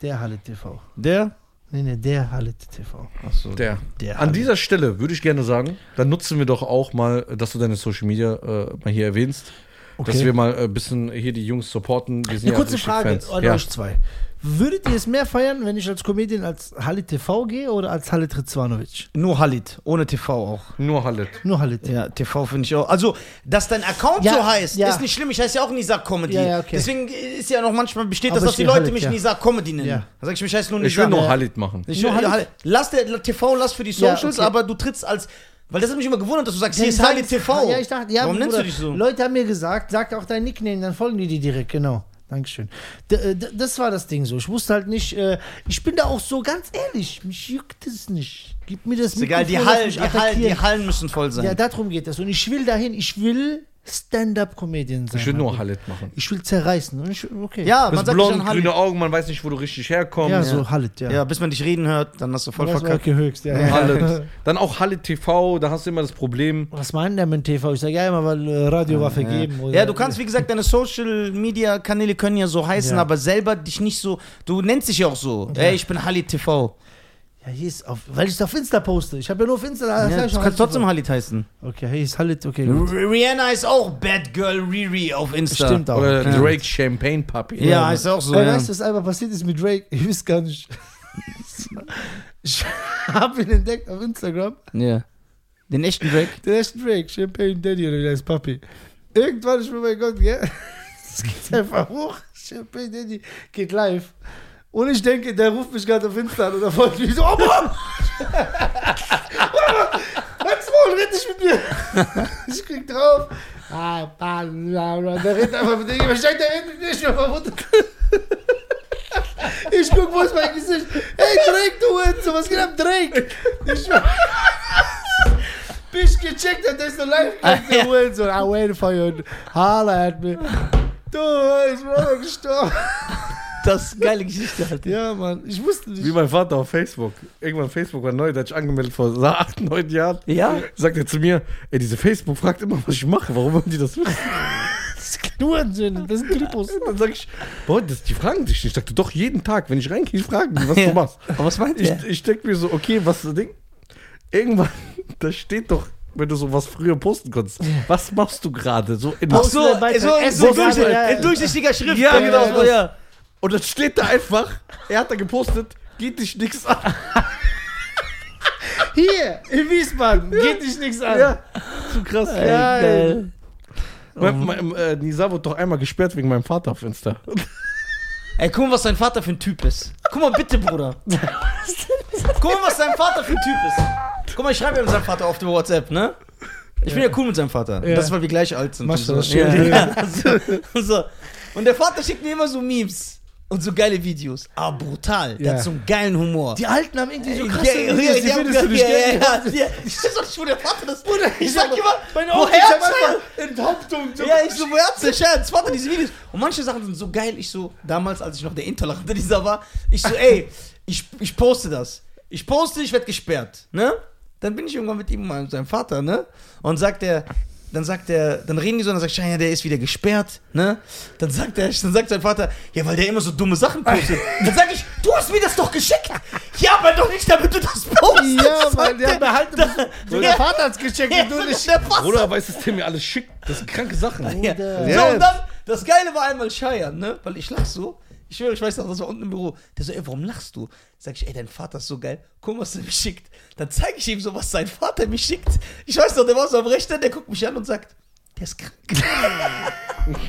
Der Halit.tv. Der? Nee, nee, der Halit.tv. Achso. der. Der An Halit. dieser Stelle würde ich gerne sagen, dann nutzen wir doch auch mal, dass du deine Social Media äh, mal hier erwähnst. Dass Okay. wir mal ein bisschen hier die Jungs supporten. Wir sind Eine ja kurze Frage Fans. an Ja. euch zwei. Würdet ihr es mehr feiern, wenn ich als Comedian als Halit TV gehe oder als Halit Rizvanovic? Nur Halit, ohne TV auch. Nur Halit. Nur Halit. Ja, TV finde ich auch. Also, dass dein Account Ja, so heißt, ja. ist nicht schlimm. Ich heiße ja auch Nisa Comedy. Ja, ja, okay. Deswegen ist ja noch manchmal besteht Aber das, dass ich die Leute Halit, mich ja. Nisa Comedy nennen. Ja. Da sag ich, mich heißt nur Ich Nisa. will nur. Halit machen. Ich Nur will, Halit? Halit. Lass der TV, lass für die Ja, Socials, okay. aber du trittst als. Weil das hat mich immer gewundert, dass du sagst, Ja, hier ist Halit TV. Ja, ich dachte, ja, Warum nennst Bruder, du dich so? Leute haben mir gesagt, sag auch dein Nickname, dann folgen die dir direkt, genau. Dankeschön. D äh, d- das war das Ding so. Ich wusste halt nicht, äh, ich bin da auch so ganz ehrlich, mich juckt es nicht. Gib mir das ist egal, die Hallen, die, Hallen, die Hallen müssen voll sein. Ja, darum geht es. Und ich will dahin, ich will Stand-Up-Comedian sein. Ich will nur. Halit machen. Ich will zerreißen. Und ich, okay. ja Du man sagt blond, schon grüne Augen, man weiß nicht, wo du richtig herkommst. ja, so Halit, ja. Ja, bis man dich reden hört, dann hast du voll das verkackt. okay, höchst, ja. ja. Dann [laughs] auch Halit TV, da hast du immer das Problem. Was meint der mit TV? Ich sage ja immer, weil äh, Radio war vergeben. oder- Ja, du kannst, wie gesagt, deine Social Media Kanäle können ja so heißen, Ja. aber selber dich nicht so. Du nennst dich ja auch so. Ey, ich bin Halit TV. Ja, hier ist auf, weil ich es auf Insta poste. Ich habe ja nur auf Insta. Ja, ich du kannst trotzdem. Halit heißen. Okay, hier ist Halit, okay. gut. Rihanna ist auch Bad Girl Riri auf Insta. Stimmt auch. Oder Ja. Drake Champagne Puppy. Ja, heißt auch so. Ja. weißt du, was einfach passiert ist mit Drake? Ich weiß gar nicht. [laughs] ich habe ihn entdeckt auf Instagram. ja. Den echten Drake. Der erste Drake, Champagne Daddy oder wie der heißt Papi. Irgendwann, ich bin mein Gott, gell? [laughs] Es geht einfach hoch. Champagne Daddy geht live. Und ich denke, der ruft mich gerade auf Insta an oder folgt mich so, oh Mann! Hans Maul, red nicht mit mir! Ich krieg drauf. Ah. Der redet einfach mit dir. Wahrscheinlich, der redet mit mir, ich bin verwundert. Ich guck, wo ist mein Gesicht? Hey Drake, du Hunzo, was geht ab, Drake? Ich bis ich gecheckt der ist so live gegangen, der Hurensohn. I waited for you. Holla at me. Du, ich bin gestorben. Das ist eine geile Geschichte, Alter. Ja, Mann, ich wusste Wie nicht. mein Vater auf Facebook. Irgendwann Facebook war neu, da hatte ich angemeldet vor acht, neun Jahren. Ja? Sagt er zu mir, ey, diese Facebook fragt immer, was ich mache. Warum wollen die das wissen? Hurensohn, das sind Clipos. [laughs] Dann sag ich, boah, das, die fragen dich nicht. Ich sagte, doch jeden Tag, wenn ich reingehe, fragen die, was Ja. du machst. Aber was meint Ich, der? ich denke mir so, okay, was ist das Ding? Irgendwann, [laughs] da steht doch, wenn du sowas früher posten konntest, was machst du gerade? So in Ach so, so, so ja, ja. in durchsichtiger Schrift. Ja, genau, so, ja. Und dann steht da einfach, er hat da gepostet, geht dich nichts an. [laughs] Hier, in Wiesbaden, geht dich nichts an. Ja, zu krass. Geil. Mein, mein, äh, Nisa wurde doch einmal gesperrt wegen meinem Vater auf Insta. Ey, guck mal, was dein Vater für ein Typ ist. Guck mal bitte, Bruder. [laughs] guck mal, was dein Vater für ein Typ ist. Guck mal, ich schreibe ja mit seinem Vater auf der WhatsApp, ne? Ich bin ja cool mit seinem Vater. Ja. Das ist, weil wir gleich alt sind. Machst du das. Ja, ja. [laughs] So. Und der Vater schickt mir immer so Memes und so geile Videos. Aber brutal. Der Ja. hat so einen geilen Humor. Die Alten haben irgendwie so krasse ja, Videos, die findest du nicht ja, ja, ja. Ich weiß doch nicht, wo der Vater das Bruder. Ich Ich sag immer, Meine woher haben hat's einfach Enthauptung. So ja, ich so, woher hat's der Scherz? Vater, diese Videos. Und manche Sachen sind so geil. Ich so, damals, als ich noch der Intolerante dieser war, ich so, ey, ich, ich poste das. Ich poste, ich werde gesperrt, ne? dann bin ich irgendwann mit ihm und seinem Vater, ne? Und sagt er, dann sagt er, dann reden die so und dann sagt Schein, ja, der ist wieder gesperrt, ne? Dann sagt er, dann sagt sein Vater, ja, weil der immer so dumme Sachen postet. [laughs] dann sag ich, du hast mir das doch geschickt. Ja, aber doch nicht, damit du das postest. Ja, weil der er. hat mir halt. So, der Vater hat's gecheckt Ja, und du nicht. der. Bruder, weißt du, dass der mir alles schickt? Das sind kranke Sachen. Ja. So, und dann, das Geile war einmal Scheiern, ne? Weil ich lach so. Ich schwöre, ich weiß noch, das war unten im Büro. Der so, ey, warum lachst du? Sag ich, ey, dein Vater ist so geil. Guck mal, was er mir schickt. Dann zeige ich ihm so, was sein Vater mir schickt. Ich weiß noch, der war so am Rechner, der guckt mich an und sagt, der ist krank. [laughs]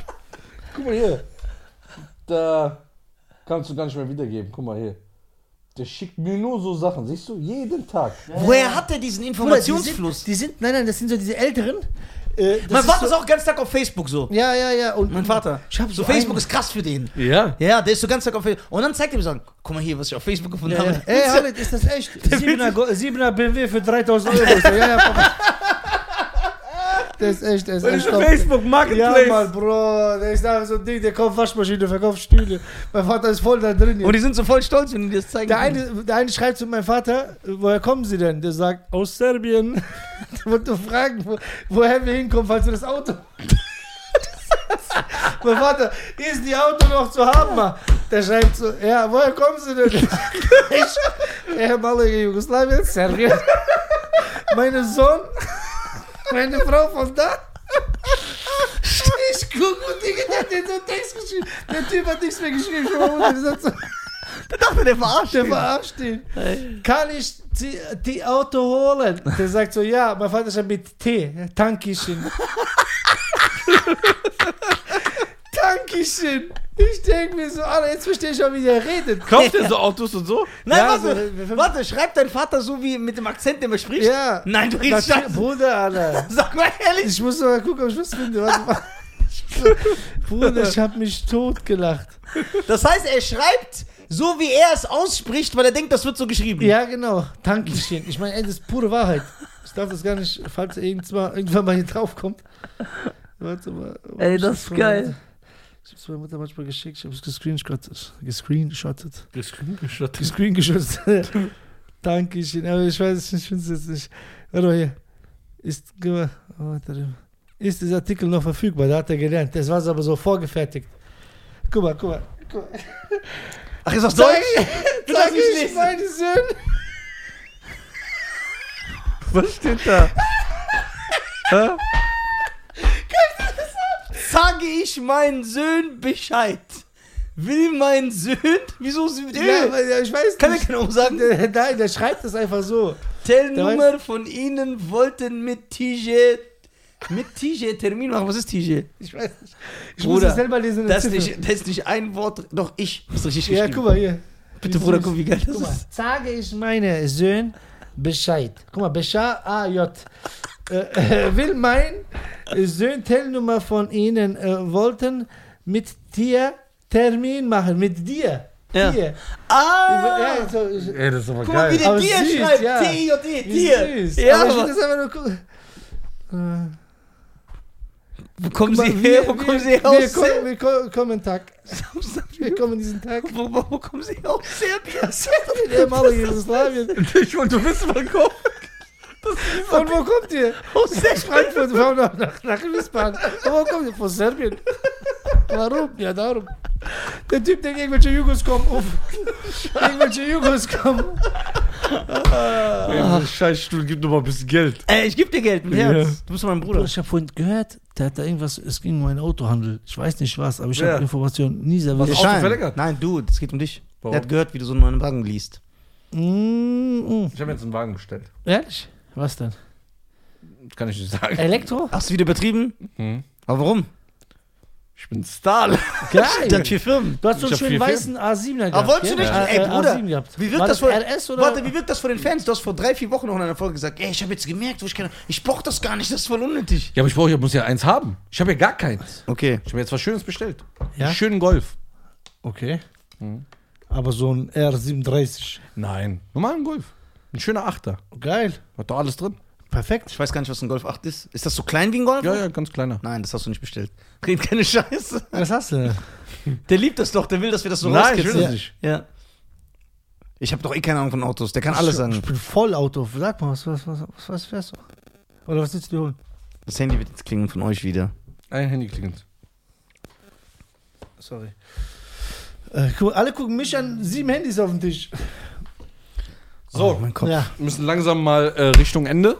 Guck mal hier. Da kannst du gar nicht mehr wiedergeben. Guck mal hier. Der schickt mir nur so Sachen, siehst du? Jeden Tag. Woher hat er diesen Informationsfluss? sind, die sind, nein, nein, das sind so diese Älteren. Äh, mein ist Vater so, ist auch den ganzen Tag auf Facebook so. Ja, ja, ja. Und Mein Vater. Ich hab so so Facebook einen- ist krass für den. Ja. Ja, der ist so ganz Tag auf Facebook. Und dann zeigt er mir so, guck mal hier, was ich auf Facebook gefunden Ja, ja. habe. Ey, Hamid, ist das echt? [laughs] 7er, Go- 7er BMW für 3000 Euro. So, ja, ja, Papa. [laughs] Das ist echt, das ist echt. Facebook Ja, Mann, Bro, der ist da so ein Ding, der kauft Waschmaschine, verkauft Stühle. Mein Vater ist voll da drin. Und Jetzt. die sind so voll stolz, wenn die das zeigen. Der eine, der eine schreibt zu meinem Vater, woher kommen Sie denn? Der sagt, aus Serbien. Der [laughs] wollte fragen, wo, woher wir hinkommen, falls wir das Auto. [laughs] mein Vater, ist die Auto noch zu haben? Mann? Der schreibt so, ja, woher kommen Sie denn? [laughs] ich, ehemalige Jugoslawien, Serbien. Meine Sohn, meine Frau von da. Ich guck und Digga, der hat den so einen Text geschrieben. Der Typ hat nichts mehr geschrieben. Ich war der sagt so, Der dachte, der verarscht der ihn. verarscht ihn. Kann ich die, die Auto holen? Der sagt so, ja, mein Vater schreibt mit T, Tankischen. [laughs] Tankischen. Ich denke mir so, Alter, jetzt verstehe ich auch, wie der redet. Kauft ihr so Autos und so? Nein, Ja, warte, so, warte, schreibt dein Vater so wie mit dem Akzent, den er spricht? Ja. Nein, du redest Das, scheiße. Bruder, Alter. [laughs] Sag mal ehrlich. Ich muss mal gucken, ob ich was finde. Warte mal. [laughs] Bruder, ich hab mich tot gelacht. Das heißt, er schreibt so, wie er es ausspricht, weil er denkt, das wird so geschrieben. Ja, genau. Tankischen. Ich meine, das ist pure Wahrheit. Ich darf das gar nicht, falls er irgendwann mal, irgendwann mal hier drauf kommt. Warte mal. Ey, das ist geil. Ich hab's meiner Mutter manchmal geschickt, ich hab's gescreenshottet. Gescreenshottet. Gescreenshot. Gescreenshottet. [laughs] Dankeschön. Aber ich weiß es nicht, ich finde es jetzt nicht. Warte mal hier. Ist, guck mal, oh, warte. ist dieser Artikel noch verfügbar? Da hat er gelernt. Das war aber so vorgefertigt. Guck mal, guck mal. Guck mal. Ach, ist Sag, Deutsch? [laughs] Nicht ich lesen. meine Söhne. Was steht da? [laughs] Sage ich meinen Söhnen Bescheid. Will mein Söhn. Wieso. Ja, weil, ja, ich weiß Kann er nicht. genau sagen? Der, nein, der schreibt das einfach so. Tellnummer von ihnen wollten mit TJ. Mit TJ Termin machen. Was ist TJ? Ich weiß nicht. Ich Bruder, muss das selber lesen. Das ist, nicht, das ist nicht ein Wort. Doch, ich. Ist richtig Ja, guck mal hier. Bitte, Bruder, guck, wie geil das Guck mal, ist. sage ich meine Söhne Bescheid. Guck mal, Bescheid, A-J. Äh, äh, will mein Söhn Telnummer von Ihnen äh, wollten mit dir Termin machen. Mit dir. Ja. Dir. Ah! Ja, so, Ey, das ist aber Guck mal, wie der dir schreibt. ja. T-J-E, süß. Ja, aber ich aber will das einfach nur gucken. Äh, wo kommen guck sie her? Wo kommen sie her? Wir, kommen, wir ko- kommen Tag. Wir kommen diesen Tag. Wo, wo, wo kommen sie her? aus Serbien? In ehemaligen Jugoslawien. Ich wollte wissen, wann kommt. Von wo kommt ihr? Aus. Frankfurt, wir fahren nach, nach, nach Wiesbaden. Aber wo kommt ihr? Von Serbien. Warum? Ja, darum. Der Typ denkt, irgendwelche Jugos kommen auf. Irgendwelche Jugos kommen. Ey, Scheißstuhl, gib doch mal ein bisschen Geld. Ey, ich geb dir Geld mit Ja. Herz. Du bist mein Bruder. Ich habe vorhin gehört, der hat da irgendwas, es ging um einen Autohandel. Ich weiß nicht was, aber ich Ja. habe Informationen nie sehr Was. Auto verlängert? Nein, du, es geht um dich. Warum? Der hat gehört, wie du so einen neuen Wagen liest. Mm, mm. Ich habe jetzt einen Wagen bestellt. Ehrlich? Was denn? Kann ich nicht sagen. Elektro? Hast du wieder übertrieben? Hm. Aber warum? Ich bin Star. [laughs] Geil. Hat vier Firmen. Du hast so Ich einen schönen weißen A7er gehabt. Aber wolltest du nicht? Äh, Ey, Bruder, A7 gehabt. wie wirkt War das das vor- RS oder? Warte, wie wirkt das vor den Fans? Du hast vor drei, vier Wochen noch in einer Folge gesagt, ey, ich habe jetzt gemerkt, wo ich keine. Ich brauch das gar nicht, das ist voll unnötig. Ja, aber ich brauche, ich muss ja eins haben. Ich habe ja gar keins. Okay. Ich habe jetzt was Schönes bestellt. Ja? Einen schönen Golf. Okay. Mhm. Aber so ein R37. Nein, normalen Golf. Ein schöner Achter. Geil. Hat doch alles drin. Perfekt. Ich weiß gar nicht, was ein Golf 8 ist. Ist das so klein wie ein Golf? Ja, ja, ganz kleiner. Nein, das hast du nicht bestellt. [laughs] Red keine Scheiße. Was hast du? Der liebt das doch, der will, dass wir das so Nein, ich will das nicht. Ja. Ich habe doch eh keine Ahnung von Autos. Der kann alles Ich sagen. bin voll Auto. Sag mal, was, was, was, was, was fährst du? Oder was willst du dir holen? Das Handy wird jetzt klingen von euch wieder. Ein Handy klingelt. Sorry. Äh, guck, alle gucken mich an, sieben Handys auf dem Tisch. So, Oh, mein Kopf. Ja, wir müssen langsam mal äh, Richtung Ende.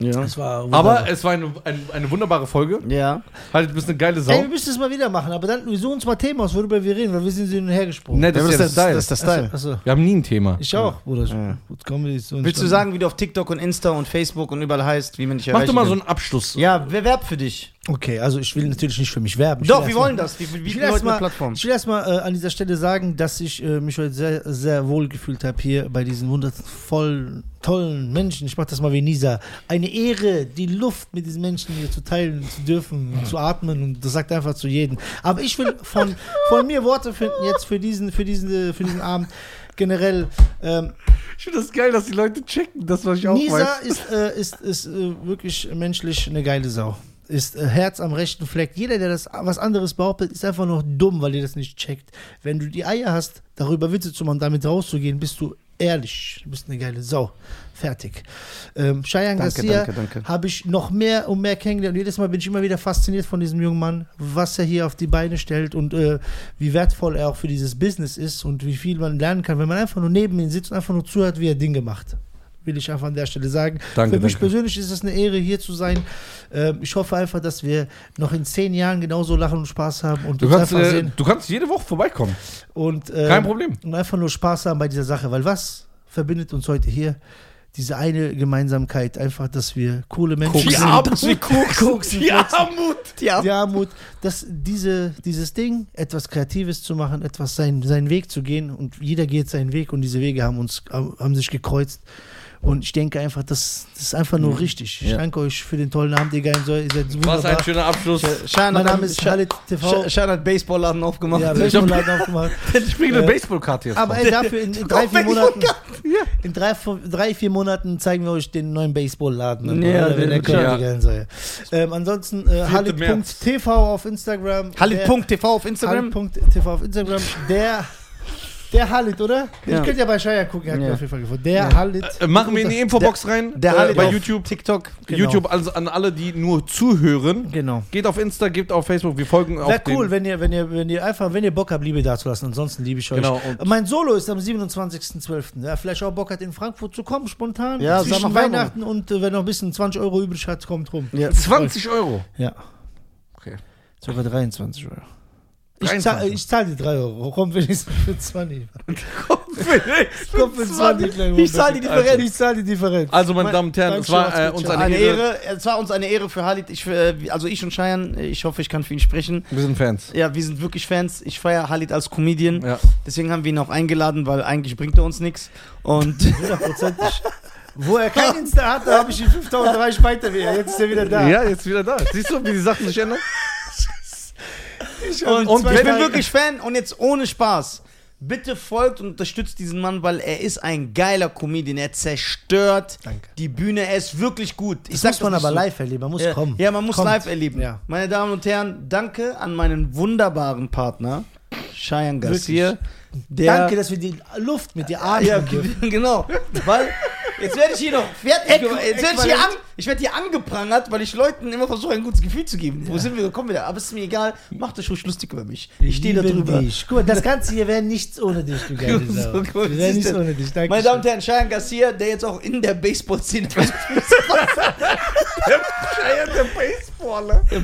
Ja. das war wunderbar. Aber es war eine, eine, eine wunderbare Folge. Ja. Halt, du bist eine geile Sau. Ey, wir müssen das mal wieder machen, aber dann wir suchen uns mal Themen aus, worüber wir reden, weil wir sind hin und her gesprungen. Ne, das ist ja der Style. das ist der Style. Achso, achso. wir haben nie ein Thema. Ich auch, Bruder. Ja. Ist so Willst du sagen, wie du auf TikTok und Insta und Facebook und überall heißt, wie man dich Mach erreichen doch mal so kann? einen Abschluss. Ja, wer werbt für dich? Okay, also ich will natürlich nicht für mich werben. Ich Doch, wir erst mal- wollen das. Wir wir Ich will erstmal eine Plattform. ich will erstmal äh, an dieser Stelle sagen, dass ich äh, mich heute sehr, sehr wohl gefühlt habe hier bei diesen wundervollen, tollen Menschen. Ich mache das mal wie Nisa. Eine Ehre, die Luft mit diesen Menschen hier zu teilen, zu dürfen, und zu atmen und das sagt einfach zu jedem. Aber ich will von, von mir Worte finden jetzt für diesen, für diesen, für diesen Abend. Generell, ähm, Ich finde das geil, dass die Leute checken, das was ich auch Nisa weiß. ist, äh, ist, ist äh, wirklich menschlich eine geile Sau. Ist äh, Herz am rechten Fleck. Jeder, der das was anderes behauptet, ist einfach nur dumm, weil ihr das nicht checkt. Wenn du die Eier hast, darüber Witze zu machen damit rauszugehen, bist du ehrlich. Du bist eine geile Sau. Fertig. Ähm, Cheyenne Danke, Garcia danke, danke. habe ich noch mehr und mehr kennengelernt. Und jedes Mal bin ich immer wieder fasziniert von diesem jungen Mann, was er hier auf die Beine stellt und äh, wie wertvoll er auch für dieses Business ist und wie viel man lernen kann, wenn man einfach nur neben ihm sitzt und einfach nur zuhört, wie er Dinge macht. Will ich einfach an der Stelle sagen. Danke, für mich danke. persönlich ist es eine Ehre, hier zu sein. Ähm, ich hoffe einfach, dass wir noch in zehn Jahren genauso lachen und Spaß haben und Du kannst, äh, du kannst jede Woche vorbeikommen. und, ähm, Kein Problem. und einfach nur Spaß haben bei dieser Sache. Weil was verbindet uns heute hier? Diese eine Gemeinsamkeit, einfach, dass wir coole Menschen Die sind. Armut. wir koksen, Die Armut. [laughs] Ja. die Armut, dass diese, dieses Ding, etwas Kreatives zu machen, etwas sein, seinen Weg zu gehen und jeder geht seinen Weg und diese Wege haben uns, haben sich gekreuzt. Und ich denke einfach, das, das ist einfach nur richtig. Ich Ja. danke euch für den tollen Abend, Digga. Ihr seid Was wunderbar. ein schöner Abschluss. Schein Mein Name ist Khalid TV. Schein hat Baseballladen aufgemacht. Ja, [laughs] Baseballladen aufgemacht. Ich bringe eine Äh, Baseballkarte jetzt. Aber ey, dafür in, in [laughs] drei, vier Monaten, in drei, drei, vier Monaten zeigen wir euch den neuen Baseballladen. Ja, wenn geil soll. Ähm, ansonsten äh, Halit.tv auf Instagram. Halit.tv auf Instagram. Halit.tv auf Instagram. Der, der Halit, oder? Ja. Ich könnte ja bei Shaya gucken, er hat Ja. mir auf jeden Fall gefunden. Der Halit. Äh, machen wir in die Infobox rein. Der äh, Halit bei auf YouTube. TikTok. Genau. YouTube, also an alle, die nur zuhören. Genau. Geht auf Insta, gebt auf Facebook. Wir folgen auch Wäre cool, wenn ihr, wenn ihr, wenn ihr einfach, wenn ihr Bock habt, Liebe dazulassen. Ansonsten liebe ich euch. Genau, und- mein Solo ist am 27.12. Ja, vielleicht auch Bock hat, in Frankfurt zu kommen, spontan. Ja, sag zwischen mal Werbung. Weihnachten und äh, wenn noch ein bisschen 20 Euro übrig hat, kommt rum. Ja. 20 Euro. Ja. Okay. Sogar 23 Euro. Ich 23. zahle ich zahl die 3 Euro. Kommt wenigstens für 20. [laughs] Kommt für 20 kleine Ich zahl die Differenz. Ich zahle die Differenz. Also, meine Damen und Herren, es war äh, uns eine, Eine Ehre. Ehre. Es war uns eine Ehre für Halit. Ich, äh, also ich und Cheyenne, ich hoffe, ich kann für ihn sprechen. Wir sind Fans. Ja, wir sind wirklich Fans. Ich feiere Halit als Comedian. Ja. Deswegen haben wir ihn auch eingeladen, weil eigentlich bringt er uns nichts. Und [laughs] Hundertprozentig. Wo er kein Insta hat, da habe ich ihn 5000 Reich weiter wieder. Jetzt ist er wieder da. ja, jetzt wieder da. Siehst du, wie die Sachen sich ändern? Und, Und ich bin wirklich Fan und jetzt ohne Spaß. Bitte folgt und unterstützt diesen Mann, weil er ist ein geiler Comedian. Er zerstört Danke. die Bühne. Er ist wirklich gut. Ich Das muss man aber so. live erleben. Man muss Ja, kommen. ja, man muss Kommt. live erleben. Ja. Meine Damen und Herren, danke an meinen wunderbaren Partner, Cheyenne Garcia. Danke, dass wir die Luft mit dir atmen ja, [laughs] genau. Weil jetzt werde ich hier noch fertig. Äqu-. Jetzt werde ich hier an, äquivalent. ich werde hier angeprangert, weil ich Leuten immer versuche, ein gutes Gefühl zu geben. Wo sind wir gekommen wieder? Aber es ist mir egal. Macht euch ruhig lustig über mich. Ich stehe da drüber. Dich. Guck mal, das Ganze hier wäre nichts ohne dich, du [laughs] geile So, mal, Wir wären nichts ohne dich. Danke. Meine Damen und Herren, Cheyenne Garcia, der jetzt auch in der Baseball-Szene versucht,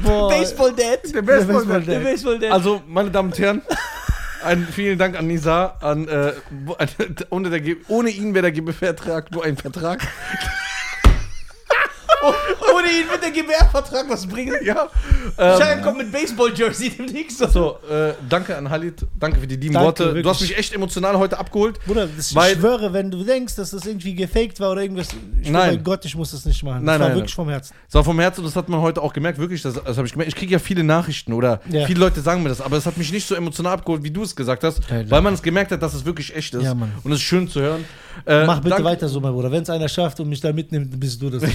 der. Baseball Dad. Der Baseball Baseballer. Der Baseball Dad. Also, meine Damen und Herren, einen vielen Dank an Nisa. An, äh, ohne, der, ohne ihn wäre der GBV-Vertrag nur ein Vertrag. [laughs] ohne ihn wird der GBR-Vertrag was bringen. Ja. Ähm, kommt mit Baseball-Jersey [laughs] demnächst. so, äh, danke an Halit. Danke für die lieben Danke, Worte. Du wirklich. hast mich echt emotional heute abgeholt. Bruder, das, ich schwöre, wenn du denkst, dass das irgendwie gefaked war oder irgendwas, ich Nein. mein Gott, ich muss das nicht machen. Nein, das war nein, wirklich vom Herzen. Das war vom Herzen und das hat man heute auch gemerkt, wirklich, das, das habe ich gemerkt. Ich kriege ja viele Nachrichten oder Ja. viele Leute sagen mir das, aber es hat mich nicht so emotional abgeholt, wie du es gesagt hast, Geil, weil man es gemerkt hat, dass es wirklich echt ist. Ja, Mann. Und es ist schön zu hören. Äh, Mach bitte danke- weiter so, mein Bruder. Wenn es einer schafft und mich da mitnimmt, bist du das. [laughs] [laughs]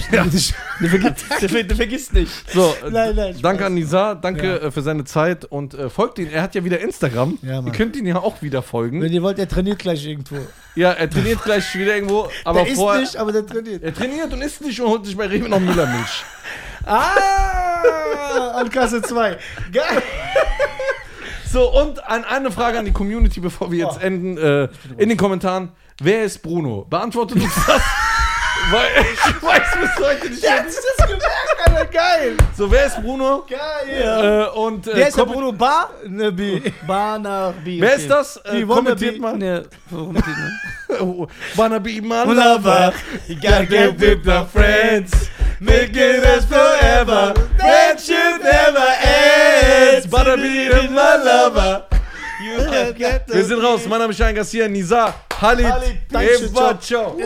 Ich dich. Der, ver- der vergisst nicht. So, Nein, nein, danke an Nizar, danke Ja. äh, für seine Zeit und äh, folgt ihn. Er hat ja wieder Instagram. Ja, ihr könnt ihn ja auch wieder folgen. Wenn ihr wollt, er trainiert gleich irgendwo. Ja, er trainiert gleich wieder irgendwo, aber der vorher. ist nicht, aber der trainiert. Er trainiert und isst nicht und holt sich bei Rewe noch Müllermilch. Ah! An Kasse 2. Geil. So, und ein, eine Frage an die Community, bevor wir jetzt Oh. enden. Äh, in den Kommentaren. Wer ist Bruno? Beantwortet uns das. [laughs] Ich weiß bis heute nicht. Hat sich das gemerkt, Alter. Geil. So, wer ist Bruno? Geil. Äh, und, äh, Wer ist der Bruno Bar? Ne, B. Bar nach B. Wer ist das? Äh, kommentiert mal. Ne, kommentiert mal. [laughs] Oh, Wanna be my Lover, you gotta get with the friends. Make it last forever. Friendship never ends. Wanna be my lover. [laughs] Wir sind raus. Mein Name ist Schein Garcia, Nisa, Halit, Halit, Eva, ciao.